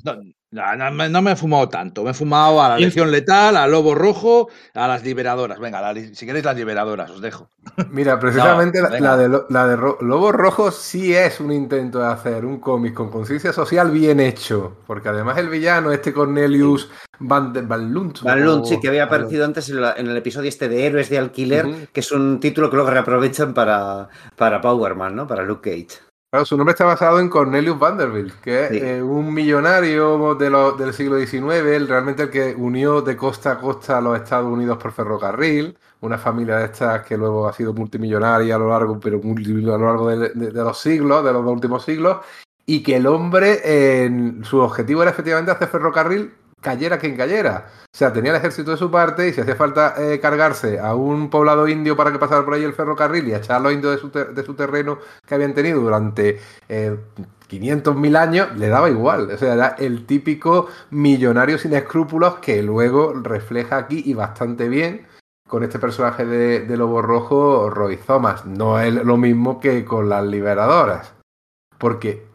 No, No, no me- no me he fumado tanto. Me he fumado a la Legión Letal, a Lobo Rojo, a las Liberadoras. Venga, la si queréis las Liberadoras, os dejo. Mira, precisamente la- de, Lo- la de Ro- Lobo Rojo sí es un intento de hacer un cómic con conciencia social bien hecho. Porque además el villano, este Cornelius Van, de- Van Lunt, Van Lunt, sí, que había aparecido antes en, la- en el episodio este de Héroes de Alquiler, que es un título que luego reaprovechan para, para Power Man, ¿no? Para Luke Cage. Claro, su nombre está basado en Cornelius Vanderbilt, que es Sí. eh, un millonario de lo- del siglo XIX, el- realmente el que unió de costa a costa a los Estados Unidos por ferrocarril, una familia de estas que luego ha sido multimillonaria a lo largo, pero a lo largo de, de- de los siglos, de los dos últimos siglos, y que el hombre, en- su objetivo era efectivamente hacer ferrocarril cayera quien cayera. O sea, tenía el ejército de su parte y si hacía falta eh, cargarse a un poblado indio para que pasara por ahí el ferrocarril y echar a los indios de su, terreno que habían tenido durante eh, 500.000 años, le daba igual. O sea, era el típico millonario sin escrúpulos que luego refleja aquí y bastante bien con este personaje de, de Lobo Rojo, Roy Thomas. No es lo mismo que con las liberadoras. Porque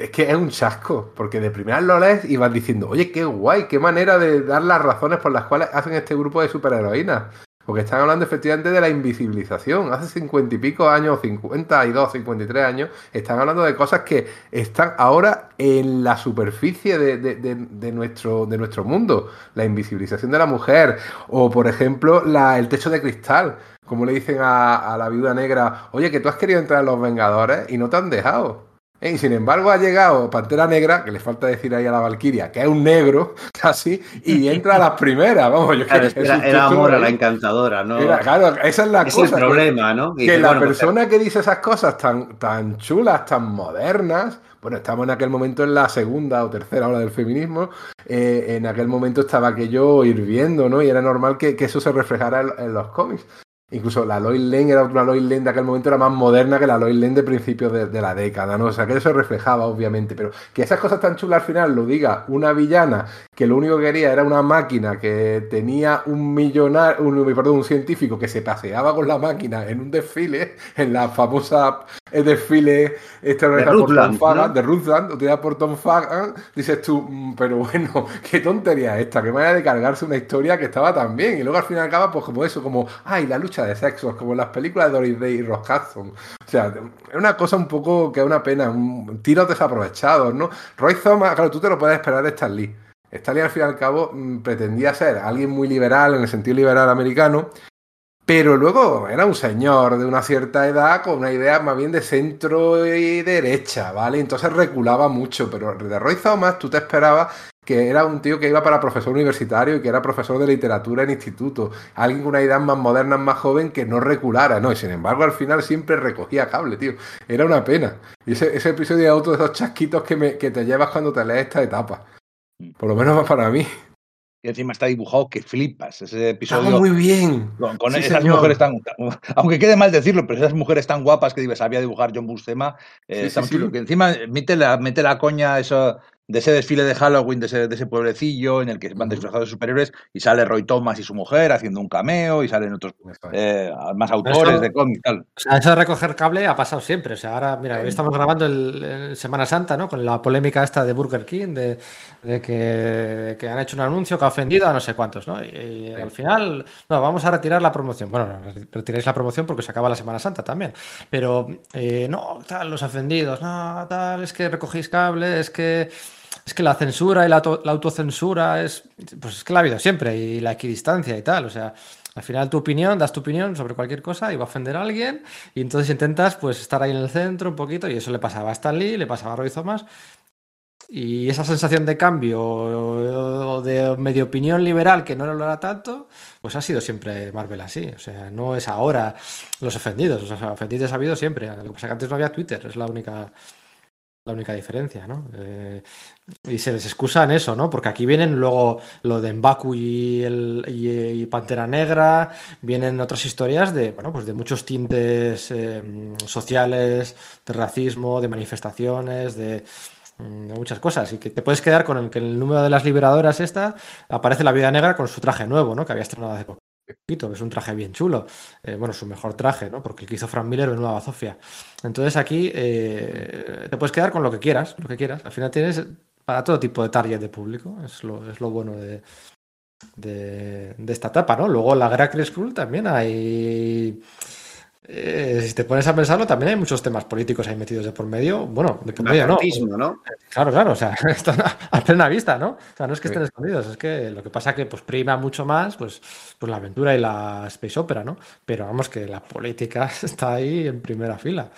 es que es un chasco, porque de primera lo lees y vas diciendo, oye, qué guay, qué manera de dar las razones por las cuales hacen este grupo de superheroínas. Porque están hablando efectivamente de la invisibilización. Hace cincuenta y pico años, 52, 53 años, están hablando de cosas que están ahora en la superficie de, de- de- nuestro, de nuestro mundo. La invisibilización de la mujer. O, por ejemplo, la- el techo de cristal. Como le dicen a, a la viuda negra, oye, que tú has querido entrar en los Vengadores y no te han dejado. ¿Eh? Y sin embargo ha llegado Pantera Negra, que le falta decir ahí a la Valquiria, que es un negro [LAUGHS] casi, y entra a las primeras. Vamos, yo Claro, que era, era amor a la encantadora, ¿no? Era- claro, esa es la es cosa. el que- problema, ¿no? Y que la bueno, pues, persona que dice esas cosas tan, tan chulas, tan modernas, bueno, estamos en aquel momento en la segunda o tercera ola del feminismo, eh, en aquel momento estaba aquello hirviendo, ¿no? Y era normal que, que eso se reflejara en, en los cómics. Incluso la Lois Lane era una Lois Lane de aquel momento era más moderna que la Lois Lane de principios de, de la década, ¿no? O sea, que eso reflejaba, obviamente, pero que esas cosas tan chulas al final lo diga una villana que lo único que quería era una máquina que tenía un millonario, un, perdón, un científico que se paseaba con la máquina en un desfile, en la famosa eh, desfile este organizado por Tom Fagan, ¿no? de Rutland, utilizada por Tom Fagan, dices tú, "Mm, pero bueno, [LAUGHS] qué tontería esta, qué manera de cargarse una historia que estaba tan bien, y luego al final acaba pues como eso, como, ay, la lucha de sexos, como en las películas de Doris Day y Ross. O sea, es una cosa un poco que es una pena, un tiros desaprovechados, ¿no? Roy Thomas, claro, tú te lo puedes esperar de. Stan Lee al fin y al cabo mm, pretendía ser alguien muy liberal en el sentido liberal americano, pero luego era un señor de una cierta edad con una idea más bien de centro y derecha, ¿vale? Entonces reculaba mucho, pero de Roy Thomas tú te esperabas que era un tío que iba para profesor universitario y que era profesor de literatura en instituto, alguien con una idea más moderna, más joven, que no reculara, ¿no? Y sin embargo al final siempre recogía cable, tío. Era una pena. Y ese, ese episodio es otro de esos chasquitos que, me, que te llevas cuando te lees esta etapa. Por lo menos para mí. Y encima está dibujado que flipas. Ese episodio. muy bien. Con, con Sí, esas señor. mujeres tan. Aunque quede mal decirlo, pero esas mujeres tan guapas que sabía dibujar John Buscema. eh, Sí, está sí. Que encima mete la, mete la coña eso, de ese desfile de Halloween, de ese, de ese pueblecillo en el que van disfrazados de superhéroes y sale Roy Thomas y su mujer haciendo un cameo y salen otros eh, más autores eso- de cómics. Tal. O sea, eso de recoger cable ha pasado siempre. O sea, ahora, mira, hoy estamos grabando el, el Semana Santa, ¿no? Con la polémica esta de Burger King, de, de que, que han hecho un anuncio que ha ofendido a no sé cuántos, ¿no? Y, y al final, no, vamos a retirar la promoción. Bueno, no, retiráis la promoción porque se acaba la Semana Santa también. Pero, eh, no, tal, los ofendidos, no, tal, es que recogéis cable, es que. Es que la censura y la, la autocensura es. Pues es que la ha habido siempre, y la equidistancia y tal. O sea, al final tu opinión, das tu opinión sobre cualquier cosa y va a ofender a alguien, y entonces intentas pues estar ahí en el centro un poquito, y eso le pasaba a Stan Lee, le pasaba a Roy Thomas. Y esa sensación de cambio o de medio opinión liberal que no lo era tanto, pues ha sido siempre Marvel así. O sea, no es ahora los ofendidos. O sea, ofendidos ha habido siempre. Lo que pasa es que antes no había Twitter, es la única, la única diferencia, ¿no? Eh, y se les excusa en eso, ¿no? Porque aquí vienen luego lo de Mbaku y, el, y, Pantera Negra, vienen otras historias de, bueno, pues de muchos tintes eh, sociales, de racismo, de manifestaciones, de, mm, de muchas cosas. Y que te puedes quedar con el que en el número de las liberadoras esta aparece la Vida Negra con su traje nuevo, ¿no? Que había estrenado hace que es un traje bien chulo. Eh, bueno, su mejor traje, ¿no? Porque el que hizo Frank Miller en Nueva Zofia. Entonces aquí eh, te puedes quedar con lo que quieras, lo que quieras. Al final tienes para todo tipo de target de público. Es lo, es lo bueno de, de, de esta etapa, ¿no? Luego la Guerra Skrull también hay. eh, si te pones a pensarlo, también hay muchos temas políticos ahí metidos de por medio. Bueno, de por medio, ¿no? Claro, claro, o sea, [LAUGHS] a, plena vista, ¿no? O sea, no es que Sí. estén escondidos, es que lo que pasa que pues prima mucho más pues, pues la aventura y la space opera, ¿no? Pero vamos que la política [LAUGHS] está ahí en primera fila.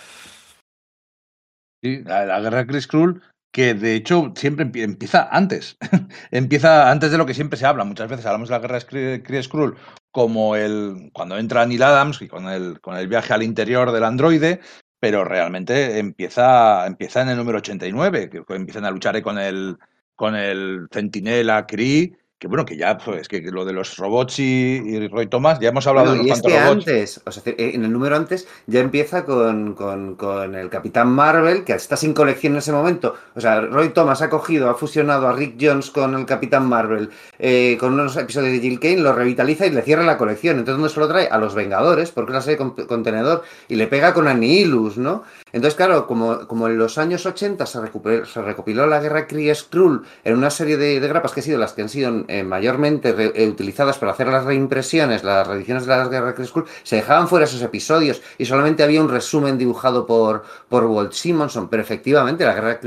Sí, la, la guerra Chris Krull, que de hecho siempre empie- empieza antes. [LAUGHS] empieza antes de lo que siempre se habla. Muchas veces hablamos de la guerra Chris Krull como el cuando entra Neil Adams y con el, con el viaje al interior del androide, pero realmente empieza, empieza en el número 89, que empiezan a luchar con el, con el Centinela Kree, que bueno, que ya, pues, que lo de los robots y, y Roy Thomas, ya hemos hablado Bueno, de y unos es que robots. antes, o sea, eh, en el número antes, ya empieza con, con- con el Capitán Marvel, que está sin colección en ese momento. O sea, Roy Thomas ha cogido, ha fusionado a Rick Jones con el Capitán Marvel, eh, con unos episodios de Jill Kane, lo revitaliza y le cierra la colección. Entonces, ¿dónde se lo trae? A los Vengadores, porque es la serie con- contenedor, y le pega con Annihilus, ¿no? Entonces, claro, como, como en los años 80 se, recuperó- se recopiló la guerra Kree Skrull en una serie de, de grapas que han sido las que han sido eh, mayormente re- eh, utilizadas para hacer las reimpresiones, las reediciones de la guerra Kree Skrull, se dejaban fuera esos episodios y solamente había un resumen dibujado por, por Walt Simonson. Pero efectivamente, la guerra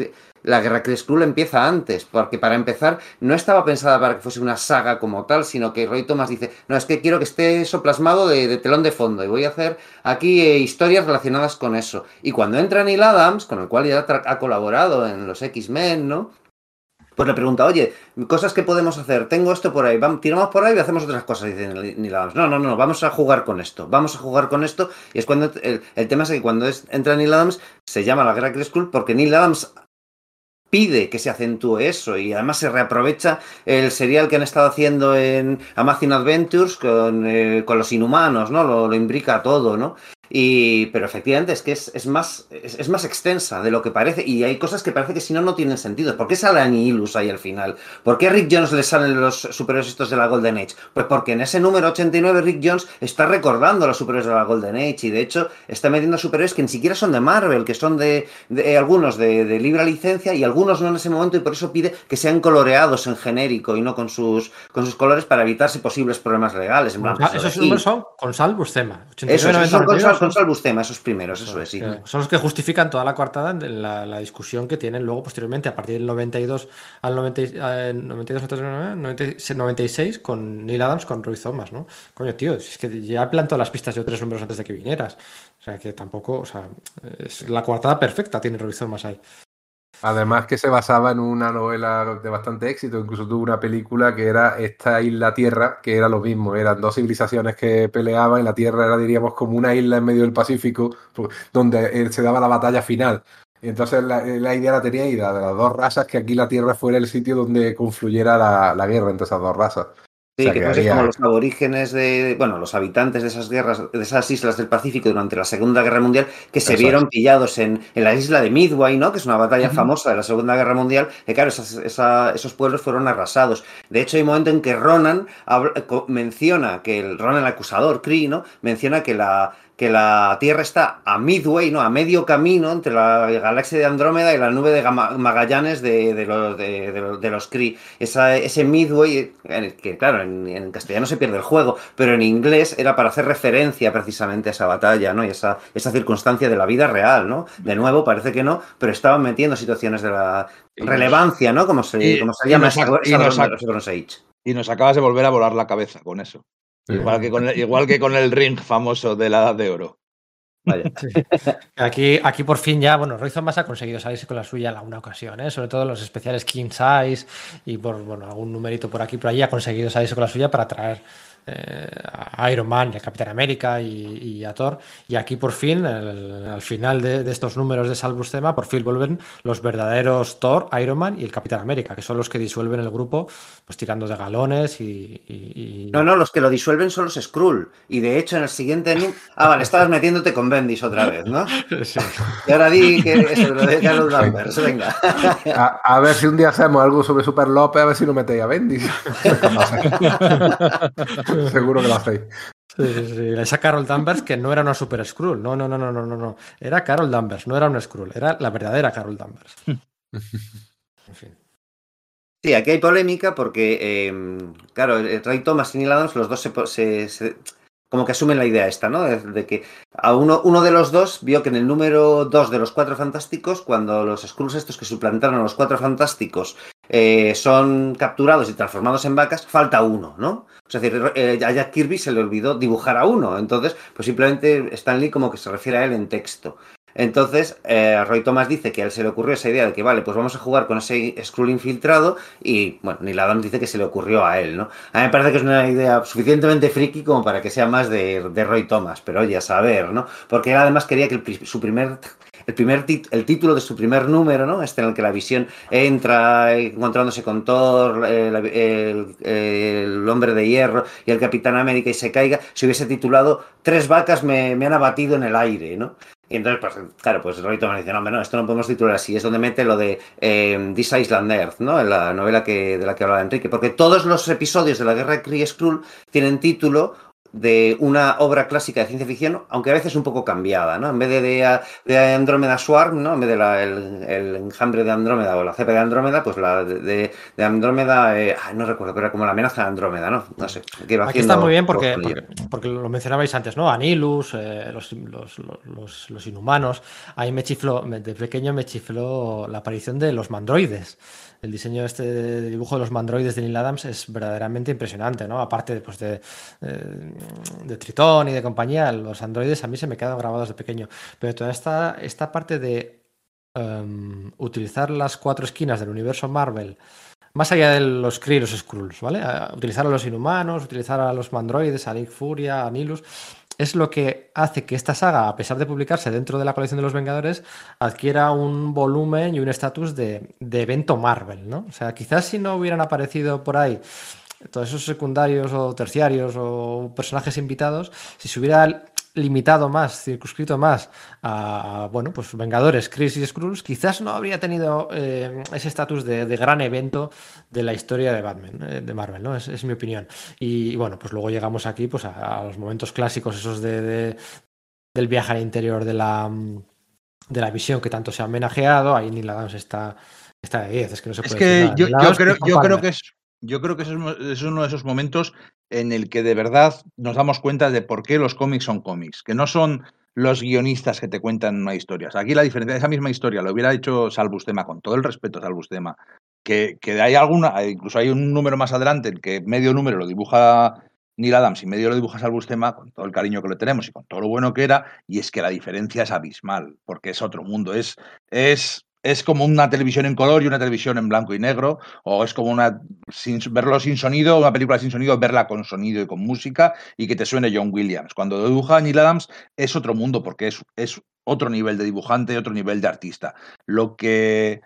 la guerra Kree Skrull empieza antes, porque para empezar no estaba pensada para que fuese una saga como tal, sino que Roy Thomas dice, no, es que quiero que esté eso plasmado de, telón de fondo y voy a hacer aquí eh, historias relacionadas con eso. Y cuando entra Neil Adams, con el cual ya ha colaborado en los X-Men, ¿no? Pues le pregunta, oye, cosas que podemos hacer, tengo esto por ahí, vamos, tiramos por ahí y hacemos otras cosas. Dice Neil Adams, no, no, no, vamos a jugar con esto, vamos a jugar con esto. Y es cuando, el, tema es que cuando entra Neil Adams, se llama la Guerra Kree Skrull porque Neil Adams pide que se acentúe eso y además se reaprovecha el serial que han estado haciendo en Amazing Adventures con, eh, con los inhumanos, ¿no? Lo, lo imbrica todo, ¿no? Y, pero efectivamente es que es, es más, es, es más extensa de lo que parece y hay cosas que parece que si no no tienen sentido. ¿Por qué sale Annihilus ahí al final? ¿Por qué a Rick Jones le salen los superhéroes estos de la Golden Age? Pues porque en ese número 89 Rick Jones está recordando a los superhéroes de la Golden Age y de hecho está metiendo superhéroes que ni siquiera son de Marvel, que son de, de algunos de, de libre licencia y algunos no en ese momento y por eso pide que sean coloreados en genérico y no con sus, con sus colores para evitarse posibles problemas legales. En plan, pues, Ah, Esos números son con Salvus tema. Eso, 89, esos son 90, con, 91, con Salvus Tema, esos primeros, eso es, sí. son los que justifican toda la coartada la, la discusión que tienen luego posteriormente a partir del 92 al 90, y- eh, 92, 99, 96, 96 con Neil Adams con Roy Thomas, ¿no? Coño, tío, es que ya plantó las pistas de tres números antes de que vinieras. O sea, que tampoco, o sea, es la coartada perfecta tiene Roy Thomas ahí. Además que se basaba en una novela de bastante éxito, incluso tuvo una película que era esta isla Tierra, que era lo mismo, eran dos civilizaciones que peleaban y la Tierra era, diríamos, como una isla en medio del Pacífico, pues, donde eh, se daba la batalla final. Entonces la, eh, idea la tenía ida de las dos razas, que aquí la Tierra fuera el sitio donde confluyera la guerra entre esas dos razas. Sí, O sea, que que había- como los aborígenes de, bueno, los habitantes de esas guerras, de esas islas del Pacífico durante la Segunda Guerra Mundial, que se vieron pillados en, en la isla de Midway, ¿no? Que es una batalla famosa de la Segunda Guerra Mundial, que claro, esas- esa- esos pueblos fueron arrasados. De hecho, hay un momento en que Ronan habla- menciona que el Ronan, el acusador, Kree, ¿no? Menciona que la que la Tierra está a midway, ¿no? A medio camino entre la galaxia de Andrómeda y la nube de Magallanes de, de los, de, de los-. Esa- ese midway, que claro, en, en castellano se pierde el juego, pero en inglés era para hacer referencia precisamente a esa batalla, ¿no? Y esa, esa circunstancia de la vida real, ¿no? De nuevo, parece que no, pero estaban metiendo situaciones de la relevancia, ¿no? Como se, y- como se y llama nos esa, y esa nos Bronze Age. Y nos acabas de volver a volar la cabeza con eso. Igual que con el, igual que con el ring famoso de la Edad de Oro. Vaya. Aquí, aquí por fin ya, bueno, Roy Thomas ha conseguido salirse con la suya en alguna ocasión, ¿eh? sobre todo los especiales King Size y por bueno, algún numerito por aquí por allí ha conseguido salirse con la suya para traer eh, a Iron Man y a Capitán América y, y a Thor. Y aquí por fin, el- al final de, de estos números de Salvus Tema, por fin vuelven los verdaderos Thor, Iron Man y el Capitán América, que son los que disuelven el grupo, pues tirando de galones y. y- y- No, no, los que lo disuelven son los Skrull. Y de hecho, en el siguiente. Ah, vale, estabas metiéndote con Bendis otra vez, ¿no? Sí. Y ahora di que eso, lo de Carol Danvers, venga. A, a ver si un día hacemos algo sobre Super López, a ver si no metéis a Bendis. [LAUGHS] [LAUGHS] Seguro que lo hacéis. Sí, sí, sí. Esa Carol Danvers que no era una Super Skrull. No, no, no, no, no, no, no. Era Carol Danvers, no era una Skrull. Era la verdadera Carol Danvers. [LAUGHS] En fin. Sí, aquí hay polémica porque, eh, claro, Ray Thomas y Neil Adams, los dos se, se, se como que asumen la idea esta, ¿no? De, de, que a uno, uno de los dos vio que en el número dos de los cuatro fantásticos, cuando los Skrulls estos que suplantaron a los cuatro fantásticos eh, son capturados y transformados en vacas, falta uno, ¿no? Es decir, eh, a Jack Kirby se le olvidó dibujar a uno, entonces, pues simplemente Stan Lee como que se refiere a él en texto. Entonces, eh, Roy Thomas dice que a él se le ocurrió esa idea de que, vale, pues vamos a jugar con ese Skrull infiltrado y, bueno, Neil Adams dice que se le ocurrió a él, ¿no? A mí me parece que es una idea suficientemente friki como para que sea más de, de Roy Thomas, pero oye, a saber, ¿no? Porque él además quería que el, su primer el primer el título de su primer número, ¿no? Este en el que la visión entra encontrándose con Thor, el, el, hombre de hierro y el Capitán América y se caiga, se hubiese titulado Tres vacas me, me han abatido en el aire, ¿no? Y entonces, pues, claro, pues Roy Thomas dice, no, no, esto no podemos titular así. Es donde mete lo de eh, This Island Earth, ¿no? En la novela que, de la que hablaba Enrique. Porque todos los episodios de la guerra de Kree Skrull tienen título de una obra clásica de ciencia ficción, aunque a veces un poco cambiada, ¿no? En vez de, de, de Andrómeda Swarm, ¿no? En vez de la, el, el, enjambre de Andrómeda o la cepa de Andrómeda, pues la de, de Andrómeda, eh, ay, no recuerdo, pero era como la amenaza de Andrómeda, ¿no? No sé. Que Aquí está muy bien porque, porque, porque, lo mencionabais antes, ¿no? Anilus, eh, los, los, los, los, inhumanos. Ahí me chifló, de pequeño me chifló la aparición de los mandroides el diseño de este dibujo de los mandroides de Neil Adams es verdaderamente impresionante, ¿no? Aparte pues, de, de, de, Tritón y de compañía, los androides a mí se me quedan grabados de pequeño. Pero toda esta, esta parte de um, utilizar las cuatro esquinas del universo Marvel, más allá de los Kree y los Skrulls, ¿vale? Utilizar a los inhumanos, utilizar a los mandroides, a Nick Furia, a Nilus es lo que hace que esta saga, a pesar de publicarse dentro de la colección de los Vengadores, adquiera un volumen y un estatus de, evento Marvel, ¿no? O sea, quizás si no hubieran aparecido por ahí todos esos secundarios o terciarios o personajes invitados, si se hubiera limitado más, circunscrito más a, bueno, pues Vengadores, Crisis Skrulls, quizás no habría tenido eh, ese estatus de, de, gran evento de la historia de Batman, eh, de Marvel, ¿no? Es, es, mi opinión. Y, bueno, pues luego llegamos aquí pues a, a los momentos clásicos, esos de, de, del viaje al interior de la, de la visión que tanto se ha homenajeado. Ahí Neil Adams está, está de 10, es que no se puede Es que yo, yo, creo, yo creo que es yo creo que es, es uno de esos momentos en el que de verdad nos damos cuenta de por qué los cómics son cómics, que no son los guionistas que te cuentan una historia. Aquí la diferencia, esa misma historia lo hubiera hecho Salbustema, con todo el respeto a Salbustema, que, que hay alguna, incluso hay un número más adelante, en que medio número lo dibuja Neil Adams y medio lo dibuja Salbustema, con todo el cariño que le tenemos y con todo lo bueno que era, y es que la diferencia es abismal, porque es otro mundo, es, es es como una televisión en color y una televisión en blanco y negro, o es como una verlo sin sonido, una película sin sonido, verla con sonido y con música y que te suene John Williams. Cuando dibuja Neil Adams es otro mundo porque es, es otro nivel de dibujante, otro nivel de artista. Lo que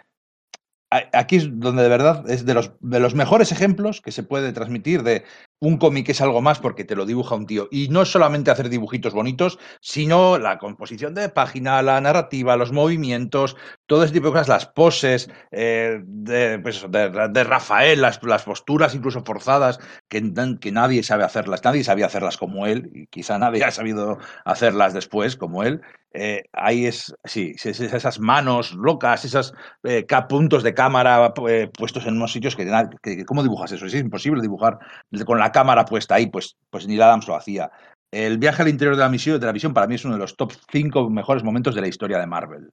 aquí es donde de verdad es de los, de los mejores ejemplos que se puede transmitir de un cómic es algo más porque te lo dibuja un tío. Y no solamente hacer dibujitos bonitos, sino la composición de página, la narrativa, los movimientos, todo ese tipo de cosas, las poses eh, de, pues de, Rafael, las, las, posturas incluso forzadas, que, que, nadie sabe hacerlas, nadie sabía hacerlas como él, y quizá nadie ha sabido hacerlas después como él. Eh, ahí es, sí, esas manos locas, esos eh, puntos de cámara puestos en unos sitios que, que, ¿cómo dibujas eso? Es imposible dibujar con la cámara puesta ahí, pues, pues Neil Adams lo hacía. El viaje al interior de la, misión, de la visión para mí es uno de los top 5 mejores momentos de la historia de Marvel.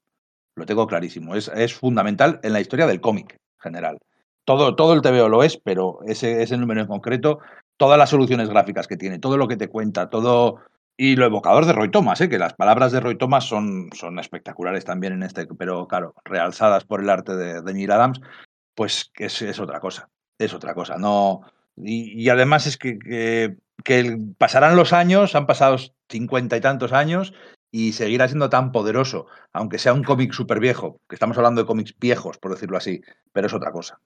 Lo tengo clarísimo. Es, es fundamental en la historia del cómic general. Todo, todo el TVO lo es, pero ese, ese número en concreto, todas las soluciones gráficas que tiene, todo lo que te cuenta, todo, y lo evocador de Roy Thomas, ¿eh? que las palabras de Roy Thomas son, son espectaculares también en este, pero claro, realzadas por el arte de, de Neil Adams, pues es, es, otra cosa, es otra cosa. No, y, además es que, que, pasarán los años, han pasado cincuenta y tantos años y seguirá siendo tan poderoso, aunque sea un cómic súper viejo, que estamos hablando de cómics viejos, por decirlo así, pero es otra cosa.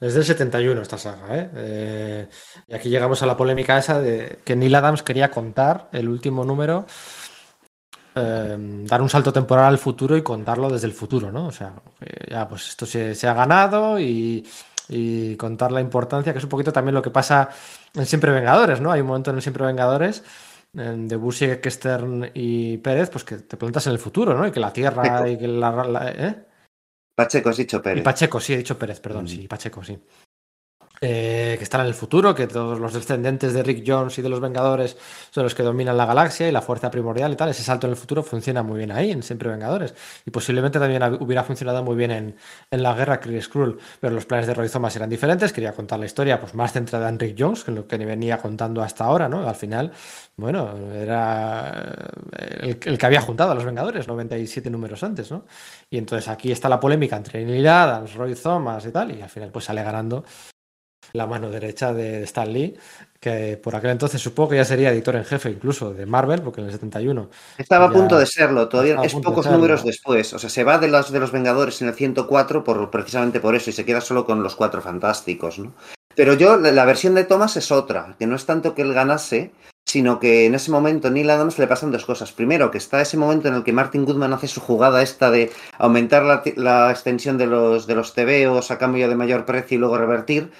Desde el 71 esta saga, ¿eh? Eh, y aquí llegamos a la polémica esa de que Neil Adams quería contar el último número, eh, dar un salto temporal al futuro y contarlo desde el futuro, ¿no? O sea, ya pues esto se, se ha ganado y, y, contar la importancia, que es un poquito también lo que pasa en Siempre Vengadores, ¿no? Hay un momento en el Siempre Vengadores de Busiek, Kestern y Pérez, pues que te plantas en el futuro, ¿no? Y que la Tierra y que la... la ¿eh? Pacheco, has dicho Y Pérez. Pacheco, sí, he dicho Pérez, perdón, Mm. sí, Pacheco, sí. Eh, que están en el futuro, que todos los descendientes de Rick Jones y de los Vengadores son los que dominan la galaxia y la fuerza primordial y tal. Ese salto en el futuro funciona muy bien ahí, en Siempre Vengadores. Y posiblemente también hubiera funcionado muy bien en, en la guerra Kree Skrull. Pero los planes de Roy Thomas eran diferentes. Quería contar la historia pues, más centrada en Rick Jones, que lo que venía contando hasta ahora, ¿no? Al final, bueno, era el, el que había juntado a los Vengadores 97 números antes, ¿no? Y entonces aquí está la polémica entre Neil Adams, Roy Thomas y tal, y al final pues sale ganando la mano derecha de Stan Lee, que por aquel entonces supongo que ya sería editor en jefe incluso de Marvel, porque en el 71 Estaba a punto de serlo, todavía es de pocos números después. O sea, se va de los, de los Vengadores en el 104 por, precisamente por eso y se queda solo con los cuatro fantásticos, ¿no? Pero yo, la, la versión de Thomas es otra, que no es tanto que él ganase, sino que en ese momento Neil Adams le pasan dos cosas. Primero, que está ese momento en el que Martin Goodman hace su jugada esta de aumentar la, la extensión de los, de los TVOs a cambio de mayor precio y luego revertir.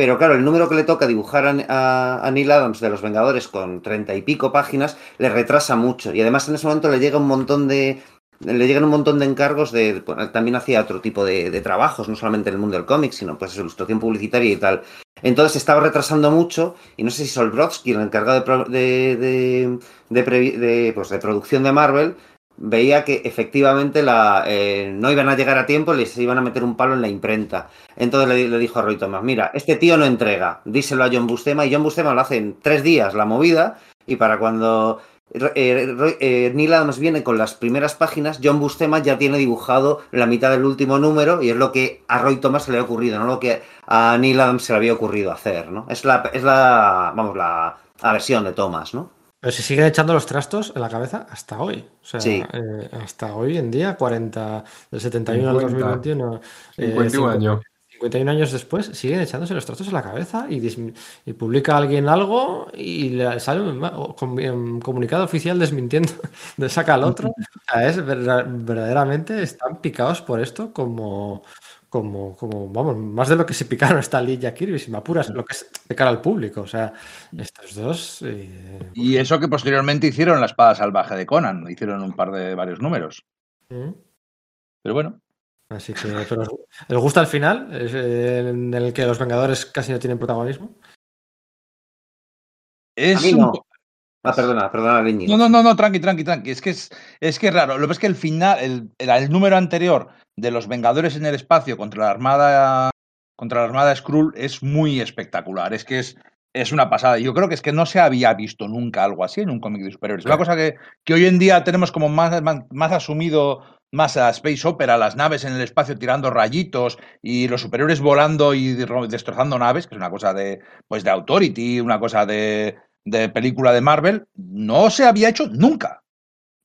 Pero claro, el número que le toca dibujar a, a- Neil Adams de los Vengadores con treinta y pico páginas le retrasa mucho. Y además en ese momento le llega un montón de. Le llegan un montón de encargos de. también hacía otro tipo de, trabajos, no solamente en el mundo del cómic, sino pues ilustración publicitaria y tal. Entonces estaba retrasando mucho, y no sé si Sol Brodsky, el encargado de, de, de, pues, de producción de Marvel, veía que efectivamente la, eh, no iban a llegar a tiempo y les iban a meter un palo en la imprenta. Entonces le, dijo a Roy Thomas, mira, este tío no entrega, díselo a John Bustema, y John Bustema lo hace en tres días la movida, y para cuando eh, Roy- eh, Neil Adams viene con las primeras páginas, John Bustema ya tiene dibujado la mitad del último número, y es lo que a Roy Thomas se le ha ocurrido, no lo que a Neil Adams se le había ocurrido hacer, ¿no? Es la, es la vamos, la, la versión de Thomas, ¿no? Pero se siguen echando los trastos en la cabeza hasta hoy. O sea, Sí. eh, hasta hoy en día, 40, del 71 al 50, 2021. eh, 51 cincu- años. 51 años después siguen echándose los trastos en la cabeza y, y publica alguien algo y le sale un comunicado oficial desmintiendo, [LAUGHS] de saca al otro. O sea, es verdad- verdaderamente están picados por esto como, como, como, vamos, más de lo que se picaron Stan Lee y Kirby, si me apuras, lo que es de cara al público. O sea, estos dos. eh, Y eso que posteriormente hicieron la espada salvaje de Conan, hicieron un par de varios números. ¿Mm? Pero bueno, Así que, pero ¿os, os gusta el final? Eh, en el que los Vengadores casi no tienen protagonismo. es A mí no. Ah, perdona, perdona. No, no, no, no, tranqui, tranqui, tranqui. Es que es, es que es raro. Lo que es que el final, el, el- el número anterior de los Vengadores en el espacio contra la Armada contra la Armada Skrull es muy espectacular. Es que es, es una pasada. Yo creo que es que no se había visto nunca algo así en un cómic de superhéroes. Es una cosa que, que hoy en día tenemos como más, más, más asumido más a Space Opera, las naves en el espacio tirando rayitos y los superhéroes volando y ro- destrozando naves, que es una cosa de, pues de Authority, una cosa de, de película de Marvel, no se había hecho nunca.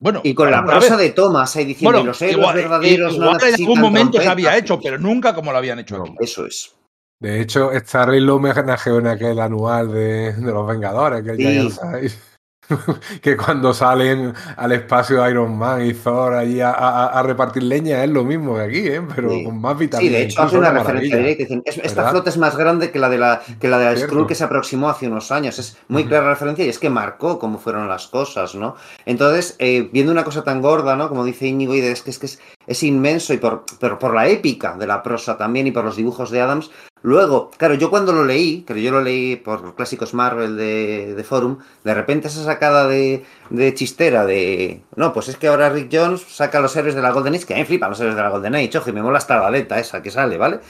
Bueno, Y con la prosa vez. de Thomas ahí diciendo, Bueno, los héroes igual, verdaderos no igual en algún momento se trompetas". había hecho, pero nunca como lo habían hecho No. aquí. Eso es. De hecho, Starry lo homenajeó en aquel anual de, de los Vengadores, que, Sí. Giant Size. [LAUGHS] que cuando salen al espacio Iron Man y Thor allí a, a- a repartir leña es lo mismo que aquí, ¿eh? pero Sí. con más Sí, vitaminas. de hecho hace una referencia directa. Dicen, "Es- esta flota es más grande que la de la, que la, de la Cierto. Skrull que se aproximó hace unos años. Es muy Ujú. clara la referencia y es que marcó cómo fueron las cosas, ¿no? Entonces, eh, viendo una cosa tan gorda, ¿no? Como dice Íñigo, y de- es que es, que es, es inmenso y por, pero por la épica de la prosa también y por los dibujos de Adams. Luego, claro, yo cuando lo leí, que yo lo leí por clásicos Marvel de, de Forum, de repente esa sacada de, de chistera de. No, pues es que ahora Rick Jones saca a los héroes de la Golden Age, que a mí me flipan los héroes de la Golden Age, ojo, y me mola hasta la aleta esa que sale, ¿vale?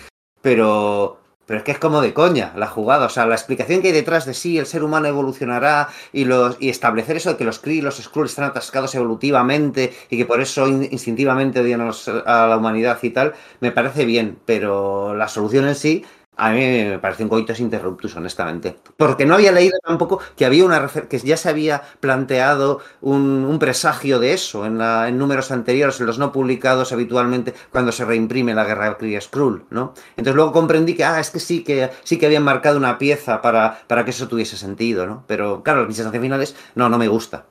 Pero. Pero es que es como de coña la jugada, o sea, la explicación que hay detrás de sí, el ser humano evolucionará y, los, y establecer eso de que los Kree y los Skrull están atascados evolutivamente y que por eso in- instintivamente odian a la humanidad y tal, me parece bien, pero la solución en sí a mí me parece un coitus interruptus, honestamente. Porque no había leído tampoco que había una que ya se había planteado un, presagio de eso en, en números anteriores, en los no publicados habitualmente cuando se reimprime la guerra Kree Skrull, ¿no? Entonces luego comprendí que, ah, es que sí que sí que habían marcado una pieza para, para que eso tuviese sentido, ¿no? Pero claro, mi sensación final es, no, no me gusta.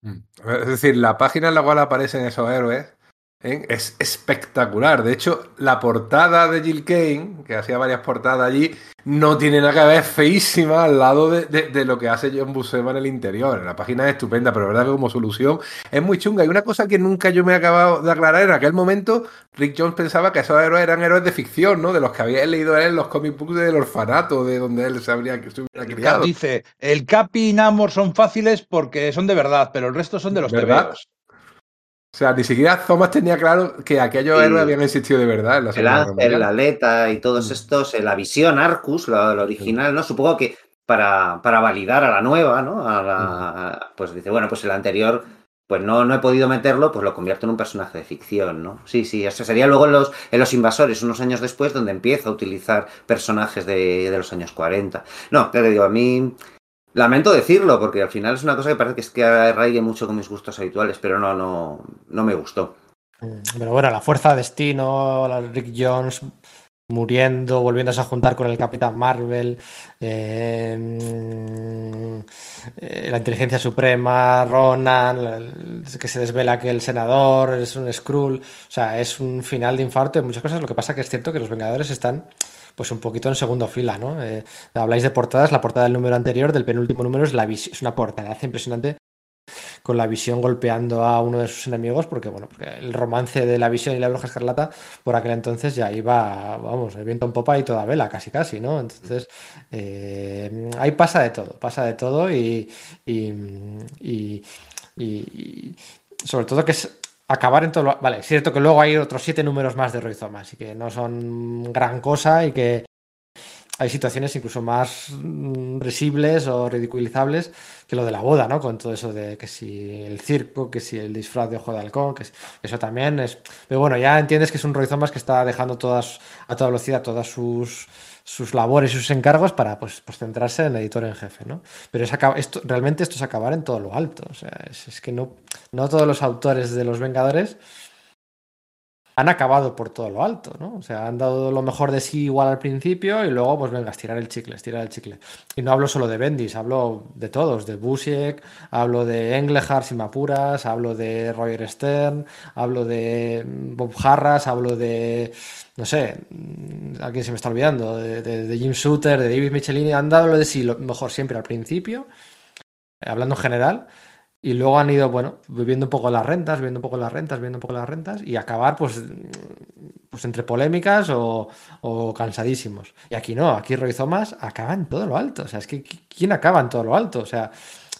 Mm. Es decir, la página en la cual aparecen esos héroes ¿eh? es espectacular. De hecho, la portada de Jill Kane, que hacía varias portadas allí, no tiene nada que ver, es feísima al lado de, de- de lo que hace John Buscema en el interior. La página es estupenda, pero la verdad que como solución es muy chunga. Y una cosa que nunca yo me he acabado de aclarar, en aquel momento Rick Jones pensaba que esos héroes eran héroes de ficción, ¿no? De los que había leído él en los comic books del orfanato, de donde él se habría se hubiera criado. Dice, el Capi y Namor son fáciles porque son de verdad, pero el resto son de los ¿Verdad? O sea, ni siquiera Thomas tenía claro que aquellos Sí. héroes habían existido de verdad en la El Ángel, la Aleta y Mm. todos estos, eh, la visión Arcus, la, la original, ¿no? Supongo que para, para validar a la nueva, ¿no? A la- pues dice, bueno, pues el anterior, pues no, no he podido meterlo, pues lo convierto en un personaje de ficción, ¿no? Sí, sí, eso sería luego en los, en los invasores, unos años después, donde empieza a utilizar personajes de, de los años 40. No, te digo, a mí lamento decirlo, porque al final es una cosa que parece que es que arraigue mucho con mis gustos habituales, pero no, no, no me gustó. Mm, Pero bueno, la fuerza de destino, Rick Jones muriendo, volviéndose a juntar con el Capitán Marvel, eh, mm, eh, la inteligencia suprema, Ronan, que se desvela que el senador es un Skrull, o sea, es un final de infarto en muchas cosas. Lo que pasa que es cierto que los Vengadores están pues un poquito en segundo fila, ¿no? Eh, habláis de portadas, la portada del número anterior, del penúltimo número, es, la es una portada impresionante con la visión golpeando a uno de sus enemigos, porque bueno, porque el romance de la visión y la bruja escarlata por aquel entonces ya iba, vamos, el viento en popa y toda vela, casi casi, ¿no? Entonces, eh, ahí pasa de todo, pasa de todo y, y- y- y sobre todo que es acabar en todo lo... Vale, es cierto que luego hay otros siete números más de Roy Thomas y que no son gran cosa y que hay situaciones incluso más mm, risibles o ridiculizables que lo de la boda, ¿no? Con todo eso de que si el circo, que si el disfraz de ojo de halcón, que eso también es... Pero bueno, ya entiendes que es un Roy Thomas que está dejando todas, a toda velocidad todas sus, sus labores y sus encargos para pues, pues centrarse en el editor en jefe, ¿no? Pero esto, realmente esto es acabar en todo lo alto. O sea, es, es que no, no todos los autores de Los Vengadores han acabado por todo lo alto, ¿no? O sea, han dado lo mejor de sí igual al principio y luego, pues venga, estirar el chicle, estirar el chicle. Y no hablo solo de Bendis, hablo de todos, de Busiek, hablo de Englehart, si me apuras, hablo de Roger Stern, hablo de Bob Harras, hablo de, no sé, mm, a quién se me está olvidando, de, de- de Jim Shooter, de David Michelini, han dado lo de sí lo mejor siempre al principio, eh, hablando en general, y luego han ido, bueno, viviendo un poco las rentas, viendo un poco las rentas, viendo un poco las rentas, y acabar, pues, pues entre polémicas o, o cansadísimos. Y aquí no, aquí Roy Thomas acaba en todo lo alto. O sea, es que ¿qui- ¿quién acaba en todo lo alto? O sea,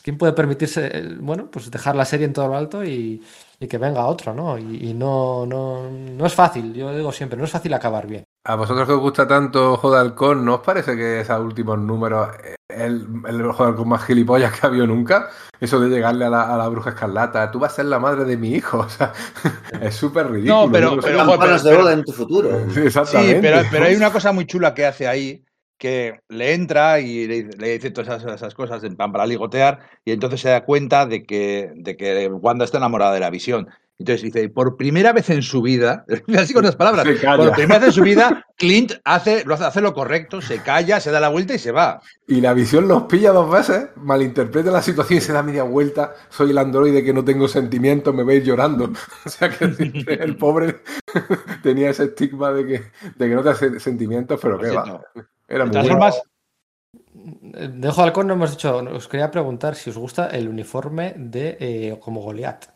¿quién puede permitirse, eh, bueno, pues dejar la serie en todo lo alto y, y que venga otro, ¿no? Y, y no, no, no es fácil, yo digo siempre, no es fácil acabar bien. A vosotros que os gusta tanto Ojo de Halcón, ¿no os parece que esos últimos números, eh, el, el Ojo de Halcón más gilipollas que ha habido nunca? Eso de llegarle a la, a la bruja escarlata, tú vas a ser la madre de mi hijo, [LAUGHS] o sea, es súper ridículo. No, pero- pero- de boda en tu futuro. Sí, Sí, Exactamente. pero, pero hay una cosa muy chula que hace ahí, que le entra y le, le dice todas esas, esas cosas en plan para ligotear, y entonces se da cuenta de que, de que Wanda está enamorada de la visión. Entonces dice, por primera vez en su vida, [LAUGHS] así con las [LAUGHS] palabras, por primera vez en su vida, Clint hace lo, hace, hace lo correcto, se calla, se da la vuelta y se va. Y la visión los pilla dos veces, malinterpreta la situación y se da media vuelta. Soy el androide que no tengo sentimientos, me veis llorando. [LAUGHS] O sea que el pobre tenía ese estigma de que, de que no te hace sentimientos, pero qué va. cierto. Era muy bueno. formas, De Ojo de Halcón no hemos dicho, os quería preguntar si os gusta el uniforme de eh, como Goliat.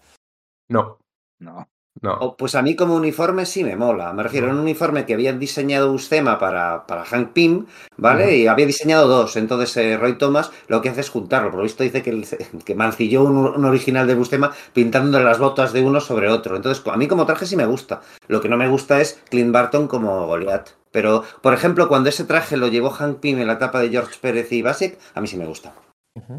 No, no. no. O, pues a mí como uniforme sí me mola. Me refiero a un uniforme que había diseñado Ustema para, para Hank Pym, ¿vale? Y había diseñado dos. Entonces eh, Roy Thomas lo que hace es juntarlo. Por lo visto dice que, el- que mancilló un, un original de Bustema pintando las botas de uno sobre otro. Entonces a mí como traje sí me gusta. Lo que no me gusta es Clint Barton como Goliath. Pero, por ejemplo, cuando ese traje lo llevó Hank Pym en la etapa de George Pérez y Basic, a mí sí me gusta.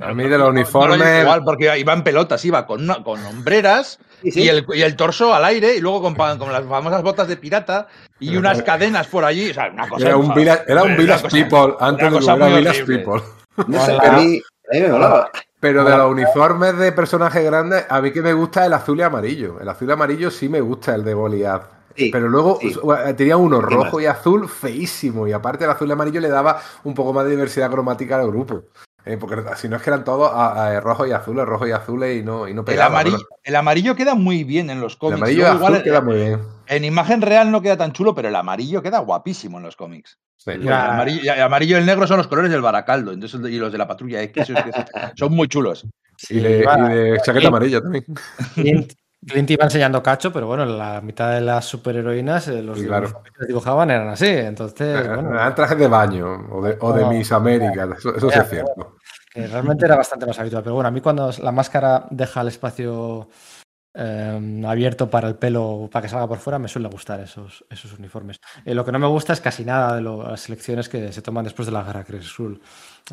A mí de los uniformes. no, igual, porque iba en pelotas, iba con, una- con hombreras Sí, sí. Y, el, y el torso al aire y luego con, con las famosas botas de pirata y unas cadenas por allí. O sea, una cosa. Era un village, era un village cosa- people, antes de que muy village people. No sé, Hola. a mí, a mí me molaba. Pero de los uniformes de personajes grandes, a mí que me gusta el azul y amarillo. El azul y amarillo sí me gusta el de Goliath. Sí, Pero luego sí. tenía uno ¿Qué rojo y azul feísimo. Y aparte el azul y amarillo le daba un poco más de diversidad cromática al grupo. Eh, porque si no es que eran todos a, a, rojos y azules, rojos y azules y no, y no el, pegaban. amarillo, el amarillo queda muy bien en los El cómics. amarillo Luego, azul igual, queda eh, muy bien. En imagen real no queda tan chulo, pero el amarillo queda guapísimo en los cómics. Sí. El amarillo, y el amarillo y el negro son los colores del Baracaldo, entonces, y los de la patrulla X, esos son muy chulos. [LAUGHS] Y de, va. y de chaqueta Y- amarilla también. Clint iba enseñando cacho, pero bueno, la mitad de las superheroínas, eh, los claro. que dibujaban eran así. Entonces, bueno, Eran trajes de baño o de, o de No. Miss América, eso, eso sí es cierto. que realmente era bastante más habitual. Pero bueno, a mí cuando la máscara deja el espacio eh, abierto para el pelo, para que salga por fuera, me suele gustar esos, esos uniformes. Eh, lo que no me gusta es casi nada de lo- las selecciones que se toman después de la guerra Chris Sul.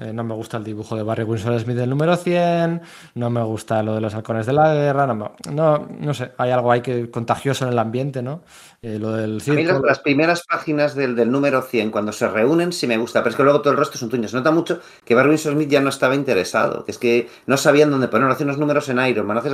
Eh, no me gusta el dibujo de Barry Winsor Smith del número 100, no me gusta lo de los halcones de la guerra, no, me- no, no sé, hay algo ahí que contagioso en el ambiente, ¿no? Eh, lo del A mí las, circo, las primeras páginas del, del número 100, cuando se reúnen, sí me gusta, pero es que luego todo el resto es un tuño. Se nota mucho que Barry Winsor Smith ya no estaba interesado, que es que no sabían dónde ponerlo. Hace unos números en Iron Man, hace,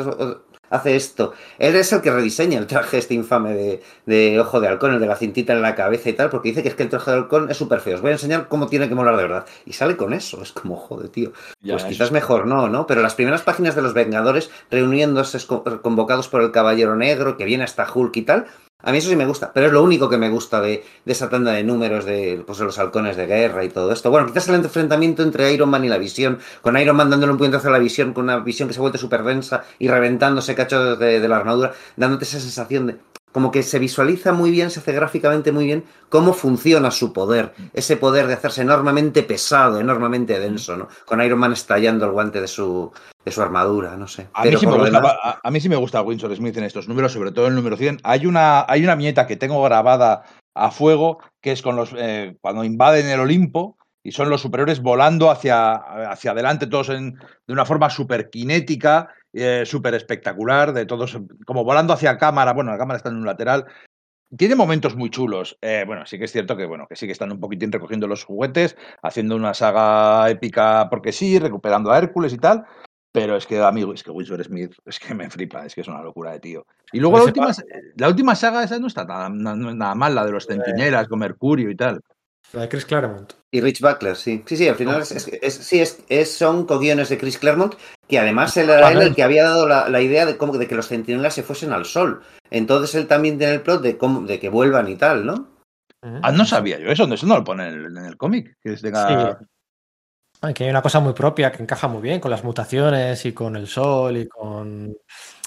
hace esto. Él es el que rediseña el traje este infame de, de Ojo de Halcón, el de la cintita en la cabeza y tal, porque dice que es que el traje de Halcón es súper feo. Os voy a enseñar cómo tiene que molar de verdad. Y sale con eso, es como, joder, tío. Ya, pues quizás es- mejor no, ¿no? Pero las primeras páginas de los Vengadores reuniéndose convocados por el Caballero Negro, que viene hasta Hulk y tal, a mí eso sí me gusta, pero es lo único que me gusta de, esa tanda de números de, pues, los halcones de guerra y todo esto. Bueno, quizás el enfrentamiento entre Iron Man y la visión, con Iron Man dándole un puñetazo a la visión, con una visión que se vuelve súper densa y reventándose cachos de la armadura, dándote esa sensación de, como que se visualiza muy bien, se hace gráficamente muy bien cómo funciona su poder. Ese poder de hacerse enormemente pesado, enormemente denso, ¿no? Con Iron Man estallando el guante de su, de su armadura, no sé. A mí, sí me gusta, demás- a, a mí sí me gusta Winsor Smith en estos números, sobre todo el número 100. Hay una, hay una viñeta que tengo grabada a fuego, que es con los eh, cuando invaden el Olimpo y son los superiores volando hacia, hacia adelante, todos en, de una forma súper cinética, eh, súper espectacular, de todos como volando hacia cámara. Bueno, la cámara está en un lateral. Tiene momentos muy chulos. Eh, bueno, sí que es cierto que, bueno, que sí que están un poquitín recogiendo los juguetes, haciendo una saga épica porque sí, recuperando a Hércules y tal. Pero es que, amigo, es que Winsor Smith es que me flipa, es que es una locura de tío. Y luego la Ese última, la última saga esa no está nada, nada mal, la de los centinelas con Mercurio y tal. La de Chris Claremont. Y Rich Buckler, sí. Sí, sí, al final es, es- es- sí, es, es- son co-guiones de Chris Claremont, que además él era él el que había dado la, la idea de cómo de que los centinelas se fuesen al sol. Entonces él también tiene el plot de cómo, de que vuelvan y tal, ¿no? Ah, no sabía yo eso, eso no lo pone en el, en el cómic. Que tenga- Sí. Ay, que hay una cosa muy propia que encaja muy bien con las mutaciones y con el sol y con,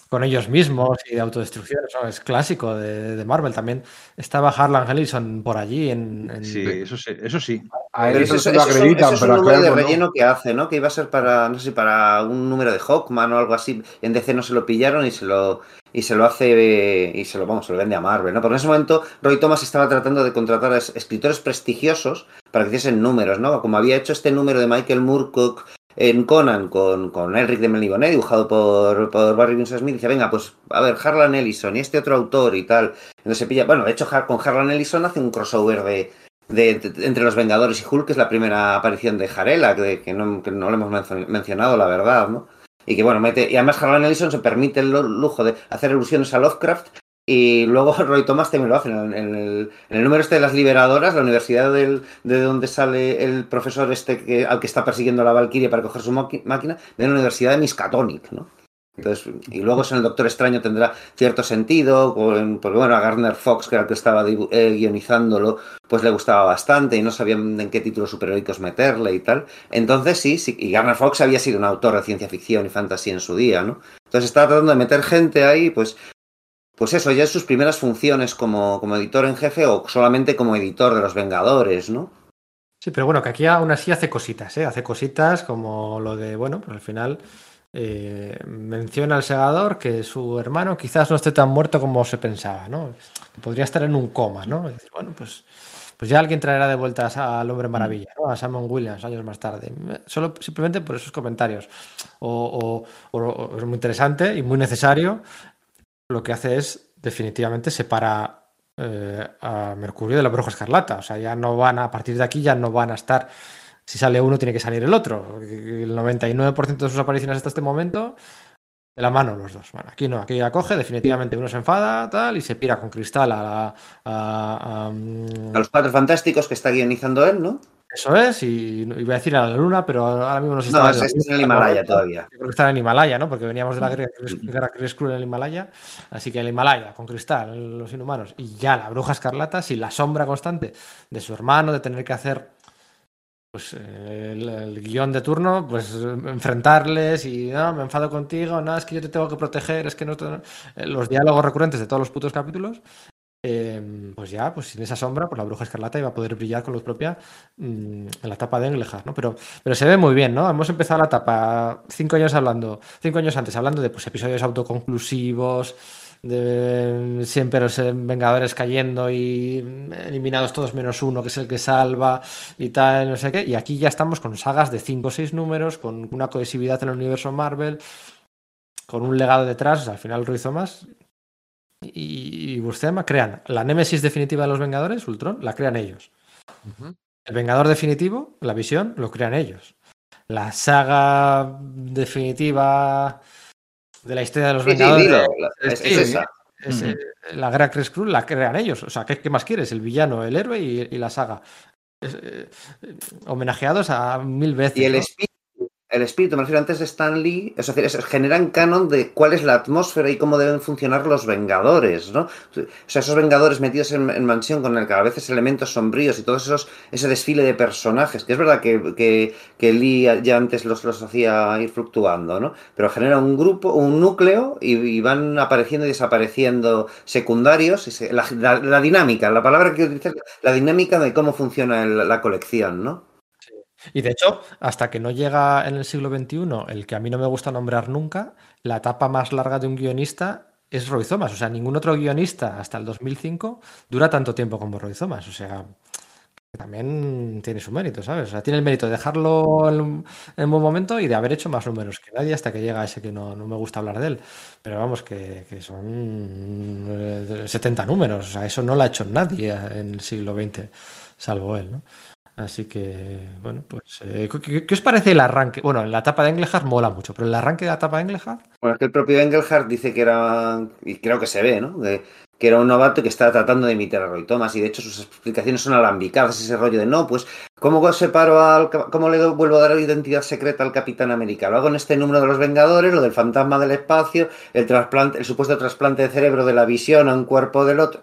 con ellos mismos y de autodestrucción. Eso es clásico de, de Marvel. También estaba Harlan Ellison por allí en, en- Sí, eso sí, eso sí. A Pero él eso, eso lo acreditan, eso es pero un número de no. relleno que hace, ¿no? Que iba a ser para, no sé, para un número de Hawkman o algo así. En DC no se lo pillaron y se lo y se lo hace y se lo vamos, se lo vende a Marvel, ¿no? Porque en ese momento Roy Thomas estaba tratando de contratar a es- escritores prestigiosos para que hiciesen números, ¿no? Como había hecho este número de Michael Moorcock en Conan con, con Elric de Melniboné, dibujado por, por Barry Winsor Smith, dice, venga, pues a ver, Harlan Ellison y este otro autor y tal. Entonces se pilla, bueno, de hecho con Harlan Ellison hace un crossover de, de- entre los Vengadores y Hulk, que es la primera aparición de Jarela, que, que no, que no lo hemos mencio- mencionado, la verdad, ¿no? Y que bueno, mete, y además Harlan Ellison se permite el lujo de hacer ilusiones a Lovecraft y luego [LAUGHS] Roy Thomas también lo hace. En el, en el- número este de las liberadoras, la universidad del- de donde sale el profesor este que, al que está persiguiendo la Valkyrie para coger su máquina, de la Universidad de Miskatonic, ¿no? Entonces, y luego en el Doctor Extraño tendrá cierto sentido, porque bueno, a Garner Fox, que era el que estaba eh, guionizándolo, pues le gustaba bastante y no sabían en qué títulos superhéroicos meterle y tal. Entonces sí, sí, y Garner Fox había sido un autor de ciencia ficción y fantasía en su día, ¿no? Entonces estaba tratando de meter gente ahí, pues, pues eso, ya en sus primeras funciones como, como editor en jefe o solamente como editor de los Vengadores, ¿no? Sí, pero bueno, que aquí aún así hace cositas, ¿eh? Hace cositas como lo de, bueno, pues al final eh, menciona al segador que su hermano quizás no esté tan muerto como se pensaba, ¿no? Podría estar en un coma, ¿no? Y decir, bueno, pues, pues ya alguien traerá de vuelta al Hombre Maravilla, ¿no? A Samuel Williams años más tarde. Solo simplemente por esos comentarios. O es muy interesante y muy necesario. Lo que hace es definitivamente separa eh, a Mercurio de la Bruja Escarlata. O sea, ya no van a, a partir de aquí ya no van a estar. Si sale uno, tiene que salir el otro. El 99% de sus apariciones hasta este momento, de la mano los dos. Bueno, aquí no, aquí acoge, definitivamente uno se enfada, tal, y se pira con cristal a, mm, A los Cuatro Fantásticos que está guionizando él, ¿no? Eso es, y iba a decir a la luna, pero ahora mismo no se está. No, es, en el Himalaya todavía. Yo creo que está en el Himalaya, ¿no? Porque veníamos de la guerra Kree en el Himalaya. Así que el Himalaya, con cristal, los inhumanos, y ya la bruja escarlata, sin la sombra constante de su hermano, de tener que hacer pues el, guion de turno, pues enfrentarles y no, me enfado contigo, no, es que yo te tengo que proteger, es que no. Los diálogos recurrentes de todos los putos capítulos Em, pues ya, pues sin esa sombra, pues la bruja escarlata iba a poder brillar con luz propia mm, en la etapa de Englehart, ¿no? Pero, pero se ve muy bien, ¿no? Hemos empezado la etapa cinco años hablando, cinco años antes, hablando de pues, episodios autoconclusivos, de siempre los Vengadores cayendo y eliminados todos menos uno, que es el que salva y tal, no sé qué. Y aquí ya estamos con sagas de cinco o seis números, con una cohesividad en el universo Marvel, con un legado detrás, al final Ruiz más y Buscema crean la némesis definitiva de los Vengadores, Ultron, la crean ellos. El Vengador definitivo, la visión, lo crean ellos. La saga definitiva de la historia de los Vengadores. es, esa. La Gran Cruz la crean ellos. O sea, ¿qué, más quieres? El villano, el héroe y, la saga. Eh, homenajeados a mil veces. Y el espíritu el espíritu, me refiero antes de Stan Lee, es decir, generan canon de cuál es la atmósfera y cómo deben funcionar los Vengadores, ¿no? O sea, esos Vengadores metidos en, mansión con el que a veces elementos sombríos y todos esos, ese desfile de personajes, que es verdad que, que, Lee ya antes los, los hacía ir fluctuando, ¿no? Pero genera un grupo, un núcleo y, van apareciendo y desapareciendo secundarios, la, dinámica, la palabra que utilizo, la dinámica de cómo funciona la colección, ¿no? Y de hecho, hasta que no llega en el siglo XXI, el que a mí no me gusta nombrar nunca, la etapa más larga de un guionista es Roy Thomas. O sea, ningún otro guionista hasta el 2005 dura tanto tiempo como Roy Thomas. O sea, también tiene su mérito, ¿sabes? O sea, tiene el mérito de dejarlo en, en buen momento y de haber hecho más números que nadie hasta que llega ese que no, me gusta hablar de él. Pero vamos, que, que son 70 eh, números. O sea, eso no lo ha hecho nadie en el siglo XX, salvo él, ¿no? Así que, bueno, pues, eh, ¿qué, os parece el arranque? Bueno, en la etapa de Engelhardt mola mucho, pero el arranque de la etapa de Engelhardt. Bueno, es que el propio Engelhardt dice que era, y creo que se ve, ¿no? que era un novato que estaba tratando de imitar a Roy Thomas, y de hecho sus explicaciones son alambicadas, ese rollo de no, pues, ¿cómo separo al. ¿Cómo le vuelvo a dar identidad secreta al Capitán América? Lo hago en este número de los Vengadores, lo del fantasma del espacio, el trasplante, el supuesto trasplante de cerebro de la visión a un cuerpo del otro.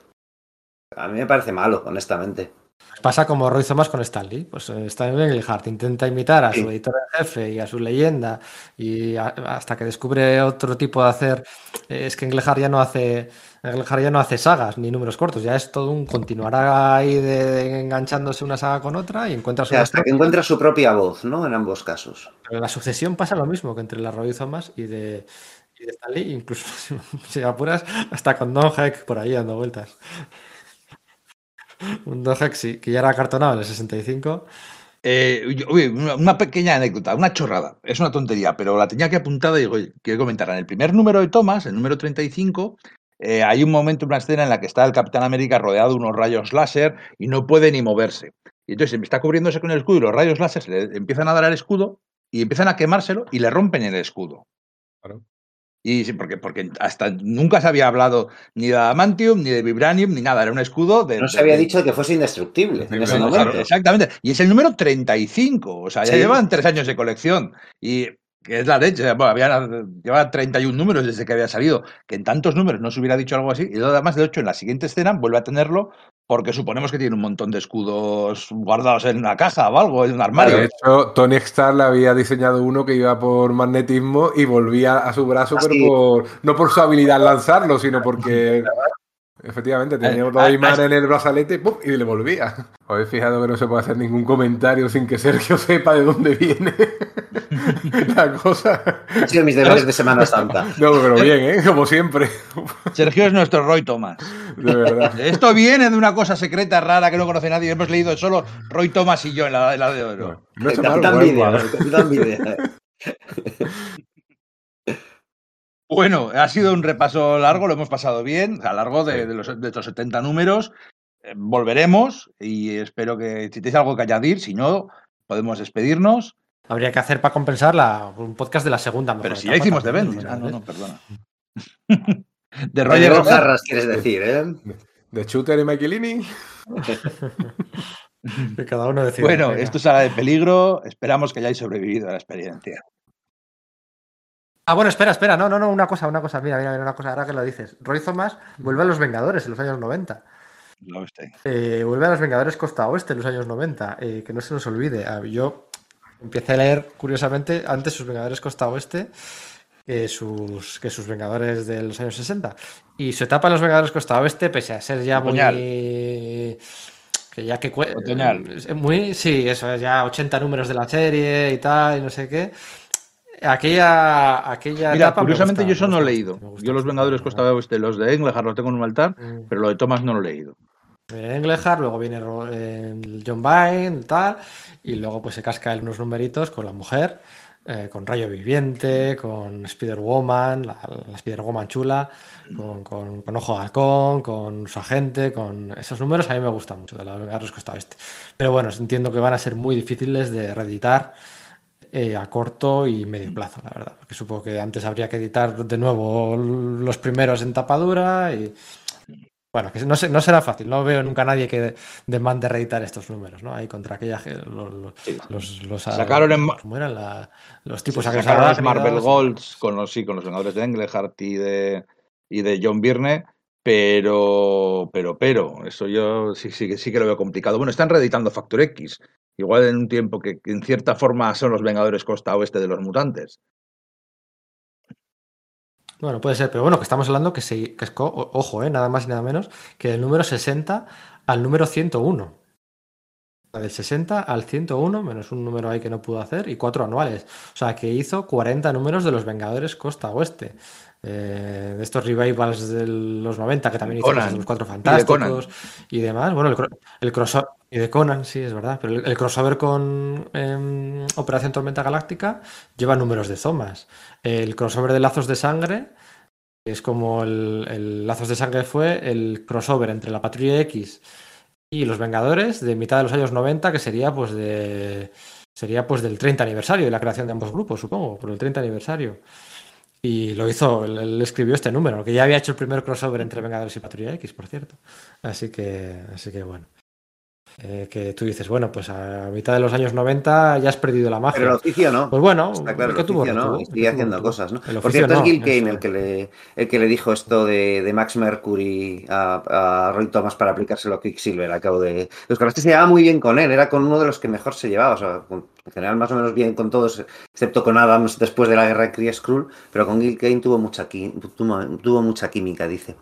A mí me parece malo, honestamente. Pasa como Roy Thomas con Stanley. Pues eh, Stanley Engelhardt intenta imitar a su editor en jefe y a su leyenda y hasta que descubre otro tipo de hacer. Eh, es que Engelhardt ya no hace. Engelhardt ya no hace sagas ni números cortos, ya es todo un continuará ahí de, enganchándose una saga con otra y encuentra su. hasta que encuentra su propia voz, ¿no? En ambos casos. Pero en la sucesión pasa lo mismo que entre la Roy Thomas y de, y de Stanley, incluso [LAUGHS] si apuras, hasta con Don Heck por ahí dando vueltas. Un Dogex, que ya era cartonado en el 65. Eh, una, pequeña anécdota, una chorrada, es una tontería, pero la tenía que apuntar y digo, quiero comentar. En el primer número de Thomas, el número 35, eh, hay un momento, una escena en la que está el Capitán América rodeado de unos rayos láser y no puede ni moverse. Y entonces está cubriéndose con el escudo y los rayos láser le empiezan a dar al escudo y empiezan a quemárselo y le rompen el escudo. Claro. Y sí, porque, porque hasta nunca se había hablado ni de adamantium, ni de vibranium, ni nada. Era un escudo de. No se había dicho que fuese indestructible en ese momento. exactamente. Y es el número 35. O sea, ya llevan tres años de colección. Y que es la leche. Bueno, había, llevaba 31 números desde que había salido. Que en tantos números no se hubiera dicho algo así. Y además, de hecho, en la siguiente escena vuelve a tenerlo porque suponemos que tiene un montón de escudos guardados en una caja o algo, en un armario. De hecho, Tony Stark le había diseñado uno que iba por magnetismo y volvía a su brazo, pero por, no por su habilidad al lanzarlo, sino porque efectivamente tenía otro eh, imán en el brazalete y le volvía. ¿Os habéis fijado que no se puede hacer ningún comentario sin que Sergio [LAUGHS] sepa de dónde viene [LAUGHS] la cosa? Han sido mis deberes de Semana Santa. No, pero bien, ¿eh? Como siempre. Sergio es nuestro Roy Thomas. De verdad. Esto viene de una cosa secreta rara que no conoce nadie. Hemos leído solo Roy Thomas y yo en la, de oro. No, es Capitán Video. [LAUGHS] Bueno, ha sido un repaso largo, lo hemos pasado bien, a lo largo de, los, de estos 70 números. Eh, volveremos y espero que si tenéis algo que añadir, si no, podemos despedirnos. Habría que hacer para compensar la, un podcast de la segunda. Pero si ya hicimos de Bendis. Ah, no, no, perdona. [LAUGHS] de Roger Rojarras, quieres decir, ¿eh? De Shooter y Michaelini. [LAUGHS] Que cada uno decide. Bueno, venga. esto es Sala de Peligro. Esperamos que hayáis sobrevivido a la experiencia. Ah, bueno, espera, espera. No, no, no, una cosa, una cosa. Mira, mira, mira, una cosa. Ahora que lo dices. Roy Thomas vuelve a los Vengadores en los años 90. Lo usted. Eh, vuelve a los Vengadores Costa Oeste en los años 90. eh, que no se nos olvide. Ah, Yo empecé a leer, curiosamente, antes sus Vengadores Costa Oeste que sus, que sus Vengadores de los años 60. Y su etapa en los Vengadores Costa Oeste, pese a ser ya Otoñal. muy. Que ya que Otoñal. Muy, sí, eso es ya 80 números de la serie y tal, y no sé qué. Aquella, aquella Mira, etapa curiosamente yo eso no he leído. gusta Yo los Vengadores Costa. Oeste, los de Englehart los tengo en un altar, Mm. pero lo de Thomas no lo he leído. Englehart, luego viene John Byrne, tal, y luego pues se casca unos numeritos con la mujer, eh, con Rayo Viviente, con Spider-Woman, la, la Spider-Woman chula, con, con, con Ojo de Halcón, con su agente, con esos números a mí me gustan mucho de la Vengadores Costa Oeste. Pero bueno, entiendo que van a ser muy difíciles de reeditar eh, a corto y medio plazo, la verdad. Porque supongo que antes habría que editar de nuevo los primeros en tapadura y. Bueno, que no, se- no será fácil. No veo nunca a nadie que demande reeditar estos números, ¿no? Ahí contra aquella. Los, los, los, Sacaron en ma- ¿cómo eran la- los tipos sacaron Marvel Golds con los, sí, con los Vengadores de Englehart y de, y de John Byrne, pero, pero, pero, eso yo sí, sí, sí que lo veo complicado. Bueno, están reeditando Factor X, igual en un tiempo que, en cierta forma son los Vengadores Costa Oeste de los mutantes. Bueno, puede ser, pero bueno, que estamos hablando que, se, que es, ojo, eh, nada más y nada menos, que del número 60 al número 101. O sea, Del 60 al 101, menos un número ahí que no pudo hacer, y cuatro anuales. O sea, que hizo 40 números de los Vengadores Costa Oeste. Eh, de estos revivals de los 90, que también de los Cuatro. Fantásticos y, demás. Bueno, el, cro- el crossover. Y de Conan, sí, es verdad. Pero el, el crossover con em, Operación Tormenta Galáctica lleva números de Zomas. El crossover de Lazos de Sangre es como el, el Lazos de Sangre fue el crossover entre la Patrulla X y los Vengadores de mitad de los años 90, que sería pues de sería pues del 30 aniversario de la creación de ambos grupos, supongo, por el 30 aniversario. Y lo hizo, él, escribió este número, que ya había hecho el primer crossover entre Vengadores y Patrulla X, por cierto. Así que, así que bueno. Eh, que tú dices, bueno, pues a mitad de los años 90 ya has perdido la magia. Pero el oficio no. Pues bueno, Está claro, el que tuvo, oficio no, que sigue tuvo, haciendo cosas, ¿no? El Por oficio cierto, no, es Gil. Kane el que le, el que le dijo esto de, de Max Mercury a, a Roy Thomas para aplicárselo a Quicksilver al cabo de... Los que se llevaba muy bien con él, era con uno de los que mejor se llevaba, o sea, con- en general más o menos bien con todos, excepto con Adams después de la guerra de Kree Skrull, pero con Gil Kane tuvo mucha, tuvo, tuvo mucha química, dice.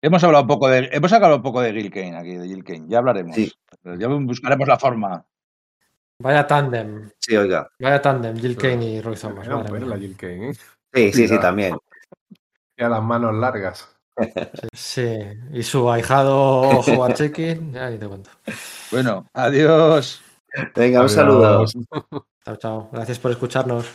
Hemos hablado un poco de, hemos hablado un poco de Gil Kane aquí, de Gil Kane. Ya hablaremos. Sí. Ya buscaremos la forma. Vaya tándem, Sí, oiga. vaya tándem, Jill Kane y Roy Thomas. Era un madre perla, mía. Jill Kane, ¿eh? Sí, sí, sí, también. Y a las manos largas. [LAUGHS] Sí, y su ahijado Howard Checking, ya ni te cuento. Bueno, adiós. Venga, un Adiós. saludo. Chao, chao. Gracias por escucharnos.